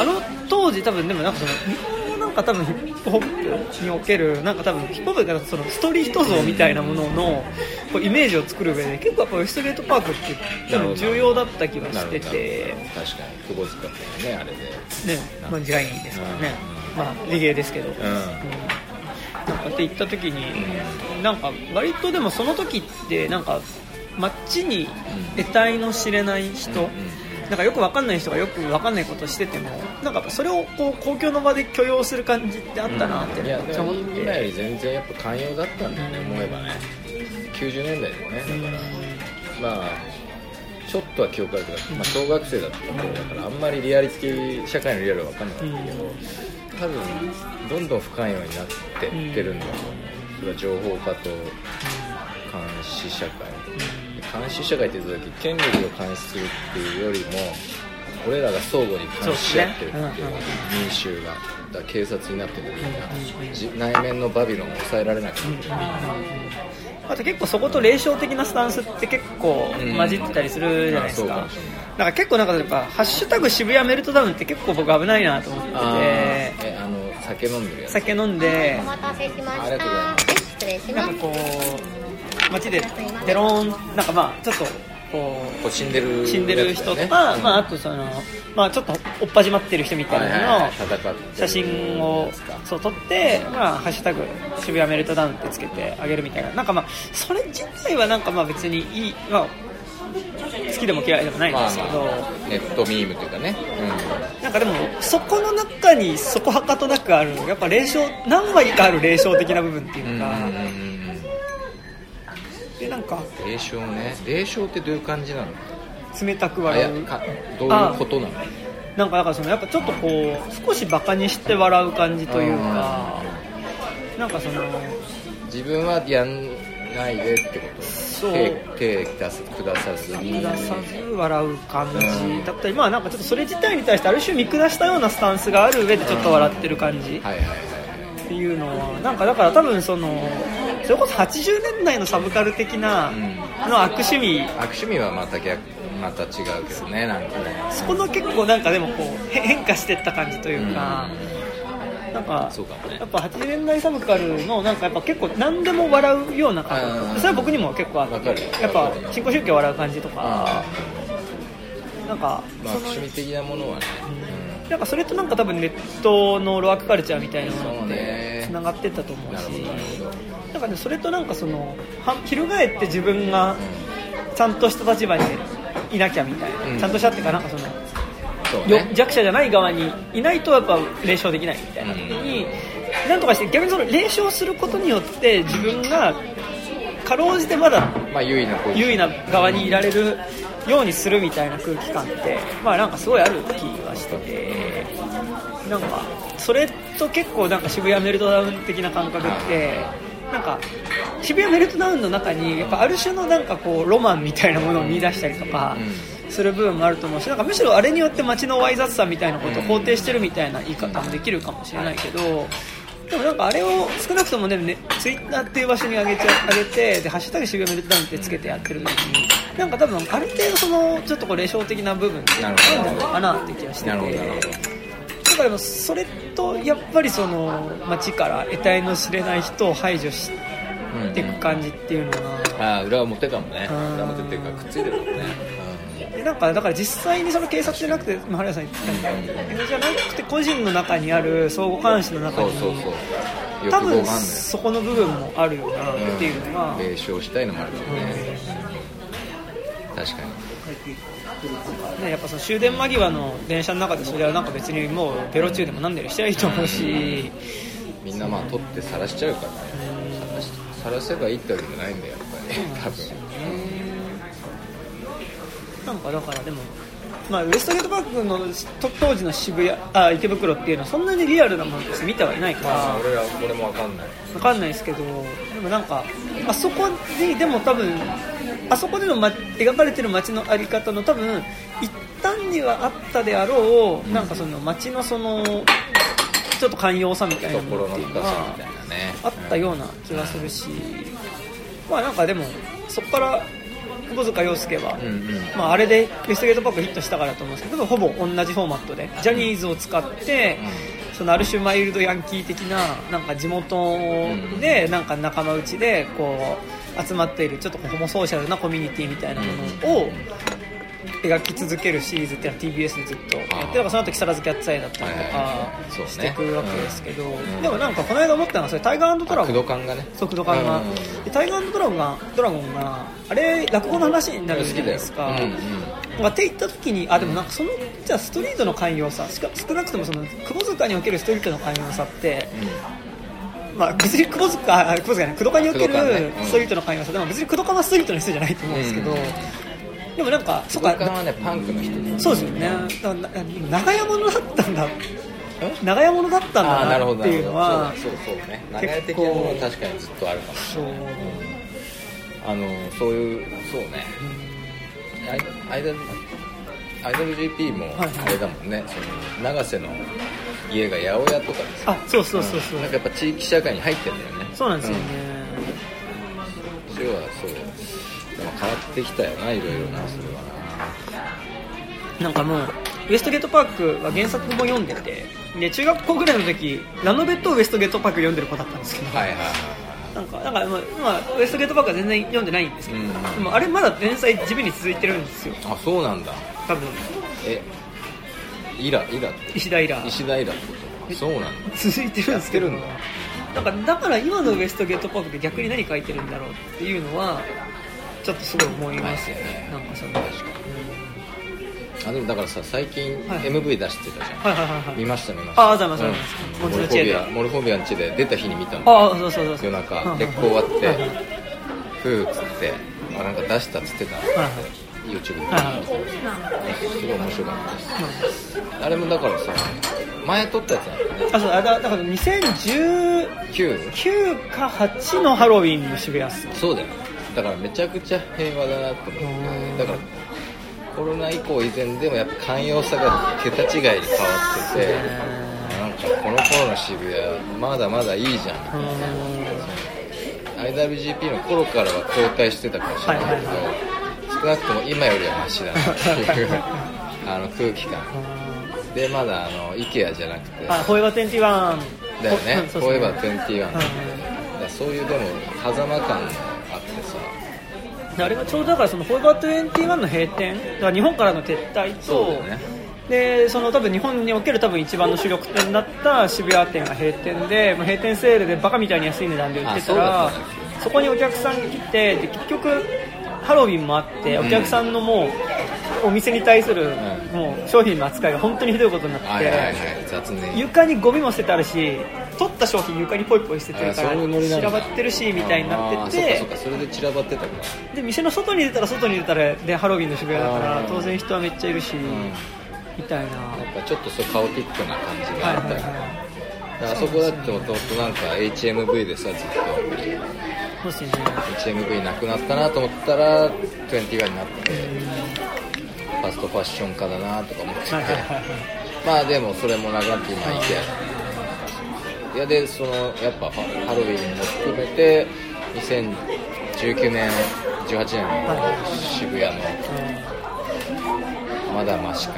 あの当時多分でもなんかそのなんか多分ヒップホップにおける、なんか多分ヒップホップがそのストリート像みたいなもののこうイメージを作る上で、結構やっぱウエストゲートパークって多分重要だった気がしてて、確かに。窪塚ってねあれで。ね、まあ、時代ですからね、まあ、レゲエですけど。うん。なんかって言った時に、なんか割とでもその時ってなんか街に得体の知れない人、なんかよくわかんない人がよくわかんないことしててもなんかそれをこう公共の場で許容する感じってあったなっていやめっちゃ思って、今より全然やっぱ寛容だったんだよね思えばね。90年代でもね。だからまあちょっとは記憶あるけど、まあ、小学生だった頃だからあんまりリアリティ社会のリアルは分かんなかったけど、多分どんどん不寛容になってってるんだと思う、それは情報化と監視社会、監視社会って言った時権力を監視するっていうよりも俺らが相互に監視し合ってるっていうそうですね民衆がだ警察になってるみんなじ内面のバビロンを抑えられなくなってるあと結構そこと霊障的なスタンスって結構混じってたりするじゃないですか、うんまあそうかもしれないだから結構なんかやっぱ「ハッシュタグ渋谷メルトダウン」って結構僕危ないなと思っててえあの酒飲んでるやつ酒飲んでお待たせしまありがした。とうございます失礼しますなんか。こう街でデローンなんかまあちょっとここう死んでるう死んでる人とか、やつだよね。まあ、あとその、まあ、ちょっとおっぱじまってる人みたいなのをはい戦ってる写真をそう撮って、まあ、ハッシュタグ渋谷メルトダウンってつけてあげるみたいな。なんかまあそれ自体はなんかまあ別にいい、まあ、好きでも嫌いでもないんまあですけど、まあネットミームというかね、なんかでもそこの中にそこはかとなくあるやっぱ霊障何割かある霊障的な部分ってうん、うんいうんうんうん。でなんか霊障ね。霊障ってどういう感じなの？冷たく笑う。やかどういうことなの？なんかだからそのやっぱちょっとこう少しバカにして笑う感じというかなんかその自分はやんないでってこと？そう。手手出す下さずに。見出さず笑う感じ。だったりまあなんかちょっとそれ自体に対してある種見下したようなスタンスがある上でちょっと笑ってる感じ。はいはいはい。っていうのはなんかだから多分そのそれこそ80年代のサブカル的なうん。の悪趣味。悪趣味はまた逆また違うけどねなんかね。そこの結構なんかでもこうへ変化してった感じというか、なんかそうかもね。やっぱ80年代サブカルのなんかやっぱ結構何でも笑うような感うん。じそれは僕にも結構あって。やっぱ新興宗教笑う感じとか。なんかまあ悪趣味的なものはね、なんかそれとなんか多分ネットのロアクカルチャーみたいなものってね。つながってったと思うし。なるほどなるほどなんかねそれとなんかそのは翻って自分がちゃんとした立場にいなきゃみたいな、うん。ちゃんとしたっていうかなんかそのね。よ弱者じゃない側にいないとやっぱ霊障できないみたいな。時に、なんとかして逆にその霊障することによって自分がかろうじてまだまあ優位な優位な側にいられるようにするみたいな空気感ってまあなんかすごいある気がしてて。なんかそれと結構なんか渋谷メルトダウン的な感覚ってなんか渋谷メルトダウンの中にやっぱある種のなんかこうロマンみたいなものを見出したりとかする部分もあると思うしなんかむしろあれによって街のわい雑さみたいなことを肯定してるみたいな言い方もできるかもしれないけど。でもなんかあれを少なくともねねツイッターっていう場所に上げちゃ上げてでハッシュタグ渋谷メルトダウンってつけてやってる時になんか多分ある程度そのちょっとこう霊障的な部分ってあるんじゃないかなって気がしててだからでもそれとやっぱりその街から得体の知れない人を排除していく感じっていうのが、ああ裏表かもね。うん。裏表っていうかくっついてるもんね、でなんかだから実際にその警察じゃなくて、まあ、原田さん言ってたみたいに警察じゃなくて個人の中にある相互監視のうん、中にそうそうそう。欲多分そこの部分もあるよなっていうのが、霊障したいのもあるもんね、確かにね、やっぱその終電間際の電車の中でそれはなんか別にもうベロ中でも何でもしてりゃいいと思うし、みんなまあ取って晒しちゃうからね。晒し晒せばいいってわけじゃないん。だよやっぱり多分なんかだからでも、まあ、ウエストゲートパークのと当時の渋谷あ池袋っていうのはそんなにリアルなものとして見てはいないから、まあ俺ら俺もわかんない。わかんないですけどでもなんかあそこにでも多分あそこでの、ま、描かれてる街のあり方の多分一端にはあったであろう、なんかその街のそのちょっと寛容さみたいなものっていうのはあったような気がするし、まあなんかでもそこから窪塚洋介は、うんうんまあ、あれでウエストゲートパークヒットしたからと思うんですけどほぼ同じフォーマットでジャニーズを使って、そのある種マイルドヤンキー的ななんか地元でなんか仲間内でこう集まっているちょっとこうホモソーシャルなコミュニティみたいなものを描き続けるシリーズっていうのは TBS でずっとやってだからその後木更津キャッツアイだったりとかしていくわけですけど、ん。でもなんかこの間思ったのはそれタイガードラゴ工ンがね。速度感が、うんでタイガードラゴンがドラゴンがあれ落語の話になるじゃないですか、まあって言った時にあでもなんかそのじゃあストリートの寛容さしか少なくともその窪塚におけるストリートの寛容さって、まあ、別に窪塚あ窪塚じゃない工藤館におけるストリートの寛容さでも別に工藤館はストリートの人じゃないと思うんですけど、うん。でもなんかそっかはねパンクの人。でそうですよね。だからな長屋物だったんだ。長屋物だったんだなっていうのはそうそうね流結構れ的なものは確かにずっとあるかもしそうれないあのそういうそうね。アイアイドルアイドル GP もはいあれだもんね、その永瀬の家が八百屋とかですあそうそうそうそう、なんかやっぱ地域社会に入ってるんだよね。そうなんですよね、それはそう。でも変わってきたよないろいろなそれはな。んかもうウエストゲートパークは原作も読んでてで中学校ぐらいの時ラノベとウエストゲートパーク読んでる子だったんですけど、なはいはいはい。なんかなんかまあまあウエストゲートパークは全然読んでないんですけど、うん。でもあれまだ連載地味に続いてるんですよ。あそうなんだ多分。えイライラって？石田イラ石田イラってこと？あそうなんだ。続いてるんですけど。なんかだから今のウエストゲートパークで逆に何書いてるんだろうっていうのはちょっとすごい思いますよね。なんかその。確かあでもだからさ最近はい。MV 出してたじゃん、はいはいはいはい見ました見ました。ああざいますモルフォビアモルフォビアの地で出た日に見たの。ああそうそうそう夜中。はいはい劣行終わってふーっつってあなんか出したっつってた。はいはい YouTube で、はい。はいすごい面白かったです。あれもだからさ前撮ったやつなんだよね。あそうあだだから2019 9? か8のハロウィンの渋谷っすそうだよ。だからめちゃくちゃ平和だなと思って。うん。だからコロナ以降以前でもやっぱ寛容さが桁違いに変わっててなんかこの頃の渋谷まだまだいいじゃん IWGP の頃からは後退してたかもしれないけど、はいはい少なくとも今よりはマシだな。っていうあの空気感。でまだあの IKEA じゃなくて。あホエバ21だよね。フォーエバー21、うん。だからそういうでも狭間感があってさ。あれがちょうどだからそのフォーエバー21の閉店？だから日本からの撤退とそね。でその多分日本における多分一番の主力店だった渋谷店が閉店でもう閉店セールでバカみたいに安い値段で売ってたあらそこにお客さん来てで結局ハロウィンもあってお客さんのもうお店に対するうん。もう商品の扱いが本当にひどいことになって、床にゴミも捨ててあるし取った商品床にポイポイ捨ててるから散らばってるしみたいになっててそれで散らばってたかで店の外に出たら外に出たらでハロウィンの渋谷だから当然人はめっちゃいるし、ん。みたいな。なんかちょっとそうカオティックな感じはいがあった。り、はいはい。あそこだってもともとなんか HMV でさずっそうですよねと HMV なくなったなと思ったら21になってファストファッション家だなとか思って。て、まあでもそれもなくなって。今 IKEA いやでそのやっぱハハロウィンも含めて2019年18年の渋谷のまだマシか。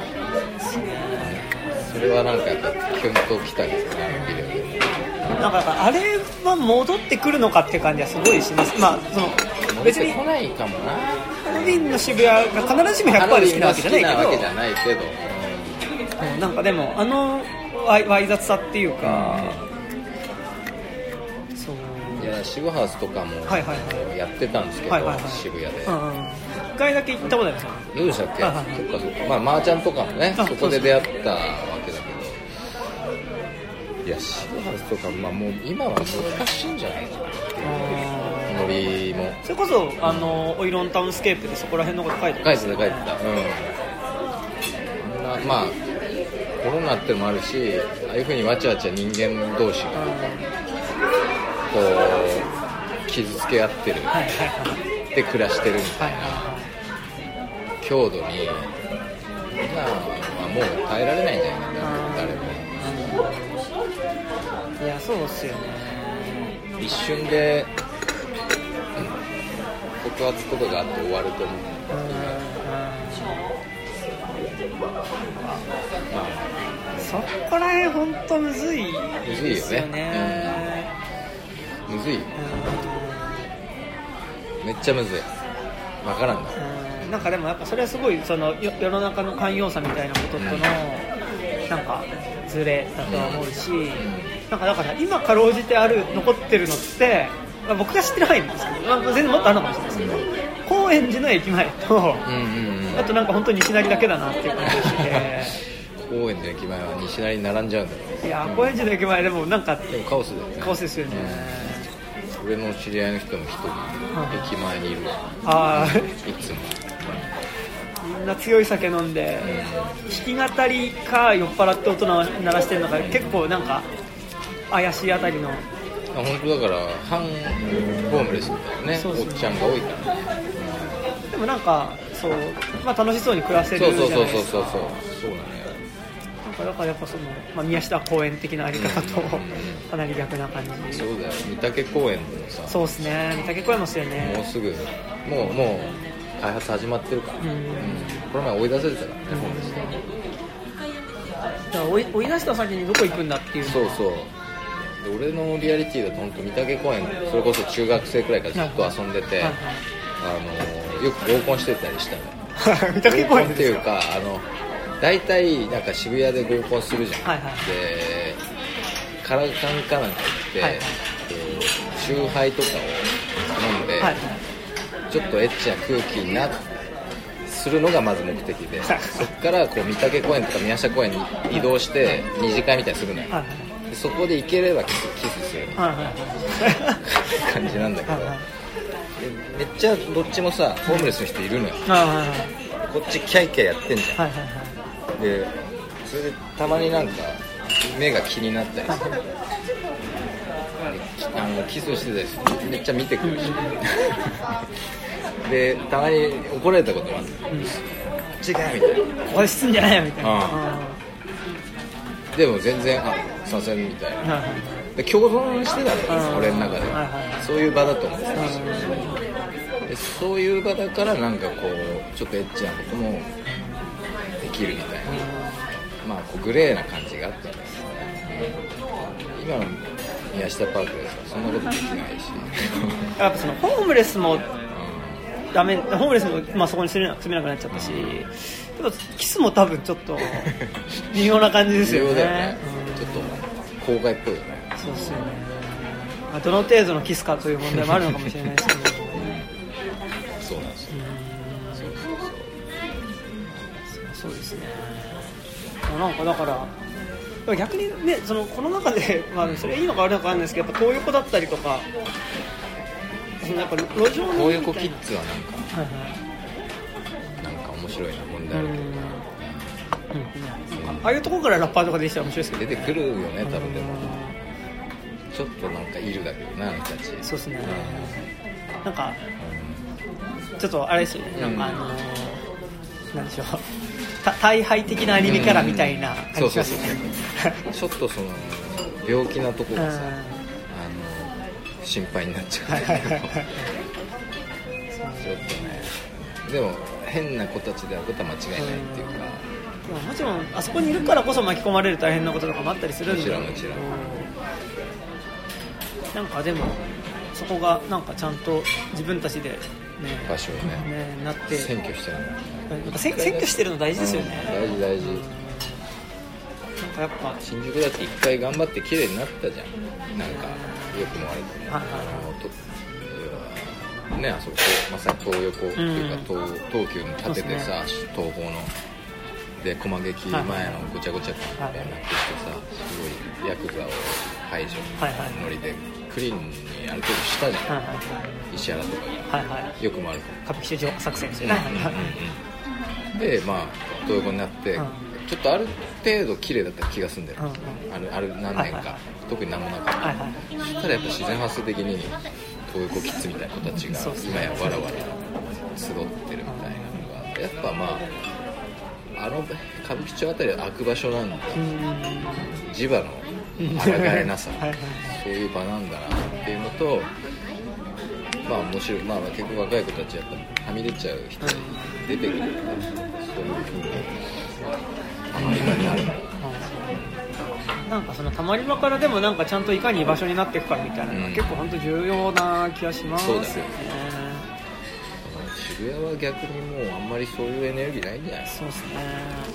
それはなんかやっぱキュンときたりするねビデオでなんかあれは戻ってくるのかって感じはすごいします。まあその別に来ないかもな。ハロウィンの渋谷が必ずしも100%で好きなわけじゃないけけじゃないけど、どうんなんかでもあのわいわい雑さっていうか、そう。いや渋ハウスとかもはいはいはやってたんですけど、はいはいはい。渋谷で、うんうん一回だけ行ったことありますよ。どうでしたっけ、はいはいそっかそっか。まあマーちゃんとかもねあそこで出会ったわいや渋ハウスとかまあもう今は難しいんじゃないかなノリもそれこそあのオイロンタウンスケープでそこら辺のこと書いて書いてた書いてたうん。まあまあコロナってのもあるしああいうふうにわちゃわちゃ人間同士がこう傷つけ合ってる。はいはいはい。で暮らしてるみたいな。はいは強度に今はもう耐えられないんじゃないかなそうっすよね。一瞬でうん。告発とかがあって終わると思うまあそこら辺本当むずいむずいよねですよねむずいめっちゃむずいわからん。なん。なん。かでもやっぱそれはすごいそのよ世の中の寛容さみたいなこととのなん。かズレだとは思うしなんかだから今かろうじてある残ってるのって、まあ、僕が知ってる範囲ですけど、まあ、全然もっとあるのかもしれないですけど高円寺の駅前とあとなんか本当に西成だけだなっていう感じがして。高円寺の駅前は西成に並んじゃうんだろいや高円寺の駅前でもなんかうでもカオスだよね。カオスですよね。俺の知り合いの人も一人駅前にいる。わああいつも。みんな強い酒飲んで弾き語りか酔っ払って音鳴らしてるのか結構なんか怪しいあたりの。あ本当だから反ホームレスみたいなねそうそう。おっちゃんが多いからねでもなんかそう、まあ、楽しそうに暮らせるじゃそうそうないですか。そうそうそうそうそうなのよなんかだからやっぱその、まあ、宮下公園的なあり方とかなり逆な感じ。そうだよ。御嶽公園でもさ。そうですね。御嶽公園もっすよもうねすぐもうもう開発始まってるから、うん。この前追い出されてたからね、ホームレスだから追い追い出した先にどこ行くんだっていう。そうそう。で俺のリアリティだと本当御嶽公園それこそ中学生くらいからずっと遊んでて、はいはい。あのよく合コンしてたりしたの。御嶽公園っていうかあの大体なんか渋谷で合コンするじゃん、はいはい。でカラカンかなんか行って、はいはい。こうチューハイとかを飲んで、はいちょっとエッチな空気になするのがまず目的で。そこからこう御嶽公園とか宮下公園に移動して二次会みたいにするのよ、でそこで行ければキスキスする。はいはい感じなんだけど、めっちゃどっちもさホームレスの人いるのよ。こっちキャイキャイやってんじゃん。でそれでたまになんか目が気になったりする。あのキスしてたりする。めっちゃ見てくるし。でたまに怒られたこともある。違うみたいここで進んじゃないよみたいな。ああはなでも全然あさせんみたいな。で共存してたのうん。俺の中で。はいはいそういう場だと思ってたし。でそういう場だからなんかこうちょっとエッチなこともできるみたいな。まあこうグレーな感じがあったんです今の宮下パークでさそんなことできないし。やっぱそのホームレスもダメホームレスも、まあ、そこに住めな住めなくなっちゃったし、でもキスも多分ちょっと 微妙な感じですよね。ね。うん。ちょっと郊外っぽいよね。そうですよね、まあ、どの程度のキスかという問題もあるのかもしれないですけど。そうなんですよ。そうそうそうそうですね。なんかだから逆にねそのこの中で、まあ、それいいのか悪いのかわかんないですけどやっぱ東横だったりとかそのやっぱ路上のこういう子キッズはなんかはいはいなんか面白いな問題あるけどなああいうところからラッパーとかできたら面白いですけど。出てくるよね多分でも。ちょっとなんかいるだけどなあの人たち。そうですね。なんかちょっとあれですよね。なんかあのーなんでしょう。た大敗的なアニメキャラみたいな感じしますよね。ちょっとその病気なとこうん。がさ心配になっちゃう。んだけどちょっとねでも変な子たちであることは間違いないっていうか。でももちろんあそこにいるからこそ巻き込まれる大変なこととかもあったりするんで。もちろんもちろん。うん。なんかでもそこがなんかちゃんと自分たちでね場所をねねなって。占拠してるのなんか占占拠してるの大事ですよね、大事大事。なんかやっぱ。新宿だって一回頑張って綺麗になったじゃん。なんか良くも悪くもはいはいあのとねあそこまさに東横っていうか、うん。東東急に建ててさ、東宝ので駒劇前のごちゃごちゃ感みたいになってきてさすごいヤクザを排除はいはい。ノリでクリーンにある程度したじゃん、はいはい石原とか。はいはい。はいが良くも悪くも歌舞伎町作戦ですよね、でまあ東横になって、うんちょっとある程度綺麗だった気がするんだよ、うんあるある何年か、はいはい特に何もなかった、はいはいそしたらやっぱ自然発生的に東横キッズみたいな子たちが今やわらわら集ってるみたいなのがやっぱまああの歌舞伎町あたりは開く場所なんだ。うん。地場の抗えなさ。はいはい。そういう場なんだなっていうのとまあ面白い。まあ結構若い子たちやっぱはみ出ちゃう人出てくるからそういうふうになんかそのたまり場からでもなんかちゃんといかに居場所になっていくかみたいなのがうん結構本当重要な気がしますよね。そうだよ。渋谷は逆にもうあんまりそういうエネルギーないんじゃないそうですね。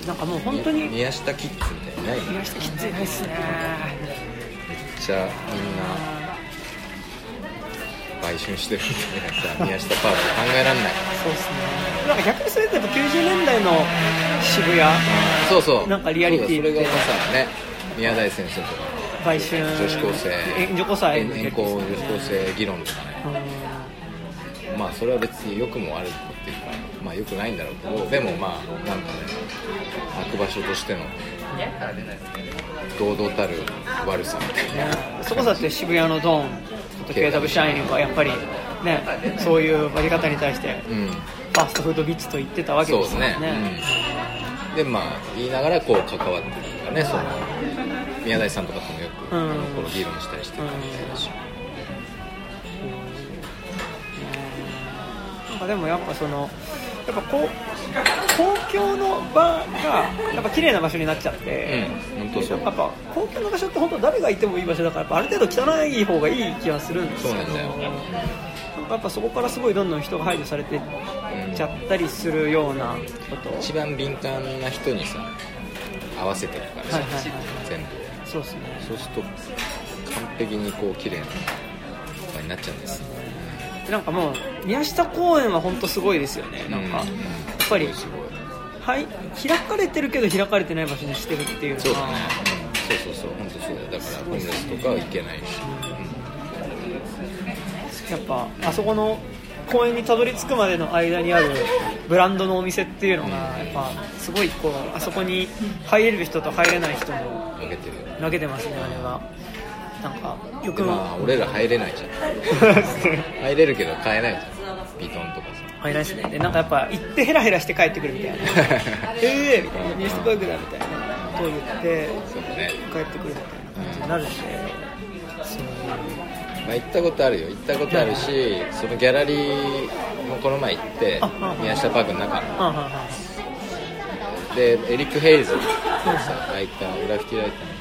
なんかもう本当に宮下キッズみたいにない宮下きついないっすね。めっちゃみんな売春してるみたいなさ宮下パーク考えられない。そうですね。なんか逆にそれってやっぱ90年代の渋谷。そうそう。なんかリアリティそうだそれがさね宮台先生とか売春女子高生。遠遠行女子高生議論とかね。まあそれは別に良くも悪くもっていうかまあ良くないんだろうけどでもまあなんかね開く場所としての堂々たる悪さみたいな。ねそこだって渋谷のドンと KW シャイニングはやっぱりねそういう割り方に対してうん。ファーストフードビッチと言ってたわけでですすね、よね。うん、でまあ言いながらこう関わってるとかねその宮台さんとかともよくうん。この議論したりしてるみたいだし、なんかでもやっぱそのやっぱこう公共の場がやっぱ綺麗な場所になっちゃって、うん本当そう。やっぱ公共の場所って本当誰がいてもいい場所だからやっぱある程度汚い方がいい気はするんですけどそうなんだよ。やっぱそこからすごいどんどん人が排除されてっちゃったりするようなこと、一番敏感な人にさ合わせてるからさ、はいはいはい全部。そうですね。そうすると完璧にこう綺麗な場になっちゃうんですでなんかもう宮下公園は本当すごいですよね。なんか、うんやっぱりはい開かれてるけど開かれてない場所にしてるっていうのがそうだね、うん、そうそうそう。本当そうだよ。だからホームレスとかは行けないし、やっぱあそこの公園にたどり着くまでの間にあるブランドのお店っていうのがやっぱすごいこうあそこに入れる人と入れない人も投げてますねあれはなんかよく。でまあ俺ら入れないじゃん。入れるけど買えないじゃん。ビトンとか入らないですね。でなんかやっぱ行ってヘラヘラして帰ってくるみたいな。ええみたいな。ニュースパークだみたいなことを言ってさそうだね、帰ってくるみたいな感じになるんでそうまあ、行ったことあるよ。行ったことあるしそのギャラリーもこの前行って宮下パークの中の。でエリック・ヘイズっていうさライターグラフィティライターの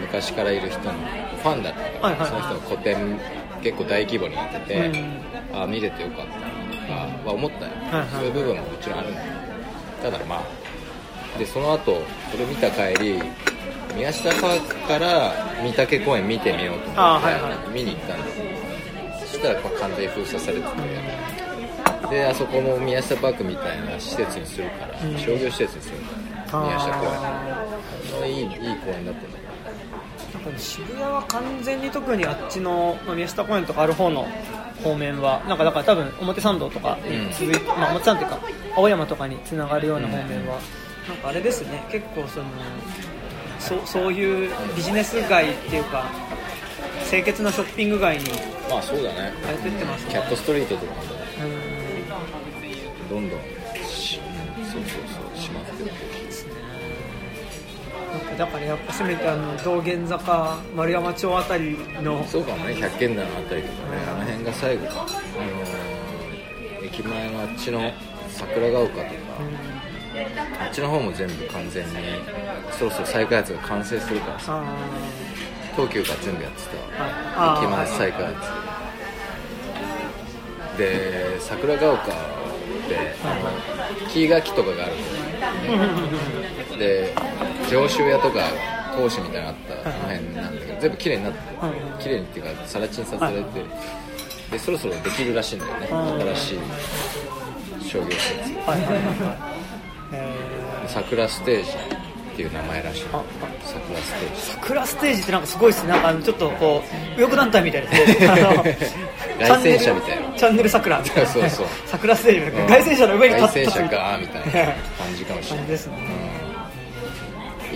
昔からいる人のファンだった。から、はいはい。その人が個展結構大規模にやってて、うん。ああ見れてよかったなとかは思ったよ、はいはい。そういう部分ももちろんあるんだけどただまあでその後それ見た帰り宮下パークから御嶽公園見てみようと思って、あはいは見に行ったんだそしたら完全に封鎖されててであそこも宮下パークみたいな施設にするから、うん。商業施設にするから宮下公園。いいいい公園だったんだなんか渋谷は完全に特にあっちの、まあ、宮下公園とかある方の方面はなんかだから多分表参道とかに続いて、まあ、表参道っていうか青山とかにつながるような方面は、なんかあれですね。結構そのそうそういうビジネス街っていうか清潔なショッピング街にまあそうだね。変えてってますね。キャットストリートとかもうん。どんどんだからやっぱせめてあの道玄坂丸山町あたりのそうかもね百軒棚のあたりとかねあの辺が最後。かあのー駅前のあっちの桜ヶ丘とか。あっちの方も全部完全にそろそろ再開発が完成するからさ。あ東急が全部やってた。駅前再開発。で桜ヶ丘ってあの木垣とかがあるので上州屋とか当主みたいなのあったあの辺なんだけど全部綺麗になってうん綺麗にっていうか更地にさせられてでそろそろできるらしいんだよねうん新しい商業施設。はいはいはいはい。え桜ステージっていう名前らしい。桜ステージ。ー、桜ステージってなんかすごいですね。なんかあのちょっとこう右翼団体みたいですねあの凱旋車みたいな。チャンネル桜。そうそう。そう桜ステージみたいな。凱旋車の上に立凱旋車つみたいかみたいな感じかもしれない。ですね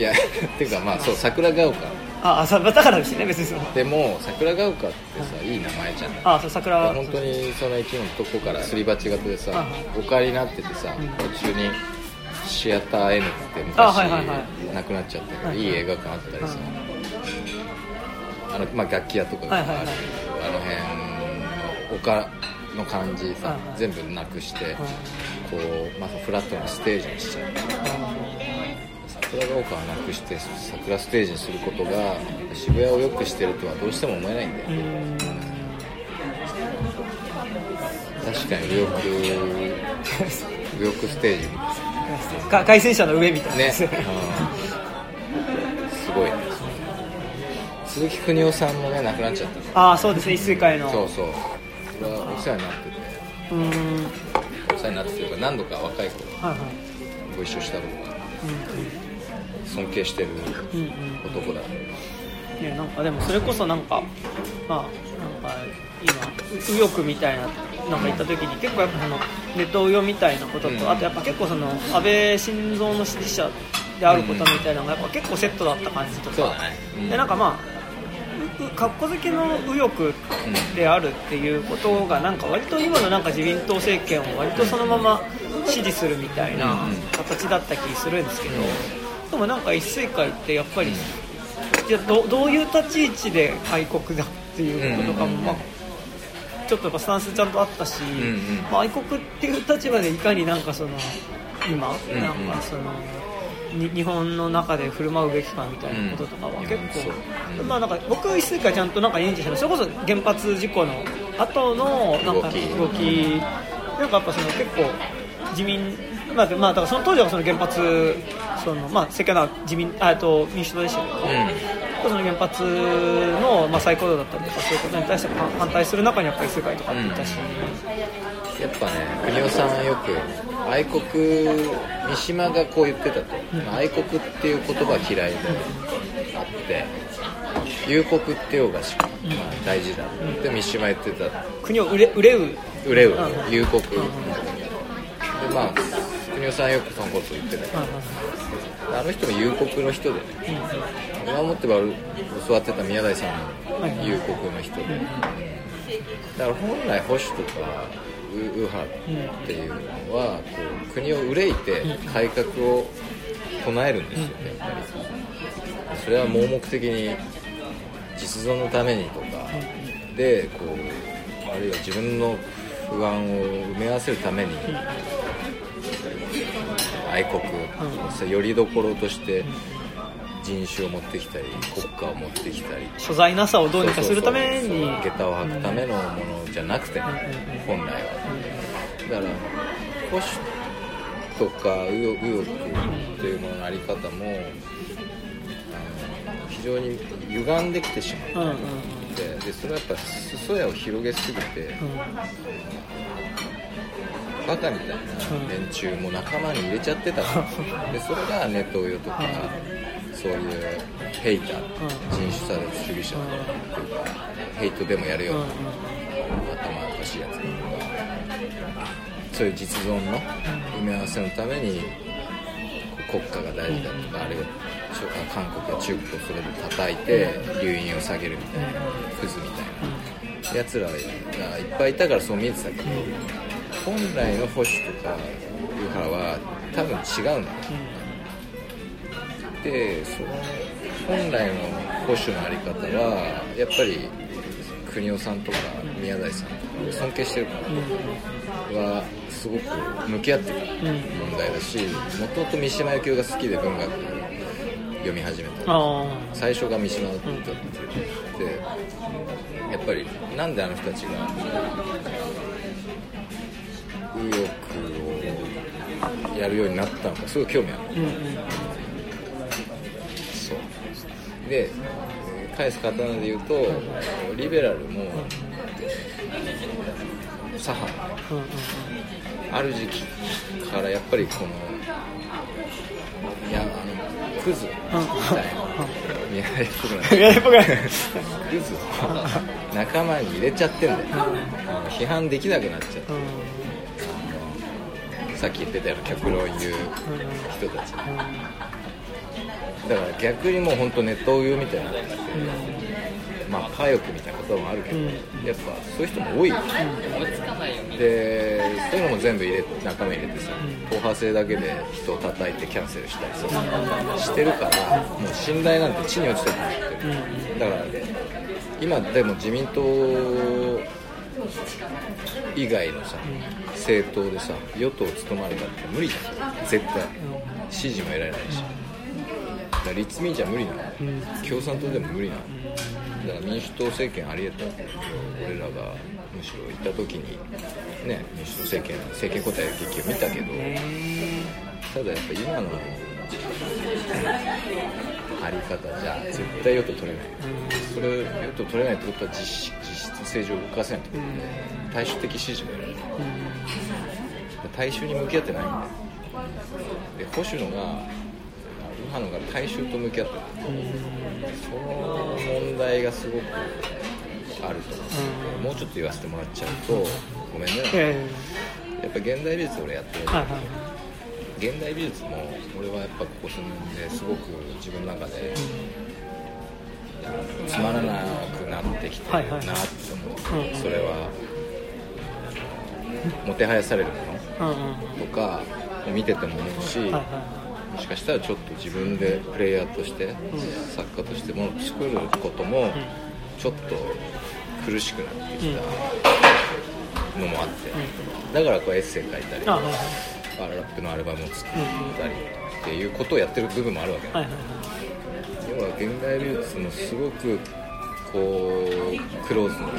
いやっていうかまあそう桜ヶ丘。ああさだからですね別にその。でも桜ヶ丘ってさいい名前じゃんあそう桜は本当にその駅のとこからすり鉢型でさあお借りになっててさうん途中にシアター N ってあ昔なくなっちゃったけどはいい。い映画館あったりさ。あのまあ楽器屋とかがあるあの辺の丘の感じさ全部なくしてこうまたフラットなステージにしちゃう桜ヶ丘はなくして桜ステージにすることが渋谷を良くしてるとはどうしても思えないんだよ確かに右翼右翼ステージ。みか凱旋車の上みたいな。ね、うん。すごいね。鈴木邦夫さんもね亡くなっちゃった。ああそうですね。一水会の。そうそう。それはお世話になってて。うーん。お世話になっててるから何度か若い頃はいはい。ご一緒したことが尊敬してるうんうんうん。男だね、なんかでもそれこそなんかまあなんか今右翼みたいななんか言った時に結構やっぱそのネット右翼みたいなことと、うん。あとやっぱ結構その安倍晋三の支持者であることみたいなのがやっぱ結構セットだった感じとか。そうん。でなんかまあかっこ好きの右翼であるっていうことがなんか割と今のなんか自民党政権を割とそのまま支持するみたいな形だった気するんですけど、でもなんか一水会ってやっぱり、じゃあどどういう立ち位置で愛国だっていうことかも、うんまあ、ちょっとやっぱスタンスちゃんとあったし、まあ愛国っていう立場でいかになんかその今、なんかそのに日本の中で振る舞うべきかみたいなこととかはうん結構、うんまあなんか僕一世界ちゃんとなんか認知してるそれこそ原発事故の後のなんか動き。動き。なんかやっぱその結構自民まあまあだからその当時はその原発そのまあ世界の自民あと民主党でしたけ？ど、その原発の、まあ、再稼働だったりとかそういうことに対して反反対する中にやっぱり世界とかっていたし、やっぱね国尾さんはよく愛国三島がこう言ってたと、まあ愛国っていう言葉は嫌いであって友国っていう方がし、まあ、大事だって三島言ってた。国を憂れ憂う。憂う。うん。でまあ国尾さんはよくそのこと言ってたはいあの人も友国の人で。ね今思ってば教わってた宮台さんもはい友国の人で。だから本来保守とか右右派っていうのはこう国を憂いて改革を唱えるんですよやっぱりそれは盲目的に実存のためにとか。でこうあるいは自分の不安を埋め合わせるために愛国それよりどころとして人種を持ってきたり国家を持ってきたり。所在なさをどうにかするために。下駄を履くためのものじゃなくてね本来は。だから保守とか右翼というもののあり方も非常に歪んできてしまうんうんうん。でそれはやっぱ裾野を広げすぎてバカみたいな連中も仲間に入れちゃってた でそれがネトウヨとかそういうヘイター人種差別主義者というかヘイトでもやるような頭おかしいやつとかそういう実存の埋め合わせのために国家が大事だとかあるいは中韓国や中国をそれで叩いて留飲を下げるみたいなクズみたいなやつらがいっぱいいたからそう見えてたけど本来の保守とか右派は多分違うんだよでその本来の保守のあり方はやっぱり国尾さんとか宮台さんとか尊敬してるからはすごく向き合ってる問題だしもともと三島由紀夫が好きで文学読み始めた。あ最初が三島だったって言ってやっぱりなんであの人たちが右翼をやるようになったのかすごい興味あるあうんうん。そう。でえー返す刀で言うとリベラルも左派うんうんある時期からやっぱりこのいやあのクズ。みたいな宮台っぽくなって。いややっぱりクズ。を仲間に入れちゃってんだよ。批判できなくなっちゃってさっき言ってたような極論言う人たち。だから逆にもう本当ネットを言うみたいになってて、まあパヨクみたいな言葉もあるけど、うん。やっぱそういう人も多い。よ、でそういうのも全部入れ仲間入れてさ党派性だけで人を叩いてキャンセルしたりさしてるからもう信頼なんて地に落ちてると思ってる。だから今でも自民党以外のさ政党でさ与党を務まるかって無理じゃん絶対。支持も得られないし。だから立民じゃ無理なの。共産党でも無理なの。だから民主党政権ありえた。んだけど俺らがむしろ行った時にね民主党政権政権交代の劇を見たけどただやっぱ今のあり方じゃ絶対与党取れない。それ与党取れないってことは実実質政治を動かせないってことで大衆的支持も得られない大衆に向き合ってないんだよで保守のが右派のが大衆と向き合ってる。その問題がすごくあると。思う、もうちょっと言わせてもらっちゃうとごめんね、えやっぱ現代美術俺やってる、えはいはい現代美術も俺はやっぱここ数年ですごく自分の中でつまらなくなってきてるなって思う、うんそれはもてはやされるものとか見てても思うし、もしかしたらちょっと自分でプレイヤーとして、作家としても作ることもちょっと苦しくなってきたのもあって、だからこうエッセイ書いたりラップのアルバムを作ったりっていうことをやってる部分もあるわけはいはい要は現代美術のすごくこうクローズな、あ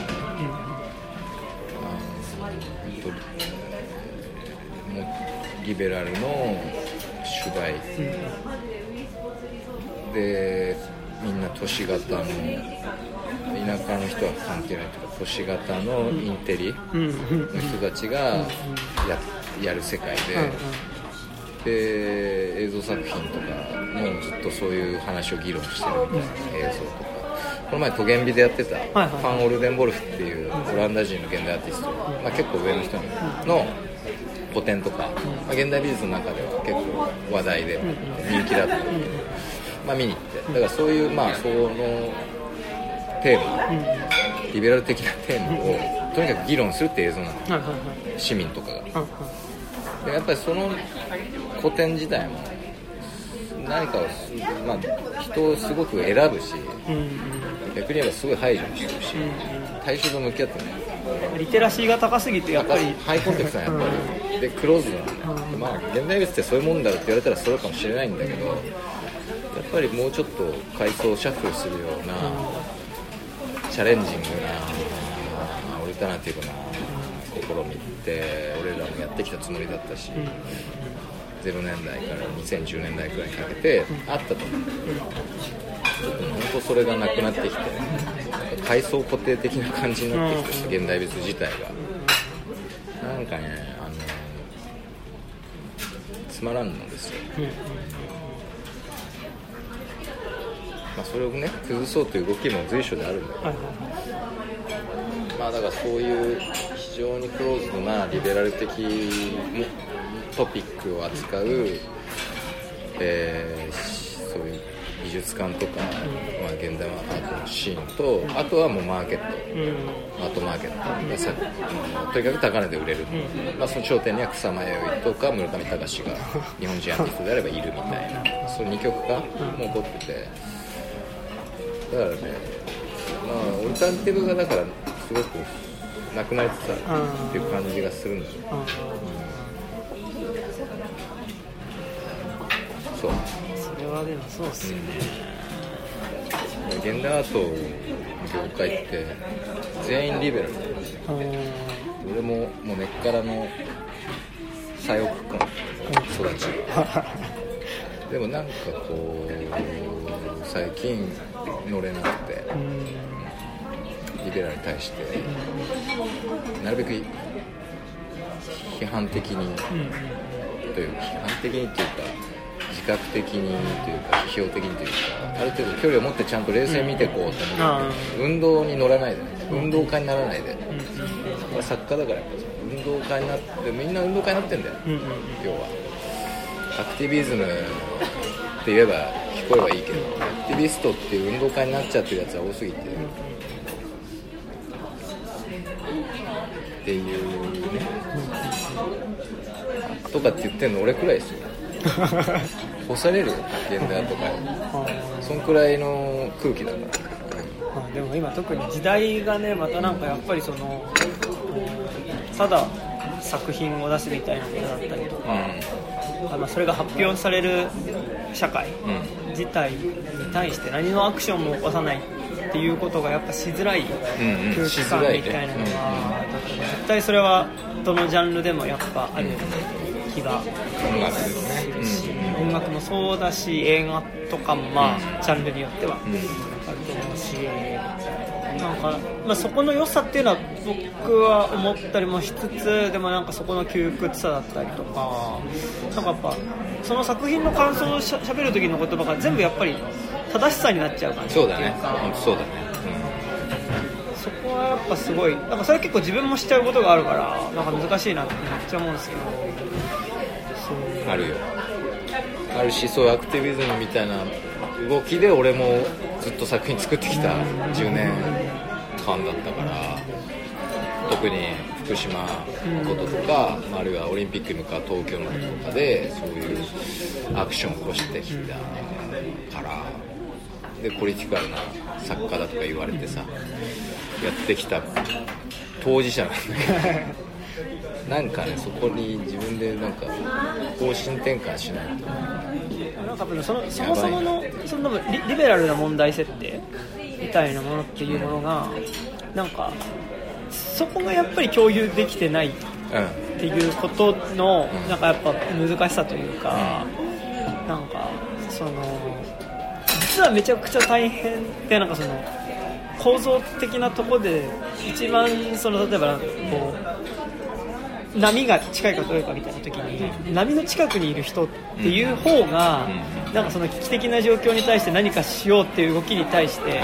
のもうリベラルの主題、でみんな都市型の田舎の人は関係ないとか都市型のインテリうんうんの人たちがややる世界で。で映像作品とかもずっとそういう話を議論してるみたいな映像とか。この前トゲンビでやってたフはい。ァン・オルデンボルフっていうオランダ人の現代アーティスト、まあ、結構上の人の個展とか、まあ、現代美術の中では結構話題で人気だった。ん。で、まあ、見に行って。だからそういうまあそのテーマリベラル的なテーマをとにかく議論するって映像なんだよはいはいはい。市民とかが。でやっぱりその古典自体も何かをす、まあ、人をすごく選ぶしうん逆に言えばすごい排除してるし対象と向き合ってない。うんリテラシーが高すぎてやっぱり。ハイコンテクストなやっぱり。でクローズなん。だよまあ現代美術ってそういうもんだろうって言われたらそうかもしれないんだけどやっぱりもうちょっと階層をシャッフルするようなチャレンジングなオルタナティブな試みって俺らもやってきたつもりだったし、0年代から2010年代くらいにかけてあったと思う。んだけど、ちょっと本当それがなくなってきて階層固定的な感じになってきて、現代美術自体がなんかねあのつまらんのですよ、まあ、それをね崩そうという動きも随所であるんだけど。はいまあだからそういう非常にクローズドなリベラル的トピックを扱う、えーそういう美術館とか、まあ、現代アートのシーンとあとはもうマーケット。アートマーケットがさとにかく高値で売れる、まあ、その頂点には草間彌生とか村上隆が日本人アーティストであればいるみたいな。その2曲がもう起こってて。だからねまあオルタナティブがだからすごくなくなりつつあるっていう感じがするん。だよそう。それはでもそうっすよね。現代アートの業界って全員リベラル俺ももう根っからの左翼婚育ち。でもなんかこう最近乗れなくてリベラルに対してなるべく批判的にという批判的にというか自覚的にというか批評的にというかある程度距離を持ってちゃんと冷静に見ていこうと思って、運動に乗らないでね運動家にならないで、俺は作家だからやっぱ運動家になってみんな運動家になってんだよ、要は。アクティビズムって言えば聞こえばいいけどアクティビストっていう運動家になっちゃってるやつは多すぎて、っていうね、とかって言ってんの俺くらいですよ 干されるよ現代とか。そんくらいの空気だからまあでも今特に時代がねまたなんかやっぱりそのうんただ作品を出すみたいなことだったりとか、あまあそれが発表される社会自体に対して何のアクションも起こさないっていうことがやっぱしづらいうんうん。空気感みたいなのは絶対それはどのジャンルでもやっぱある。気が音楽ですね。するし、音楽もそうだし映画とかもまあジャンルによってはあると思うしなんか、まあ、そこの良さっていうのは僕は思ったりもしつつでもなんかそこの窮屈さだったりとかなんかやっぱその作品の感想をしゃべる時の言葉が全部やっぱり正しさになっちゃう感じそうだね。そうだね、そこはやっぱすごいなんかそれ結構自分もしちゃうことがあるからなんか難しいなってめっちゃ思うんですけどあるよ。あるしそういうアクティビズムみたいな動きで俺もずっと作品作ってきた。10年間だったから。特に福島のこととか、まああるいはオリンピックに向かう東京のこととかでそういうアクションを起こしてきたから。でポリティカルな作家だとか言われてさやってきた当事者なんだけど。なんかねそこに自分でなんか方針転換しないと。なんかそのそもそものそのリリベラルな問題設定みたいなものっていうものがなんかそこがやっぱり共有できてないっうんていうことのうんなんかやっぱ難しさというかなんかその実はめちゃくちゃ大変でなんかその構造的なところで一番その例えばこう波が近いかどうかみたいな時に波の近くにいる人っていう方がなんかその危機的な状況に対して何かしようっていう動きに対してはい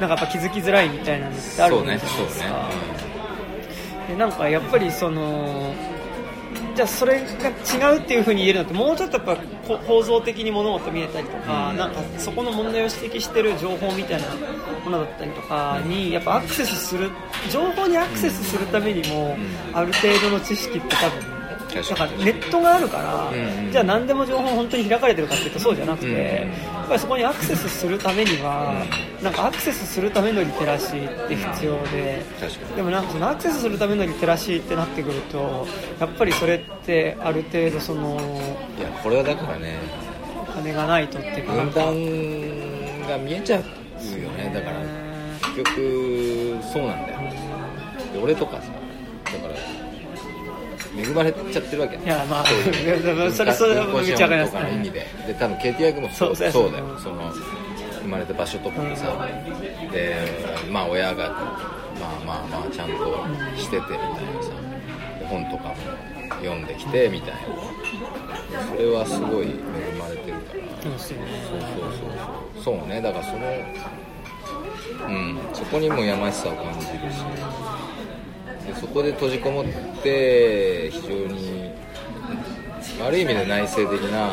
なんかやっぱ気づきづらいみたいなのってあるじゃないですそうねか。でなんかやっぱりそのじゃあそれが違うっていうふうに言えるのってもうちょっとやっぱこ構造的に物事見えたりとか、うん。なんかそこの問題を指摘してる情報みたいなものだったりとかにやっぱアクセスする情報にアクセスするためにもある程度の知識って多分だからネットがあるから、じゃあ何でも情報本当に開かれてるかっていうとそうじゃなくて、っぱりそこにアクセスするためには、なんかアクセスするためのリテラシーって必要で、でもなんかそのアクセスするためのリテラシーってなってくるとやっぱりそれってある程度そのいやこれはだからねお金がないとって分か。断が見えちゃうよね。だから結局そうなんだよ。で俺とかさ恵まれちゃってるわけ。いやまあそれそれめっちゃわかります資本とかの意味で。で多分 KTI 君もそうそうだよ。その生まれた場所とかもさ、でまあ親がまあまあまあちゃんとしててみたいなさ。で本とかも読んできてみたいな。それはすごい恵まれてるから。そうそうそうそうそう。ね。だからそのうん。そこにもやましさを感じるしでそこで閉じこもって非常に悪い意味で内省的うん。な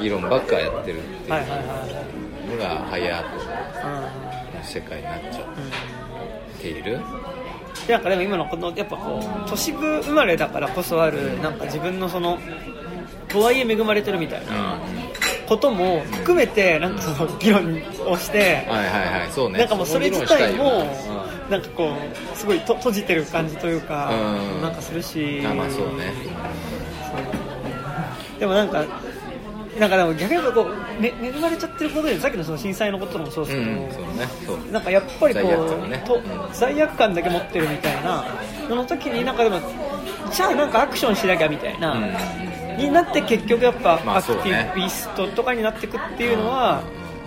議論ばっかやってるっていうのがハイアートはい。の世界になっちゃっている。うんなんかでも今のこのやっぱこう都市部生まれだからこそあるなんか自分のそのとはいえ恵まれてるみたいなことも含めてなんかその議論をしてはいはいはい。そうね。なんかもうそれ自体もなんかこうすごいと閉じてる感じというかうん。なんかするし。あまあそうね。でもなんかなんかでも逆にこう、め恵まれちゃってることでさっきのその震災のこともそうですけど、うんそうね。そう。なんかやっぱりこ罪悪う感ね。とうん。罪悪感だけ持ってるみたいなその時になんかでもじゃあなんかアクションしなきゃみたいな、うん。になって結局やっぱまあアクティビストとかになっていくっていうのは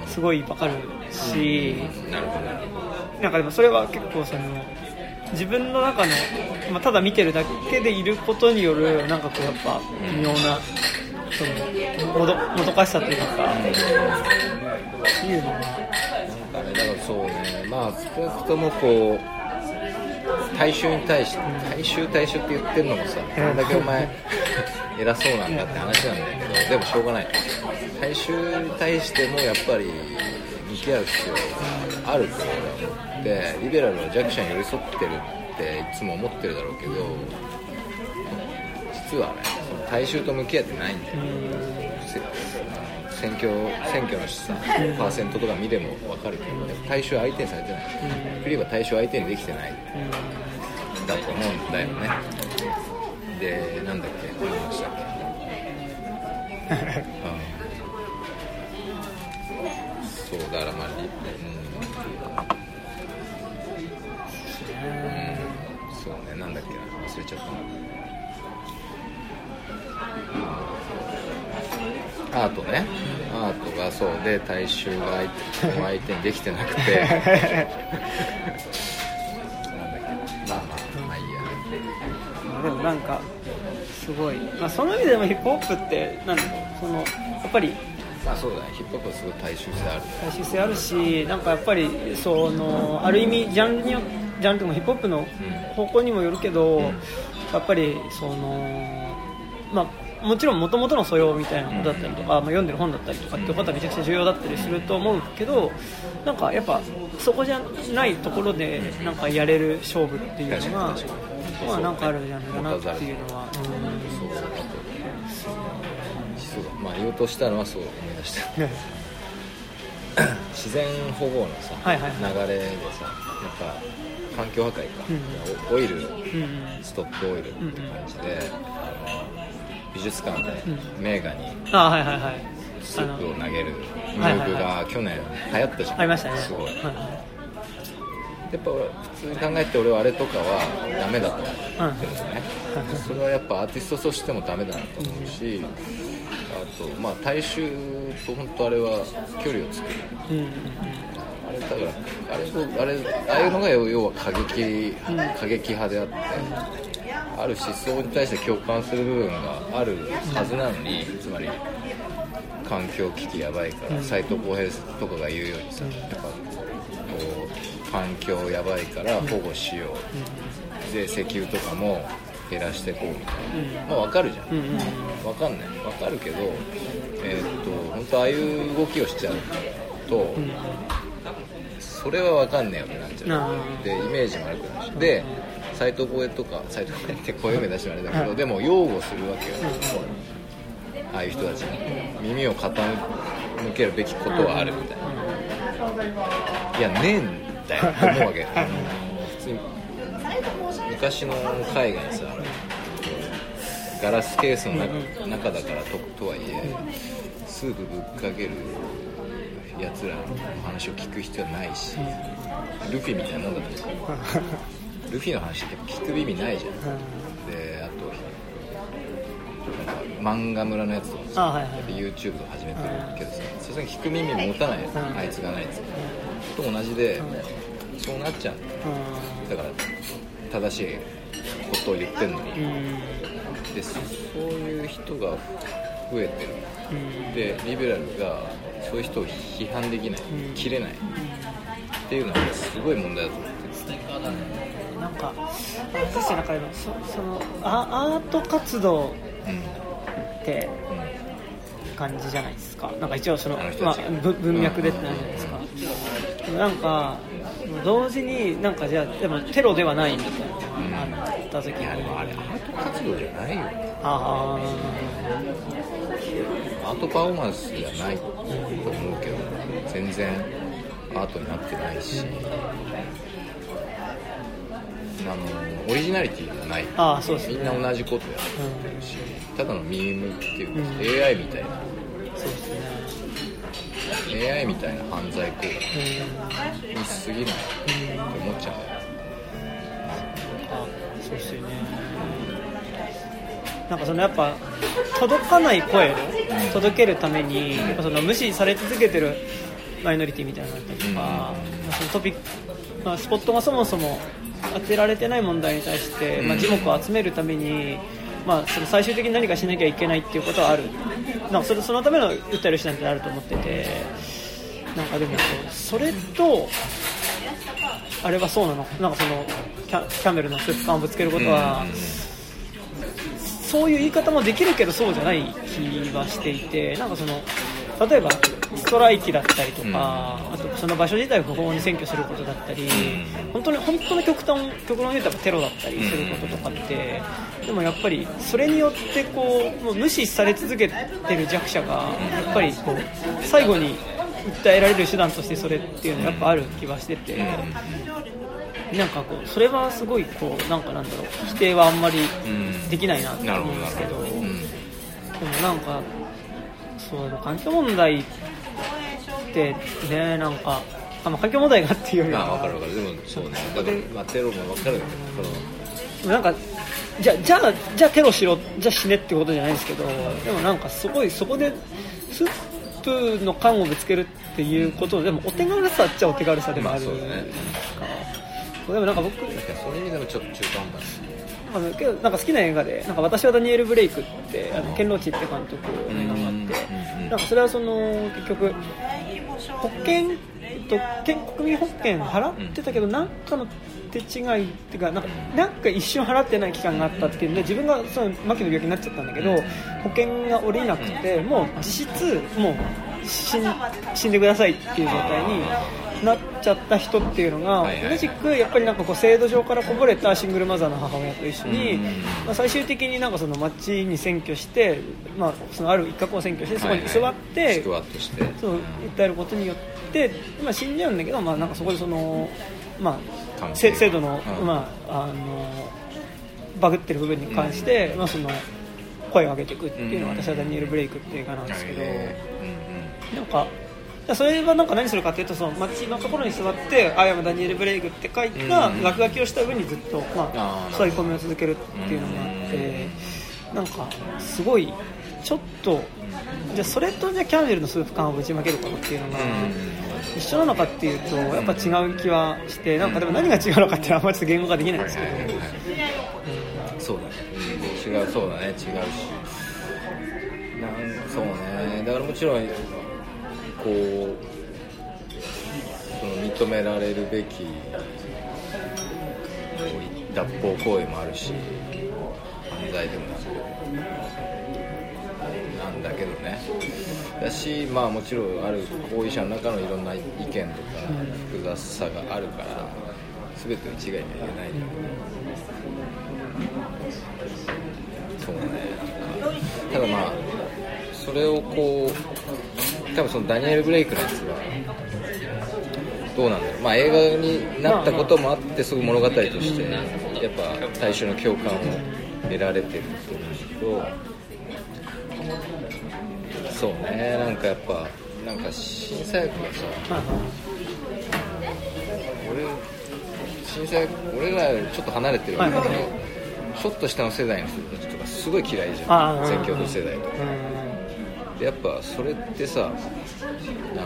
すごいわかるし、なるほどなんかでもそれは結構その自分の中の、まあ、ただ見てるだけでいることによるなんかこうやっぱ微妙なそのもどもどかしさというか、っていうのは。なんかね、だからそうね、まあ少なくともこう大衆に対して大衆大衆って言ってるのもさ、どれだけお前偉そうなんだって話なんだけど、でもしょうがない。大衆に対してもやっぱり向き合う必要があるって俺は思って、リベラルは弱者に寄り添ってるっていつも思ってるだろうけど、実はね、その大衆と向き合ってないんだよ。せ選挙選挙のさパーセントとか見ても分かるけどやっぱ対象相手にされてない。クリーは対象相手にできてない。だと思うんだよね。でなんだっけ何話したっけ、うん、そうだからまあアートね。アートがそうで大衆が相手にできてなくて。なんだっけまあまあまあいいや。でもなんかすごい、まあ、その意味でもヒップホップってなんだろう。そのやっぱりまあそうだね。ヒップホップはすごい大衆性ある大衆性あるしなんかやっぱりそのある意味ジャンルによジャンルというかヒップホップの方向にもよるけど、やっぱりそのまあもちろん元々の素養みたいなことだったりとか、まあ、読んでる本だったりとかっていうことはめちゃくちゃ重要だったりすると思うけどなんかやっぱそこじゃないところでなんかやれる勝負っていうのがまあなんかあるじゃないかなっていうのは、うん。そうだまあ言おうとしたのはそう思い出した。自然保護のさ、はいはい流れでさやっぱ環境破壊か、オイルうんうん。ストップオイルって感じで、あの美術館でうん。名画にあはいはいはい。スープを投げるムーブが去年流行ったじゃん、ありましたね。すごい、やっぱ俺普通に考えて俺はあれとかはダメだと思ってるんですね、それはやっぱアーティストとしてもダメだなと思うし、あとまあ大衆と本当あれは距離を作る。あれだからあれとあれああいうのが要要は過激過激派であってある思想に対して共感する部分があるはずなのにつまり環境危機やばいから斎藤浩平とかが言うようにさやっぱこう環境やばいから保護しよう。で石油とかも減らしていこうみたいな。まあわかるじゃん。うんうんうん。わかんない。わかるけどえーっと本当ああいう動きをしちゃうと、それはわかんねえよってなっちゃう。あでイメージも悪くなるしで斎藤浩平とか斎藤浩平って声名出してもあれだけどでも擁護するわけよ。ああいう人たち。に耳を傾けるべきことはあるみたいな。いやねえんだよって思うわけ普通に。昔の絵画にさガラスケースの中中だからととはいえスープぶっかけるやつらの話を聞く必要はないしルフィみたいなもんだと思う ルフィの話って聞く意味ないじゃん。であとなんか漫画村のやつとかさあはいはい YouTube とか始めてるけどささすがに聞く耳持たないん。あいつがないやつと同じでそうなっちゃう。だから正しいことを言ってんのに。うん。うんでそういう人が増えてる。でリベラルがそういう人を批判できない。うん。切れない。っていうのはすごい問題だと思ってなんか私の中でもそそのアアート活動うんって感じじゃないですか。なんか一応そのまあ文脈でってなるじゃないですか。でもなんか同時になんかじゃあでもテロではないみたいなあった時れアート活動じゃないよあアートパフォーマンスじゃないと思うけど全然アートになってないしあのオリジナリティがない。ーあーそうですね。みんな同じことやってるしただのミームっていうか、AI みたいな。そうですね。AI みたいな犯罪行為にしすぎないって思っちゃうあそうですよね。なんかそのやっぱ届かない声を届けるためにやっぱその無視され続けてるマイノリティみたいなのだったりとか、まあそのトピック、まあ、スポットがそもそも当てられてない問題に対して、まあ、耳目を集めるために、まあ、その最終的に何かしなきゃいけないっていうことはある。なんかそれそのための訴える手段ってあると思っててなんかでもそれとあれはそうなの？なんかそのキャメルのスープ缶をぶつけることは、そういう言い方もできるけどそうじゃない気はしていてなんかその例えばストライキだったりとか、うん。あとその場所自体を不法に占拠することだったり、本当に本当の極端極論言うとテロだったりすることとかって、でもやっぱりそれによってこうもう無視され続けてる弱者がやっぱりこう最後に訴えられる手段としてそれっていうのはやっぱある気はしてて。なんかこうそれはすごいこうなんかなんだろう否定はあんまりうんできないなと思うんですけど、でもなんかそう環境問題ってねなんかあの環境問題がっていうよりまあは分かる分かる。でもそうねだから、まあ、テロも分かるけどなんかじゃじゃあじゃあテロしろじゃあ死ねってことじゃないですけどでもなんかすごいそこでスープの缶をぶつけるっていうことでもお手軽さっちゃお手軽さでもあるじゃないですか、でもなんか僕かにそういう意味でもちょっと中途半端ですねあのけどなんか好きな映画で「なんか私はダニエル・ブレイク」ってあのケンローチって監督の映画があってうん。なんかそれはその結局保険えっと健国民保険払ってたけどなんかの手違いっていうかなんかなんか一瞬払ってない期間があったっていうんで自分がその末期の病気になっちゃったんだけど保険が下りなくてもう実質もう死んでくださいっていう状態になっちゃった人っていうのが、同じくやっぱりなんかこう制度上からこぼれたシングルマザーの母親と一緒に、うんまあ、最終的になんかその町に占拠して、まあ、そのある一角を占拠してそこに居座って、そう訴えることによって、まあ、死んじゃうんだけど、まあ、なんかそこでその、まあ、制度の,、うん。まあ、あのバグってる部分に関して、まあ、その声を上げていくっていうのが、うん。私はダニエル・ブレイクっていう映画なんですけど。へなんかそれはなんか何するかっていうとその街のところに座って「アイアムダニエル・ブレイク」って書いたうん落書きをした上にずっと、まあ、あーなるほど。そういう込みを続けるっていうのがあってなんかすごいちょっとじゃあそれとじゃあキャンベルのスープ缶をぶちまけることっていうのがうん。一緒なのかっていうとやっぱ違う気はしてなんかでも何が違うのかっていうのはあんまりちょっと言語化できないんですけど。そうだね、うん、違うそうだね。違うし。なんそうね。だからもちろんこうその認められるべき脱法行為もあるし犯罪でもなんだけどね。だしまあもちろんある行為者の中のいろんな意見とか複雑さがあるから全てを一概には言えないんだけど。そうね。なんかただまあそれをこう多分そのダニエル・ブレイクのやつはどうなんだろうまあ映画になったこともあってすごい物語としてやっぱ大衆の共感を得られてると思うんだけどそうねなんかやっぱなんか審査役がさはい俺審査役俺らちょっと離れてるわけだけど、はい。ちょっと下の世代の人たちとかすごい嫌いじゃん。選挙の世代とか。うんでやっぱそれってさあの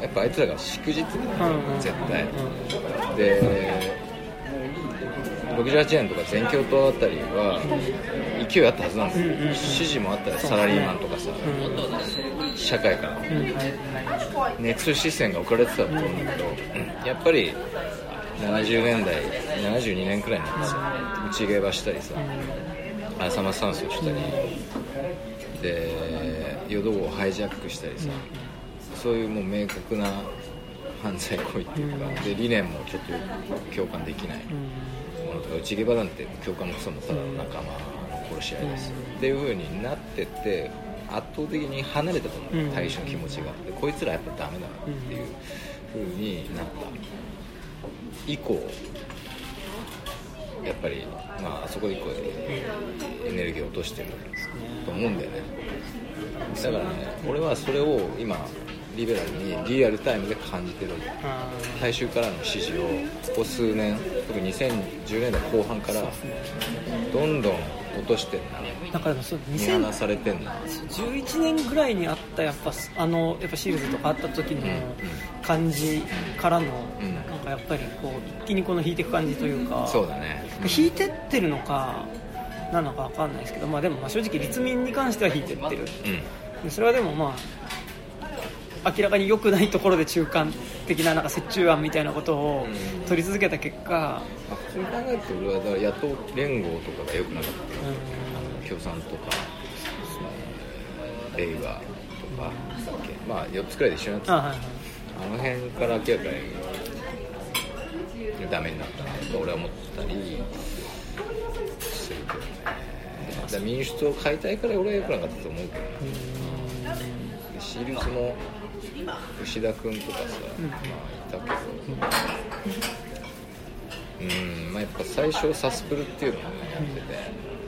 やっぱあいつらが祝日うん絶対。で68年とか全共闘あたりは勢いあったはずなんですよ。支持もあったらサラリーマンとかさ社会から。熱視線が置かれてたと思うんだけどやっぱり70年代72年くらいになってさ内競馬したりさ浅間山荘したりで淀号をハイジャックしたりさそういうもう明確な犯罪行為っていうかで理念もちょっと共感できないものとか内競馬なんて共感もクソもただの仲間の殺し合いです。っていう風になってって圧倒的に離れたと思ううん。大衆の気持ちが。でこいつらやっぱダメだなっていう風になった。以降やっぱりまああそこ以降エネルギーを落としてると思うんだよね。だからね俺はそれを今リベラルにリアルタイムで感じてるわけ。あ大衆からの支持をここ数年特に2010年代後半からどんどん落としてんな。ーだからそう見2000放されてんな。11年ぐらいにあったやっぱあのやっぱシールズとかあった時の感じからの、うん。なんかやっぱりこう一気にこの引いていく感じというかそうだね。引いてってるのかなのかわかんないですけど、まあ、でもまあ正直立民に関しては引いてってる。うん。でそれはでもまあ明らかに良くないところで中間的ななんか折衷案みたいなことをうん。取り続けた結果、まあ普通に考えると俺はだから野党連合とかが良くなかったよあの共産とかレイバーとかまあ4つくらいで一緒になってた。あはいはい。あの辺から明らかにダメになったなと俺は思ったり。するけどね民主党を変えたいから俺は良くなかったと思うけど。ねでシールズも牛田君とかさ、まあ、いたけど。うん。まあやっぱ最初サスプルっていうのをねやってて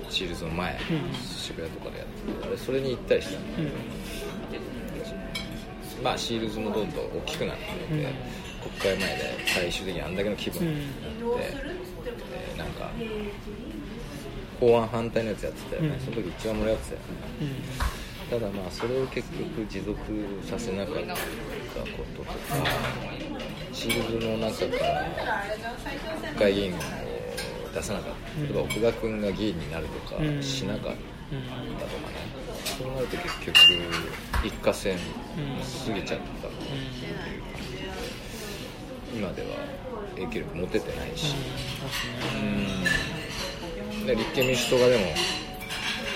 シールズの前、渋谷とかでやってて俺それに行ったりしたんだけど、まあシールズもどんどん大きくなっていて、国会前で最終的にあんだけの規模になって、でなんか法案反対のやつやってたよね、うん。その時一番盛り上がってたよねただまあそれを結局持続させなかったこととかシールズの中から国会議員を出さなかった例えば奥田君が議員になるとかうんしなかったとかね。そうなると結局一過線過ぎちゃったっていう。今では影響力持ててないし。うん。で立憲民主党がでも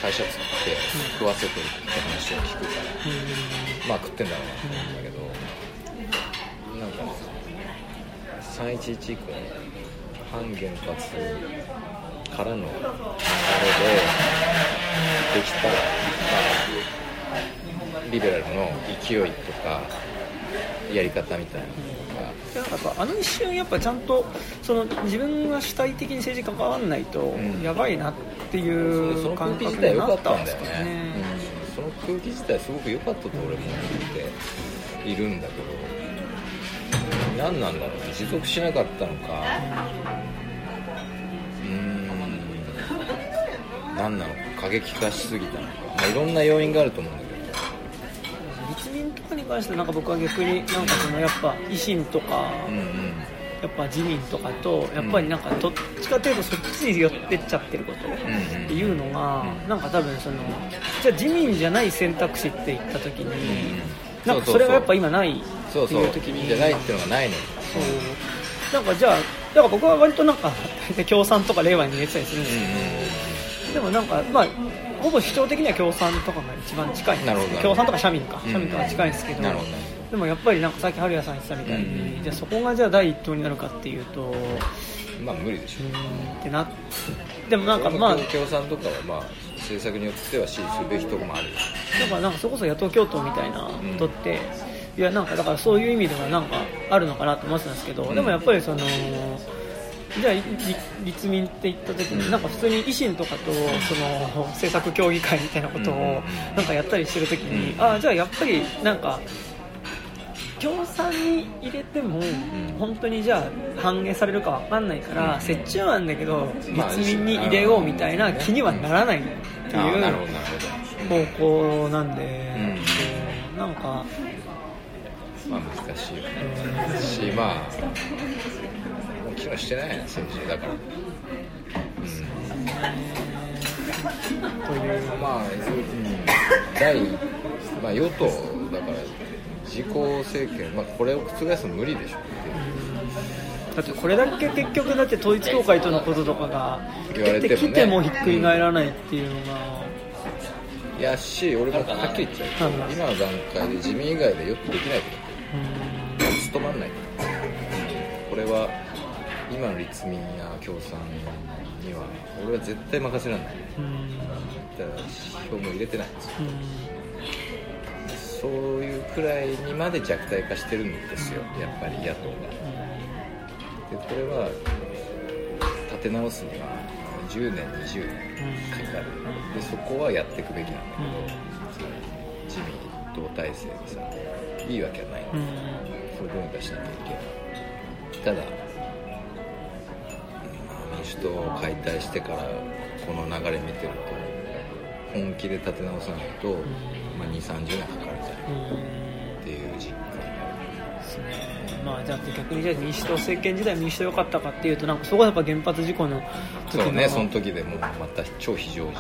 会社作って食わせてるって話を聞くからまあ食ってんだろうなと思うんだけどなんか311以降の反原発からの流れでできた、まあ、リベラルの勢いとかやり方みたいなのがやっぱあの一瞬やっぱちゃんとその自分が主体的に政治関わらないとん。やばいなっていそう感覚に良かったんなったんですだよね。かね。うん。その空気自体すごく良かったと俺も思っているんだけど何なんだろう。ね持続しなかったのか。うーん。何なのか。過激化しすぎたのか、まあ、いろんな要因があると思うんだけ立民とかに関してはなんか僕は逆になんかそのやっぱ維新とかどうんうん。やっぱ自民とかとやっぱりなんかどっちかというとそっちに寄ってっちゃってることうんっていうのがうんなんか多分そのじゃあ自民じゃない選択肢って言った時にうんなんかそれがやっぱ今ないっていう時に。じゃないっていうのがないのよそう。なんかじゃあだから僕は割となんか大体共産とか令和に入れてたりするんですけど、でもなんかまあほぼ主張的には共産とかが一番近い。んですなるほど。共産とか社民か、うん。社民とか近いんですけど。でもやっぱりなんかさっき春谷さん言ってたみたいに、うん。じゃあそこがじゃあ第一党になるかっていうとうまあ無理でしょーん。ってなでもなんかまあだ共産とかはまあ政策によっては支持するべきところもある。よからなんかそれこそ野党共闘みたいなことって、いやなんかだからそういう意味ではなんかあるのかなと思ってたんですけど、うん。でもやっぱりそのじゃあり立民って言った時に、うん。なんか普通に維新とかとその政策協議会みたいなことをなんかやったりしてる時に、うん。ああじゃあやっぱりなんか共産に入れても、ん。本当にじゃあ反映されるかわかんないから、うん。折衷案だけどまあ立民に入れようみたいな気にはならないっていう方向なんで、うん。なんかまあ難しいよね。しまあもう機能してないね政治だから。といううん。まあ、うん、第、まあ、与党だから自公政権、まあ、これを覆すの無理でしょだってこれだけ結局だって統一教会とのこととかが言われてきてもひっくり返らないっていうのが、いやし俺もはっきり言っちゃう。今の段階で自民以外でよくできないと。思ってる務まんない。これは今の立民や共産には俺は絶対任せられない。うだから票も入れてない。んですようんそういうくらいにまで弱体化してるんですよ。やっぱり野党が。でこれは立て直すには10年20年かかる。でそこはやっていくべきなんだけど自民一党体制でさいいわけはない。うん。それどうにかしなきゃいけないただうん民主党を解体してからこの流れ見てると本気で立て直さないと、まあ、2 3 0年かかるんじゃないまあじゃあ逆にじゃあ民主党政権時代民主党良かったかっていうとなんかそこはやっぱ原発事故の時そうのねその時でもうまた超非常時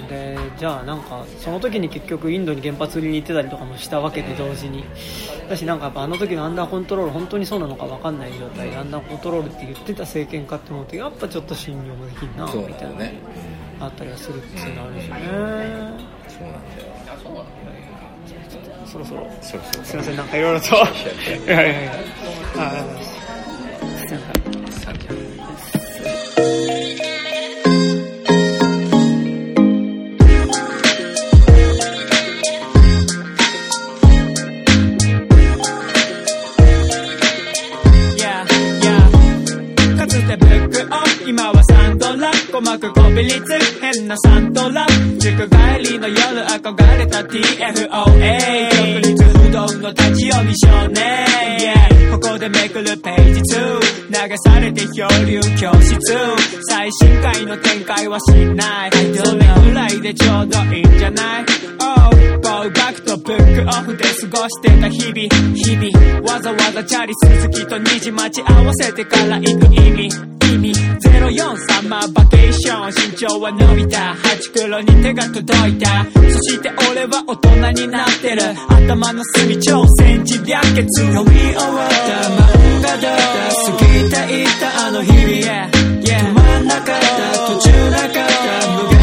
うんでじゃあなんかその時に結局インドに原発売りに行ってたりとかもしたわけで同時に。だしなんかやっぱあの時のアンダーコントロール本当にそうなのか分かんない状態でアンダーコントロールって言ってた政権かって思うとやっぱちょっと信用もできんなみたいなだよね、あったりはするっていうのはあるんですよね、そうなんだよそろそろ。そろそろすいませんなんかいろいろと。いやいやいや。すすいません鼓膜こびりつ変なサントラ塾帰りの夜憧れた TFOA 独立不動の立ち読み少年。Yeah ここでめくるページ2流されて漂流教室最新回の展開はしない。それぐらいでちょうどいいんじゃない？Oh ボウバックとブックオフで過ごしてた日々。日々。わざわざチャリ鈴木と虹待ち合わせてから行く意味。意味。04サマーバケーション身長は伸びた。ハチクロに手が届いた。そして俺は大人になってる。頭の隅挑戦時略決読み終わった漫画だった過ぎていたあの日々へ止まんなかった途中なかった